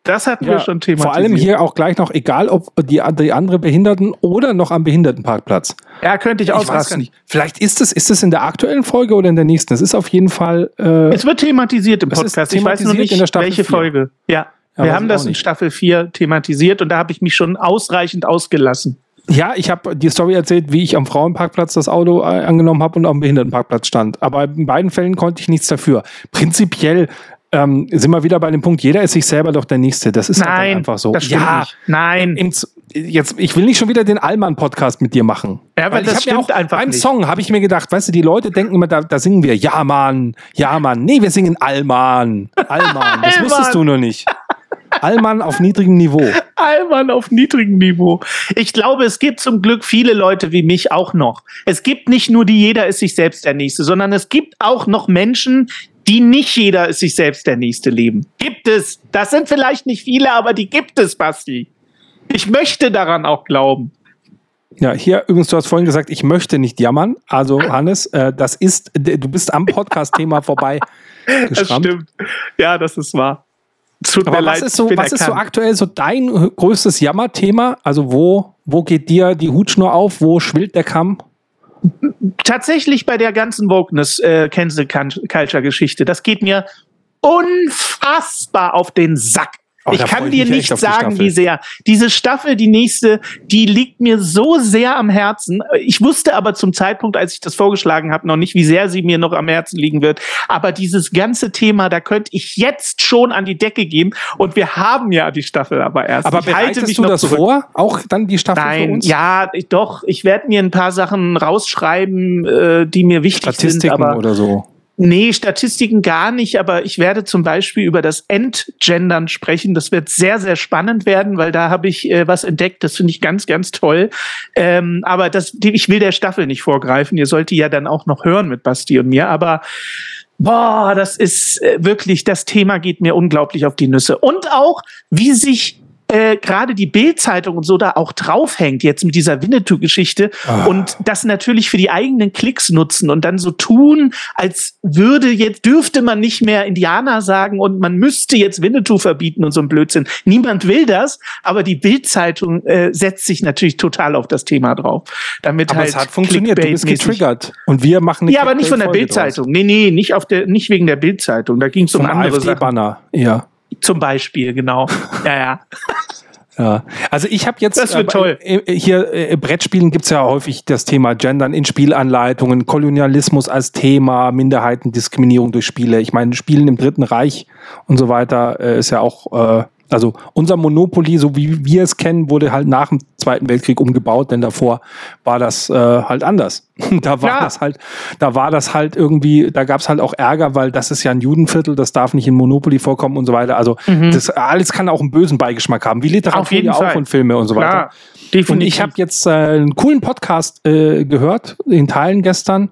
Das hatten ja, wir schon thematisiert. Vor allem hier auch gleich noch, egal ob die, die andere Behinderten oder noch am Behindertenparkplatz. Ja, könnte ich ausrasten. Ich Vielleicht ist es, ist in der aktuellen Folge oder in der nächsten? Es ist auf jeden Fall. Äh, es wird thematisiert im Podcast. ich weiß nur nicht, welche 4. Folge. Ja. ja wir haben das in Staffel 4 thematisiert und da habe ich mich schon ausreichend ausgelassen. Ja, ich habe die Story erzählt, wie ich am Frauenparkplatz das Auto äh, angenommen habe und am Behindertenparkplatz stand. Aber in beiden Fällen konnte ich nichts dafür. Prinzipiell ähm, sind wir wieder bei dem Punkt, jeder ist sich selber doch der Nächste. Das ist halt Nein, einfach so. Ja, nicht. nein. Im, jetzt, ich will nicht schon wieder den Allmann-Podcast mit dir machen. Ja, weil, weil das stimmt auch, einfach Beim nicht. Song habe ich mir gedacht, weißt du, die Leute denken immer, da, da singen wir Ja, Mann, Ja, Mann. Nee, wir singen Allmann, Allmann. Das wusstest du nur nicht. Allmann auf niedrigem Niveau. Allmann auf niedrigem Niveau. Ich glaube, es gibt zum Glück viele Leute wie mich auch noch. Es gibt nicht nur die jeder ist sich selbst der Nächste, sondern es gibt auch noch Menschen, die nicht jeder ist sich selbst der Nächste leben. Gibt es. Das sind vielleicht nicht viele, aber die gibt es, Basti. Ich möchte daran auch glauben. Ja, hier übrigens, du hast vorhin gesagt, ich möchte nicht jammern. Also, Hannes, äh, das ist, du bist am Podcast-Thema vorbei. Das stimmt. Ja, das ist wahr. Tut Aber was, leid, ist so, was ist so aktuell so dein größtes Jammerthema? Also wo, wo geht dir die Hutschnur auf? Wo schwillt der Kamm? Tatsächlich bei der ganzen Wokeness äh, Cancel Culture Geschichte. Das geht mir unfassbar auf den Sack. Oh, ich kann dir nicht sagen, wie sehr. Diese Staffel, die nächste, die liegt mir so sehr am Herzen. Ich wusste aber zum Zeitpunkt, als ich das vorgeschlagen habe, noch nicht, wie sehr sie mir noch am Herzen liegen wird. Aber dieses ganze Thema, da könnte ich jetzt schon an die Decke gehen. Und wir haben ja die Staffel aber erst. Aber ich bereitest mich du das zurück. vor? Auch dann die Staffel Nein, für uns? Ja, ich, doch. Ich werde mir ein paar Sachen rausschreiben, äh, die mir wichtig Statistiken sind. Statistiken oder so. Nee, Statistiken gar nicht, aber ich werde zum Beispiel über das Entgendern sprechen. Das wird sehr, sehr spannend werden, weil da habe ich äh, was entdeckt. Das finde ich ganz, ganz toll. Ähm, aber das, ich will der Staffel nicht vorgreifen. Ihr solltet ja dann auch noch hören mit Basti und mir. Aber boah, das ist äh, wirklich, das Thema geht mir unglaublich auf die Nüsse. Und auch, wie sich äh, gerade die Bildzeitung und so da auch draufhängt jetzt mit dieser Winnetou-Geschichte ah. und das natürlich für die eigenen Klicks nutzen und dann so tun, als würde jetzt dürfte man nicht mehr Indianer sagen und man müsste jetzt Winnetou verbieten und so ein Blödsinn. Niemand will das, aber die Bildzeitung äh, setzt sich natürlich total auf das Thema drauf. Damit aber halt es hat funktioniert, du bist getriggert und wir machen Ja, aber nicht von der Bildzeitung. Nee, nee, nicht auf der nicht wegen der Bildzeitung. Da ging es um andere Sachen. Banner, ja. Zum Beispiel, genau. ja, ja. Ja, also ich habe jetzt das wird äh, toll. Äh, hier äh, Brettspielen gibt's ja häufig das Thema Gendern in Spielanleitungen, Kolonialismus als Thema, Minderheitendiskriminierung durch Spiele. Ich meine, Spielen im Dritten Reich und so weiter äh, ist ja auch äh, also unser Monopoly, so wie wir es kennen, wurde halt nach dem Zweiten Weltkrieg umgebaut, denn davor war das äh, halt anders. da war ja. das halt, da war das halt irgendwie, da gab es halt auch Ärger, weil das ist ja ein Judenviertel, das darf nicht in Monopoly vorkommen und so weiter. Also mhm. das alles kann auch einen bösen Beigeschmack haben, wie Literatur ja auch und Filme und so Klar, weiter. Definitiv. Und ich habe jetzt äh, einen coolen Podcast äh, gehört, in Teilen gestern.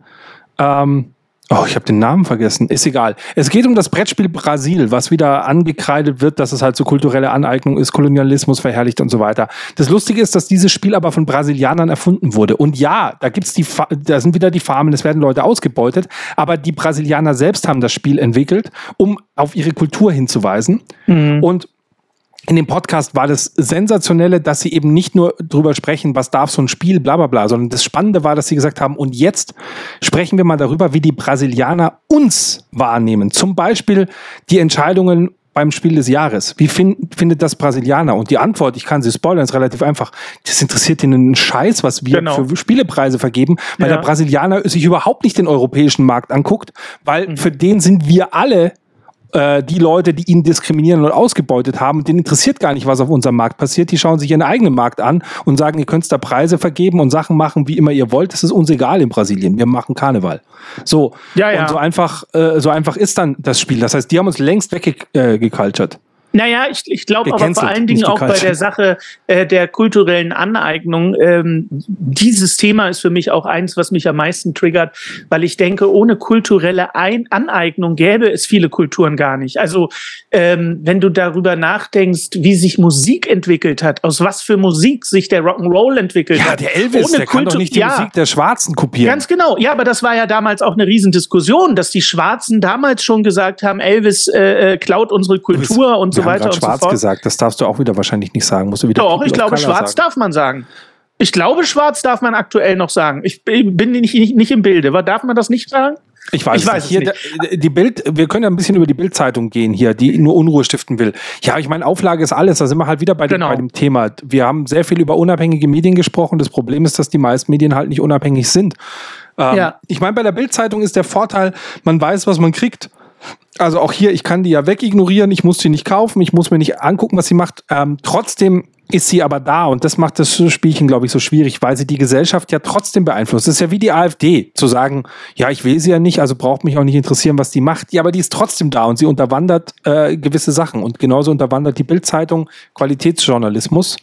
Ähm, Oh, ich habe den Namen vergessen. Ist egal. Es geht um das Brettspiel Brasil, was wieder angekreidet wird, dass es halt so kulturelle Aneignung ist, Kolonialismus verherrlicht und so weiter. Das Lustige ist, dass dieses Spiel aber von Brasilianern erfunden wurde. Und ja, da gibt's die, da sind wieder die Farmen, es werden Leute ausgebeutet, aber die Brasilianer selbst haben das Spiel entwickelt, um auf ihre Kultur hinzuweisen. Mhm. Und in dem Podcast war das Sensationelle, dass sie eben nicht nur drüber sprechen, was darf so ein Spiel, bla bla bla, sondern das Spannende war, dass sie gesagt haben, und jetzt sprechen wir mal darüber, wie die Brasilianer uns wahrnehmen. Zum Beispiel die Entscheidungen beim Spiel des Jahres. Wie find, findet das Brasilianer? Und die Antwort, ich kann sie spoilern, ist relativ einfach. Das interessiert ihnen einen Scheiß, was wir genau. für Spielepreise vergeben, weil ja. der Brasilianer sich überhaupt nicht den europäischen Markt anguckt, weil mhm. für den sind wir alle äh, die Leute, die ihn diskriminieren und ausgebeutet haben, denen interessiert gar nicht, was auf unserem Markt passiert. Die schauen sich ihren eigenen Markt an und sagen, ihr könnt da Preise vergeben und Sachen machen, wie immer ihr wollt. Das ist uns egal in Brasilien. Wir machen Karneval. So. Ja, ja. Und so einfach, äh, so einfach ist dann das Spiel. Das heißt, die haben uns längst weggecultured. Äh, naja, ich, ich glaube aber vor allen Dingen auch bei der Sache äh, der kulturellen Aneignung. Ähm, dieses Thema ist für mich auch eins, was mich am meisten triggert, weil ich denke, ohne kulturelle Ein Aneignung gäbe es viele Kulturen gar nicht. Also ähm, wenn du darüber nachdenkst, wie sich Musik entwickelt hat, aus was für Musik sich der Rock'n'Roll entwickelt ja, hat. Ja, der Elvis, ohne der kann doch nicht die ja, Musik der Schwarzen kopieren. Ganz genau. Ja, aber das war ja damals auch eine Riesendiskussion, dass die Schwarzen damals schon gesagt haben, Elvis äh, äh klaut unsere Kultur und so so weiter und schwarz so fort. gesagt, das darfst du auch wieder wahrscheinlich nicht sagen. Musst du wieder Doch, ich glaube, schwarz sagen. darf man sagen. Ich glaube, schwarz darf man aktuell noch sagen. Ich bin nicht, nicht, nicht im Bilde. Darf man das nicht sagen? Ich weiß, ich weiß. Hier, nicht. Die Bild, wir können ja ein bisschen über die Bildzeitung gehen hier, die nur Unruhe stiften will. Ja, ich meine, Auflage ist alles. Da sind wir halt wieder bei, genau. dem, bei dem Thema. Wir haben sehr viel über unabhängige Medien gesprochen. Das Problem ist, dass die meisten Medien halt nicht unabhängig sind. Ähm, ja. Ich meine, bei der Bildzeitung ist der Vorteil, man weiß, was man kriegt. Also auch hier, ich kann die ja wegignorieren, ich muss sie nicht kaufen, ich muss mir nicht angucken, was sie macht. Ähm, trotzdem ist sie aber da und das macht das Spielchen, glaube ich, so schwierig, weil sie die Gesellschaft ja trotzdem beeinflusst. Das ist ja wie die AfD, zu sagen, ja, ich will sie ja nicht, also braucht mich auch nicht interessieren, was die macht. Ja, aber die ist trotzdem da und sie unterwandert äh, gewisse Sachen und genauso unterwandert die Bildzeitung Qualitätsjournalismus.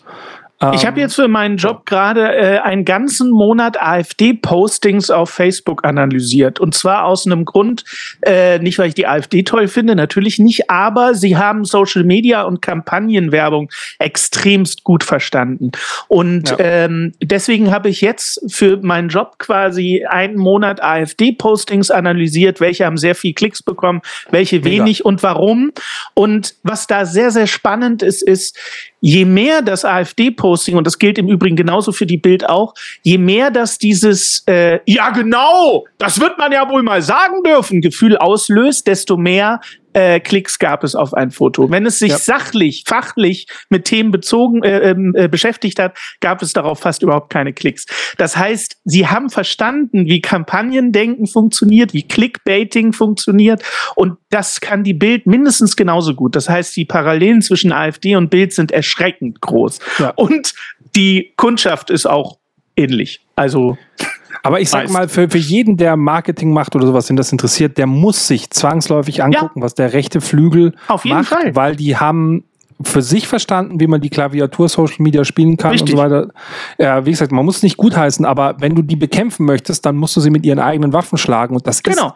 Ich habe ähm, jetzt für meinen Job gerade äh, einen ganzen Monat AfD-Postings auf Facebook analysiert. Und zwar aus einem Grund, äh, nicht weil ich die AfD toll finde, natürlich nicht, aber sie haben Social Media und Kampagnenwerbung extremst gut verstanden. Und ja. ähm, deswegen habe ich jetzt für meinen Job quasi einen Monat AfD-Postings analysiert, welche haben sehr viel Klicks bekommen, welche wenig Mega. und warum. Und was da sehr, sehr spannend ist, ist, je mehr das AfD-Posting, und das gilt im Übrigen genauso für die Bild auch, je mehr das dieses äh, Ja genau, das wird man ja wohl mal sagen dürfen, Gefühl auslöst, desto mehr äh, Klicks gab es auf ein Foto. Wenn es sich ja. sachlich, fachlich mit Themen bezogen äh, ähm, äh, beschäftigt hat, gab es darauf fast überhaupt keine Klicks. Das heißt, sie haben verstanden, wie Kampagnendenken funktioniert, wie Clickbaiting funktioniert und das kann die Bild mindestens genauso gut. Das heißt, die Parallelen zwischen AfD und Bild sind erschreckend groß. Ja. Und die Kundschaft ist auch ähnlich. Also Aber ich sag mal, für, für jeden, der Marketing macht oder sowas, den das interessiert, der muss sich zwangsläufig angucken, was der rechte jeden macht, Fall. weil die haben für sich verstanden, wie man die Klaviatur Social Media spielen kann Richtig. und so weiter. Ja, wie gesagt, man muss es nicht gutheißen, aber wenn du die bekämpfen möchtest, dann musst du sie mit ihren eigenen Waffen schlagen und das Genau. ist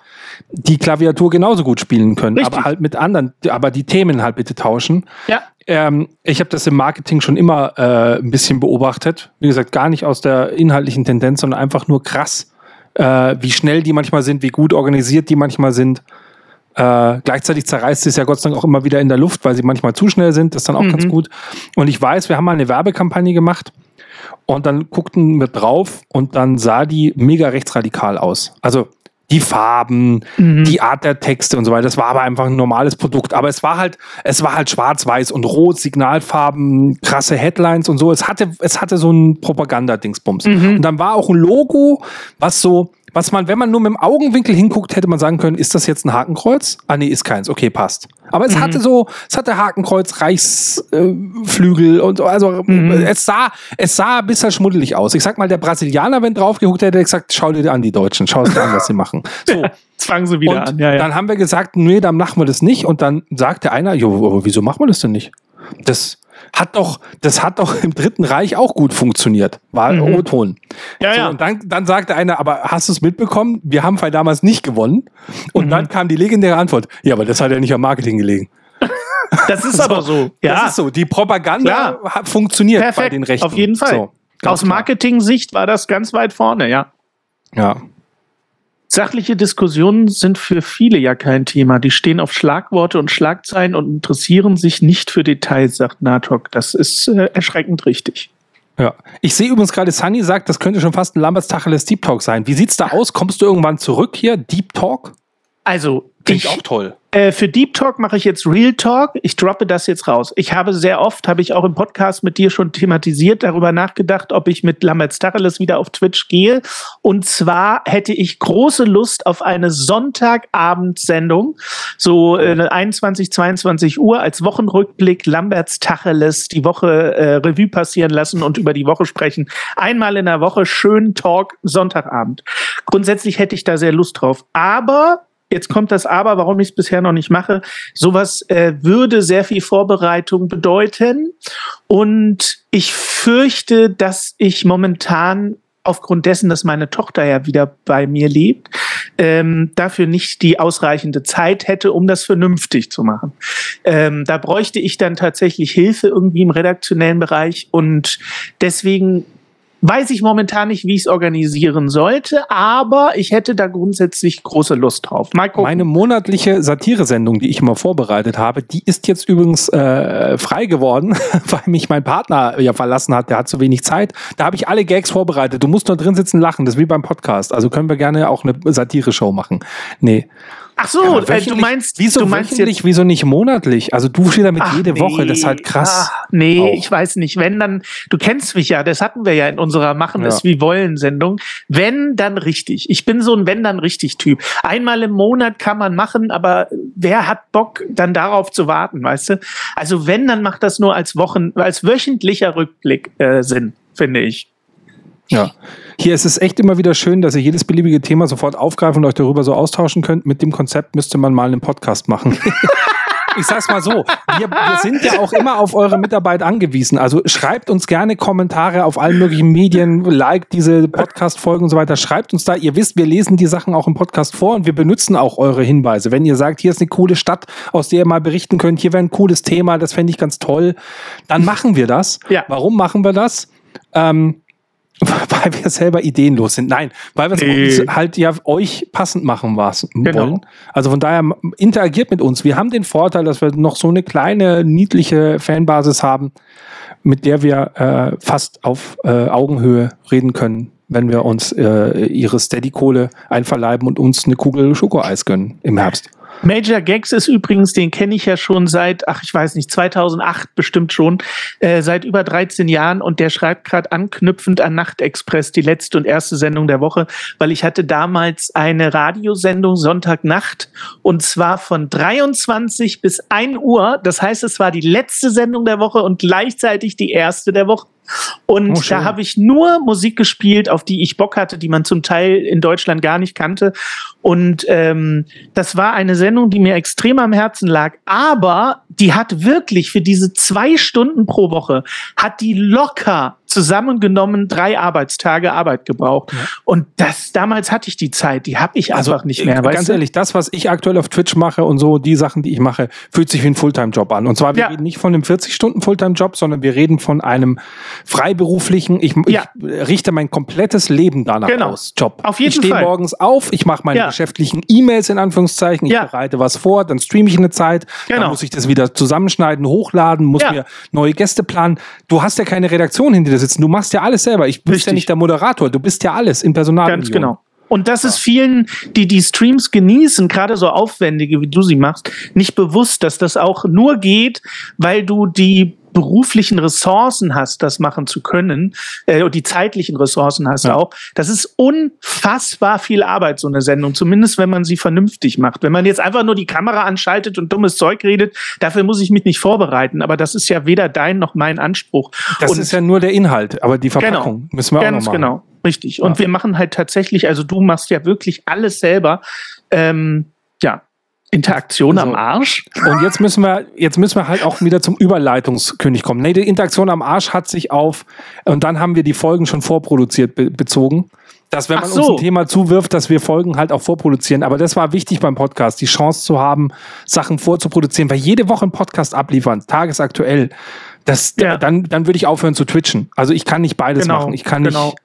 die Klaviatur genauso gut spielen können, Richtig. aber halt mit anderen, aber die Themen halt bitte tauschen. Ja. Ähm, ich habe das im Marketing schon immer äh, ein bisschen beobachtet. Wie gesagt, gar nicht aus der inhaltlichen Tendenz, sondern einfach nur krass, äh, wie schnell die manchmal sind, wie gut organisiert die manchmal sind. Äh, gleichzeitig zerreißt es ja Gott sei Dank auch immer wieder in der Luft, weil sie manchmal zu schnell sind. Das ist dann auch Mhm. ganz gut. Und ich weiß, wir haben mal eine Werbekampagne gemacht und dann guckten wir drauf und dann sah die mega rechtsradikal aus. Also die Farben, Mhm. die Art der Texte und so weiter. Das war aber einfach ein normales Produkt. Aber es war halt, es war halt schwarz-weiß und rot, Signalfarben, krasse Headlines und so. Es hatte, es hatte so ein Propagandadingsbums. Mhm. Und dann war auch ein Logo, was so, was man, wenn man nur mit dem Augenwinkel hinguckt, hätte man sagen können, ist das jetzt ein Hakenkreuz? Ah, nee, ist keins. Okay, passt. Aber es hatte so, es hatte Hakenkreuz, Reichsflügel äh, und so. Also es sah, es sah ein bisschen schmuddelig aus. Ich sag mal, der Brasilianer, wenn drauf geguckt hätte, hätte gesagt, schau dir an die Deutschen, schau dir an, was sie machen. So. Jetzt fangen sie wieder Und an. Ja, ja. dann haben wir gesagt, nee, dann machen wir das nicht. Und dann sagte einer, jo, wieso machen wir das denn nicht? Das hat doch, das hat doch im Dritten Reich auch gut funktioniert. War Mhm. O-Ton. Ja, so, ja. Und dann, dann sagte einer, aber hast du es mitbekommen? Wir haben weil damals nicht gewonnen. Mhm. Und dann kam die legendäre Antwort, ja, aber das hat ja nicht am Marketing gelegen. das ist aber so. Ja, Das ist so. Die Propaganda Klar. hat funktioniert bei perfekt. den Rechten. Auf jeden Fall. So, Aus. Marketing-Sicht war das ganz weit vorne, ja. Ja. Sachliche Diskussionen sind für viele ja kein Thema. Die stehen auf Schlagworte und Schlagzeilen und interessieren sich nicht für Details, sagt Natok. Das ist äh, erschreckend richtig. Ja. Ich sehe übrigens gerade, Sunny sagt, das könnte schon fast ein Lamberts Tacheles Deep Talk sein. Wie sieht's da aus? Kommst du irgendwann zurück hier? Deep Talk? Also, Klingt ich, auch toll. Äh, für Deep Talk mache ich jetzt Real Talk. Ich droppe das jetzt raus. Ich habe sehr oft, habe ich auch im Podcast mit dir schon thematisiert, darüber nachgedacht, ob ich mit Lamberts Tacheles wieder auf Twitch gehe. Und zwar hätte ich große Lust auf eine Sonntagabendsendung, so äh, 21, 22 Uhr als Wochenrückblick Lamberts Tacheles die Woche äh, Revue passieren lassen und über die Woche sprechen. Einmal in der Woche schön Talk Sonntagabend. Grundsätzlich hätte ich da sehr Lust drauf. Aber Jetzt kommt das Aber, warum ich es bisher noch nicht mache. Sowas äh, würde sehr viel Vorbereitung bedeuten. Und ich fürchte, dass ich momentan aufgrund dessen, dass meine Tochter ja wieder bei mir lebt, ähm, dafür nicht die ausreichende Zeit hätte, um das vernünftig zu machen. Ähm, da bräuchte ich dann tatsächlich Hilfe irgendwie im redaktionellen Bereich und deswegen weiß ich momentan nicht, wie ich es organisieren sollte, aber ich hätte da grundsätzlich große Lust drauf. Mal gucken. Meine monatliche Satiresendung, die ich immer vorbereitet habe, die ist jetzt übrigens äh, frei geworden, weil mich mein Partner ja verlassen hat. Der hat zu wenig Zeit. Da habe ich alle Gags vorbereitet. Du musst nur drin sitzen lachen. Das ist wie beim Podcast. Also können wir gerne auch eine Satire-Show machen. Nee. Ach so, Aber äh, du meinst, wieso du meinst wöchentlich, wieso nicht monatlich? Also du wieder mit Ach, jede nee. Woche, das ist halt krass. Ah, nee, Auch. ich weiß nicht. Wenn dann, du kennst mich ja, das hatten wir ja in unserer Machen Ja. es wie wollen Sendung. Wenn dann richtig. Ich bin so ein Wenn dann richtig Typ. Einmal im Monat kann man machen, aber wer hat Bock dann darauf zu warten, weißt du? Also wenn, dann macht das nur als Wochen, als wöchentlicher Rückblick äh, Sinn, finde ich. Ja. Hier ist es echt immer wieder schön, dass ihr jedes beliebige Thema sofort aufgreifen und euch darüber so austauschen könnt. Mit dem Konzept müsste man mal einen Podcast machen. Ich sag's mal so, wir, wir sind ja auch immer auf eure Mitarbeit angewiesen. Also schreibt uns gerne Kommentare auf allen möglichen Medien, liked diese Podcast-Folgen und so weiter. Schreibt uns da. Ihr wisst, wir lesen die Sachen auch im Podcast vor und wir benutzen auch eure Hinweise. Wenn ihr sagt, hier ist eine coole Stadt, aus der ihr mal berichten könnt, hier wäre ein cooles Thema, das fände ich ganz toll, dann machen wir das. Ja. Warum machen wir das? Ähm, weil wir selber ideenlos sind. Nein, weil wir es Nee. halt ja euch passend machen was Genau. wollen. Also von daher interagiert mit uns. Wir haben den Vorteil, dass wir noch so eine kleine, niedliche Fanbasis haben, mit der wir äh, fast auf äh, Augenhöhe reden können, wenn wir uns äh, ihre Steady-Kohle einverleiben und uns eine Kugel Schokoeis gönnen im Herbst. Major Gags ist übrigens, den kenne ich ja schon seit, ach ich weiß nicht, 2008 bestimmt schon, äh, seit über 13 Jahren. Und der schreibt gerade anknüpfend an Nachtexpress, die letzte und erste Sendung der Woche, weil ich hatte damals eine Radiosendung Sonntagnacht. Und zwar von 23 bis 1 Uhr, das heißt es war die letzte Sendung der Woche und gleichzeitig die erste der Woche. Und oh, da habe ich nur Musik gespielt, auf die ich Bock hatte, die man zum Teil in Deutschland gar nicht kannte. Und ähm, das war eine Sendung, die mir extrem am Herzen lag. Aber die hat wirklich für diese zwei Stunden pro Woche, hat die locker zusammengenommen drei Arbeitstage Arbeit gebraucht. Ja. Und das damals hatte ich die Zeit, die habe ich also, einfach nicht mehr. Ganz ehrlich, das, was ich aktuell auf Twitch mache und so, die Sachen, die ich mache, fühlt sich wie ein Fulltime-Job an. Und zwar, wir ja. reden nicht von einem 40-Stunden-Fulltime-Job, sondern wir reden von einem freiberuflichen, ich, ja. ich richte mein komplettes Leben danach genau. aus, Job. Auf jeden ich stehe morgens auf, ich mache meine geschäftlichen E-Mails in Anführungszeichen, ich bereite was vor, dann streame ich eine Zeit, genau. dann muss ich das wieder zusammenschneiden, hochladen, muss mir neue Gäste planen. Du hast ja keine Redaktion hinter dir sitzen. Du machst ja alles selber. Ich bin ja nicht der Moderator. Du bist ja alles in Personal. Ganz genau. Und das ist vielen, die die Streams genießen, gerade so aufwendige, wie du sie machst, nicht bewusst, dass das auch nur geht, weil du die beruflichen Ressourcen hast, das machen zu können, äh, und die zeitlichen Ressourcen hast ja. auch. Das ist unfassbar viel Arbeit, so eine Sendung, zumindest wenn man sie vernünftig macht. Wenn man jetzt einfach nur die Kamera anschaltet und dummes Zeug redet, dafür muss ich mich nicht vorbereiten. Aber das ist ja weder dein noch mein Anspruch. Das und ist ja nur der Inhalt, aber die Verpackung genau, müssen wir auch ganz noch machen. genau, richtig. Und ja. wir machen halt tatsächlich, also du machst ja wirklich alles selber. Ähm, Interaktion also, am Arsch. Und jetzt müssen wir, jetzt müssen wir halt auch wieder zum Überleitungskönig kommen. Nee, die Interaktion am Arsch hat sich auf, und dann haben wir die Folgen schon vorproduziert be bezogen. Dass, wenn man so. uns ein Thema zuwirft, dass wir Folgen halt auch vorproduzieren. Aber das war wichtig beim Podcast, die Chance zu haben, Sachen vorzuproduzieren, weil jede Woche ein Podcast abliefern, tagesaktuell, das, ja. dann, dann würde ich aufhören zu twitchen. Also ich kann nicht beides genau, machen. Ich kann genau. nicht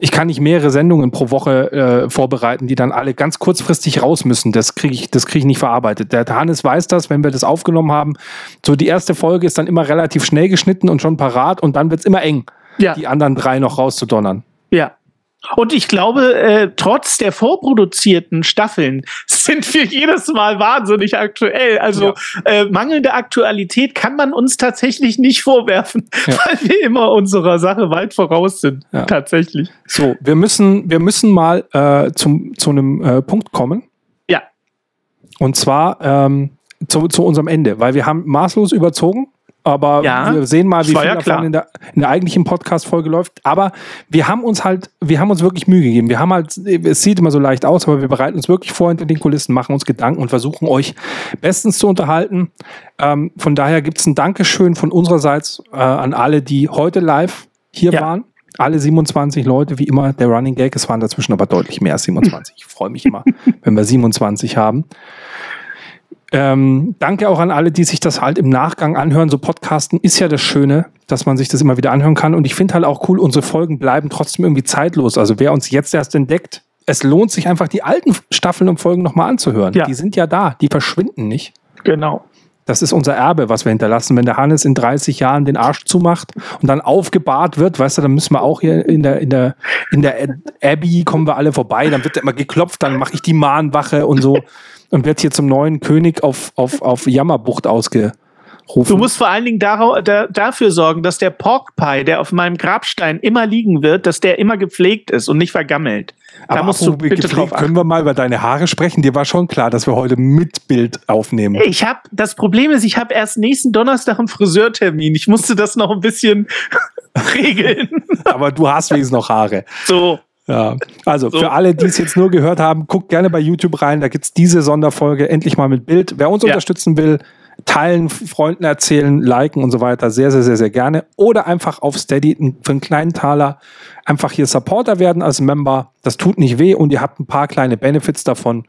ich kann nicht mehrere Sendungen pro Woche äh, vorbereiten, die dann alle ganz kurzfristig raus müssen. Das kriege ich, das kriege ich nicht verarbeitet. Der Hannes weiß das, wenn wir das aufgenommen haben. So die erste Folge ist dann immer relativ schnell geschnitten und schon parat und dann wird es immer eng, ja. die anderen drei noch rauszudonnern. Ja, und ich glaube, äh, trotz der vorproduzierten Staffeln sind wir jedes Mal wahnsinnig aktuell. Also ja. äh, mangelnde Aktualität kann man uns tatsächlich nicht vorwerfen, ja. weil wir immer unserer Sache weit voraus sind. Ja. Tatsächlich. So, wir müssen, wir müssen mal äh, zum, zu einem äh, Punkt kommen. Ja. Und zwar ähm, zu, zu unserem Ende, weil wir haben maßlos überzogen. Aber ja, wir sehen mal, wie viel davon in der, in der eigentlichen Podcast-Folge läuft. Aber wir haben uns halt, wir haben uns wirklich Mühe gegeben. Wir haben halt, es sieht immer so leicht aus, aber wir bereiten uns wirklich vor hinter den Kulissen, machen uns Gedanken und versuchen euch bestens zu unterhalten. Ähm, von daher gibt es ein Dankeschön von unsererseits äh, an alle, die heute live hier ja. waren. Alle 27 Leute, wie immer, der Running Gag. Es waren dazwischen aber deutlich mehr als 27. Ich freue mich immer, wenn wir 27 haben. Ähm, danke auch an alle, die sich das halt im Nachgang anhören. So Podcasten ist ja das Schöne, dass man sich das immer wieder anhören kann. Und ich finde halt auch cool, unsere Folgen bleiben trotzdem irgendwie zeitlos. Also wer uns jetzt erst entdeckt, es lohnt sich einfach die alten Staffeln und Folgen nochmal anzuhören. Ja. Die sind ja da, die verschwinden nicht. Genau. Das ist unser Erbe, was wir hinterlassen. Wenn der Hannes in 30 Jahren den Arsch zumacht und dann aufgebahrt wird, weißt du, dann müssen wir auch hier in der, in der, in der Abbey kommen wir alle vorbei, dann wird immer geklopft, dann mache ich die Mahnwache und so. und wird hier zum neuen König auf, auf, auf Jammerbucht ausgerufen. Du musst vor allen Dingen da, da, dafür sorgen, dass der Pork Pie, der auf meinem Grabstein immer liegen wird, dass der immer gepflegt ist und nicht vergammelt. Da Aber musst du bitte gepflegt. Können wir mal über deine Haare sprechen? Dir war schon klar, dass wir heute mit Bild aufnehmen. Ich habe das Problem ist, ich habe erst nächsten Donnerstag einen Friseurtermin. Ich musste das noch ein bisschen regeln. Aber du hast wenigstens noch Haare. So. Ja, also so. für alle, die es jetzt nur gehört haben, guckt gerne bei YouTube rein. Da gibt es diese Sonderfolge endlich mal mit Bild. Wer uns ja. unterstützen will, teilen, Freunden erzählen, liken und so weiter, sehr, sehr, sehr, sehr gerne. Oder einfach auf Steady für einen kleinen Taler einfach hier Supporter werden als Member. Das tut nicht weh und ihr habt ein paar kleine Benefits davon.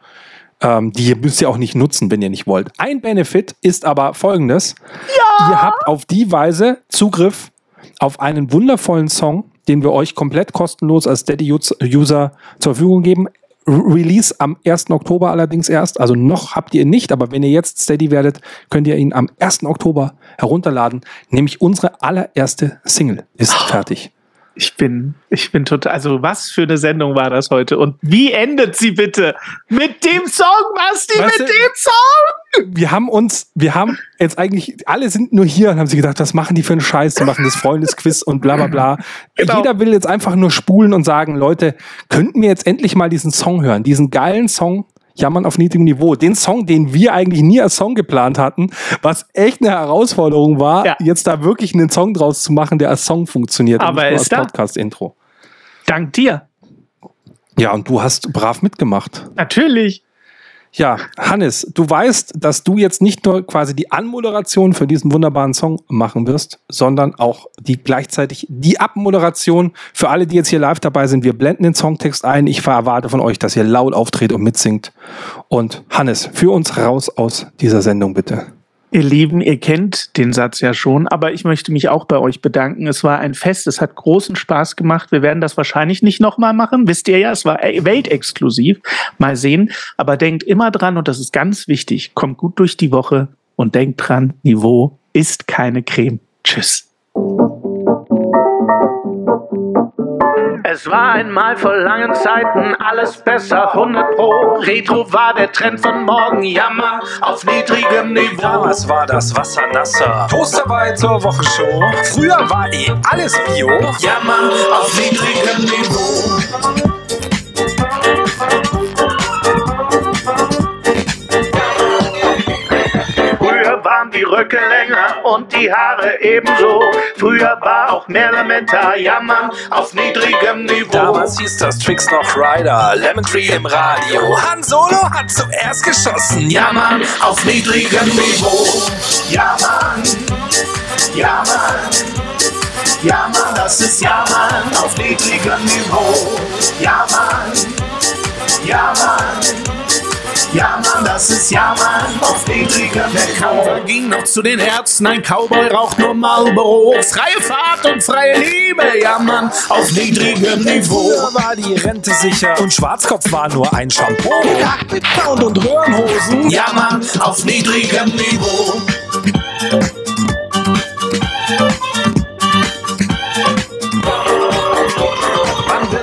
Ähm, die müsst ihr auch nicht nutzen, wenn ihr nicht wollt. Ein Benefit ist aber folgendes. Ja! Ihr habt auf die Weise Zugriff auf einen wundervollen Song, den wir euch komplett kostenlos als Steady-User zur Verfügung geben. Release am 1. Oktober allerdings erst. Also noch habt ihr ihn nicht, aber wenn ihr jetzt Steady werdet, könnt ihr ihn am 1. Oktober herunterladen. Nämlich unsere allererste Single ist fertig. Ich bin, ich bin total, also was für eine Sendung war das heute? Und wie endet sie bitte? Mit dem Song, Basti, weißt mit du, dem Song! Wir haben uns, wir haben jetzt eigentlich, alle sind nur hier und haben sich gedacht, was machen die für einen Scheiß? Die machen das Freundesquiz und bla bla bla. Genau. Jeder will jetzt einfach nur spulen und sagen, Leute, könnten wir jetzt endlich mal diesen Song hören? Diesen geilen Song, Jammern auf niedrigem Niveau. Den Song, den wir eigentlich nie als Song geplant hatten, was echt eine Herausforderung war, ja. jetzt da wirklich einen Song draus zu machen, der als Song funktioniert. Aber als Podcast-Intro. Dank dir. Ja, und du hast brav mitgemacht. Natürlich. Ja, Hannes, du weißt, dass du jetzt nicht nur quasi die Anmoderation für diesen wunderbaren Song machen wirst, sondern auch die gleichzeitig die Abmoderation für alle, die jetzt hier live dabei sind. Wir blenden den Songtext ein. Ich erwarte von euch, dass ihr laut auftritt und mitsingt. Und Hannes, führ uns raus aus dieser Sendung bitte. Ihr Lieben, ihr kennt den Satz ja schon, aber ich möchte mich auch bei euch bedanken. Es war ein Fest, es hat großen Spaß gemacht. Wir werden das wahrscheinlich nicht nochmal machen, wisst ihr ja, es war weltexklusiv. Mal sehen, aber denkt immer dran, und das ist ganz wichtig, kommt gut durch die Woche und denkt dran, Niveau ist keine Creme. Tschüss. Es war einmal vor langen Zeiten alles besser, 100 Pro. Retro war der Trend von morgen, Jammer auf niedrigem Niveau. Damals war das Wasser nasser, Toasterwei zur Wochenshow. Früher war eh alles Bio, Jammer auf niedrigem Niveau. Die Röcke länger und die Haare ebenso. Früher war auch mehr Lametta, jammern auf niedrigem Niveau. Damals hieß das Tricks noch Rider, Lemon Tree im Radio. Han Solo hat zuerst geschossen, jammern auf niedrigem Niveau. Ja Mann, ja Mann. Ja Mann, das ist Ja Mann auf niedrigem Niveau. Ja Mann, ja Mann. Das ist Ja, Mann, auf niedrigem Der Cowboy ging noch zu den Ärzten, ein Cowboy raucht nur Marlboro. Freie Fahrt und freie Liebe, ja, Mann, auf niedrigem Niveau. War die Rente sicher und Schwarzkopf war nur ein Shampoo. Gejagt mit Pound und Röhrenhosen, ja, Mann, auf niedrigem Niveau.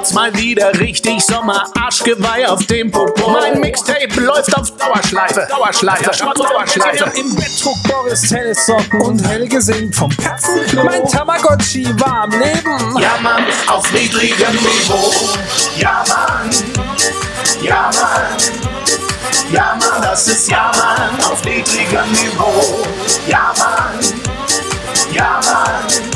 Wird's mal wieder richtig Sommer. Arschgeweih auf dem Popo. Mein Mixtape läuft auf Dauerschleife. Dauerschleife. Dauerschleife. Im Bett trug Boris Tennissocken und Helge singt vom Katzenklo. Mein Tamagotchi war am Leben. Ja, Mann, auf niedrigem Niveau. Ja, Mann. Ja, Mann. Ja, Mann, das ist Ja, Mann, auf niedrigem Niveau. Ja, Mann. Ja, Mann.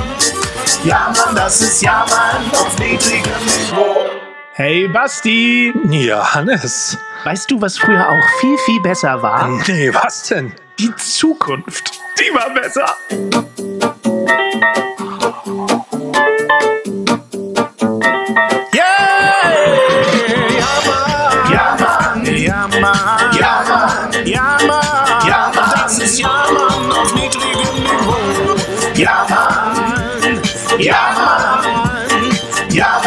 Ja, Mann, das ist Ja, Mann, auf niedrigem Niveau. Hey, Basti. Ja, Hannes. Weißt du, was früher auch viel, viel besser war? Nee, was denn? Die Zukunft. Die war besser. das ist Ja Mann auf niedrigem Niveau. Ja Mann, ja Mann, ja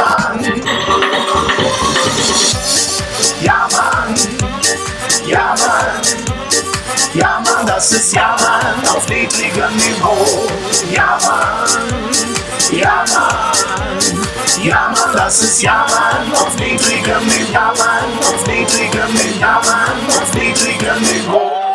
Mann, das ist Ja Mann auf niedrigem Niveau. Ja Mann auf niedrigem Niveau. Ja Mann auf niedrigem Niveau. Dein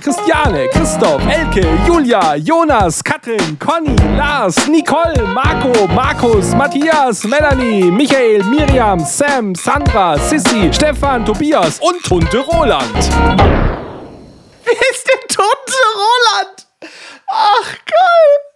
Christiane, Christoph, Elke, Julia, Jonas, Katrin, Conny, Lars, Nicole, Marco, Markus, Matthias, Melanie, Michael, Miriam, Sam, Sandra, Sissy, Stefan, Tobias und Tunte Roland. Wer ist denn Tunte Roland? Ach, geil.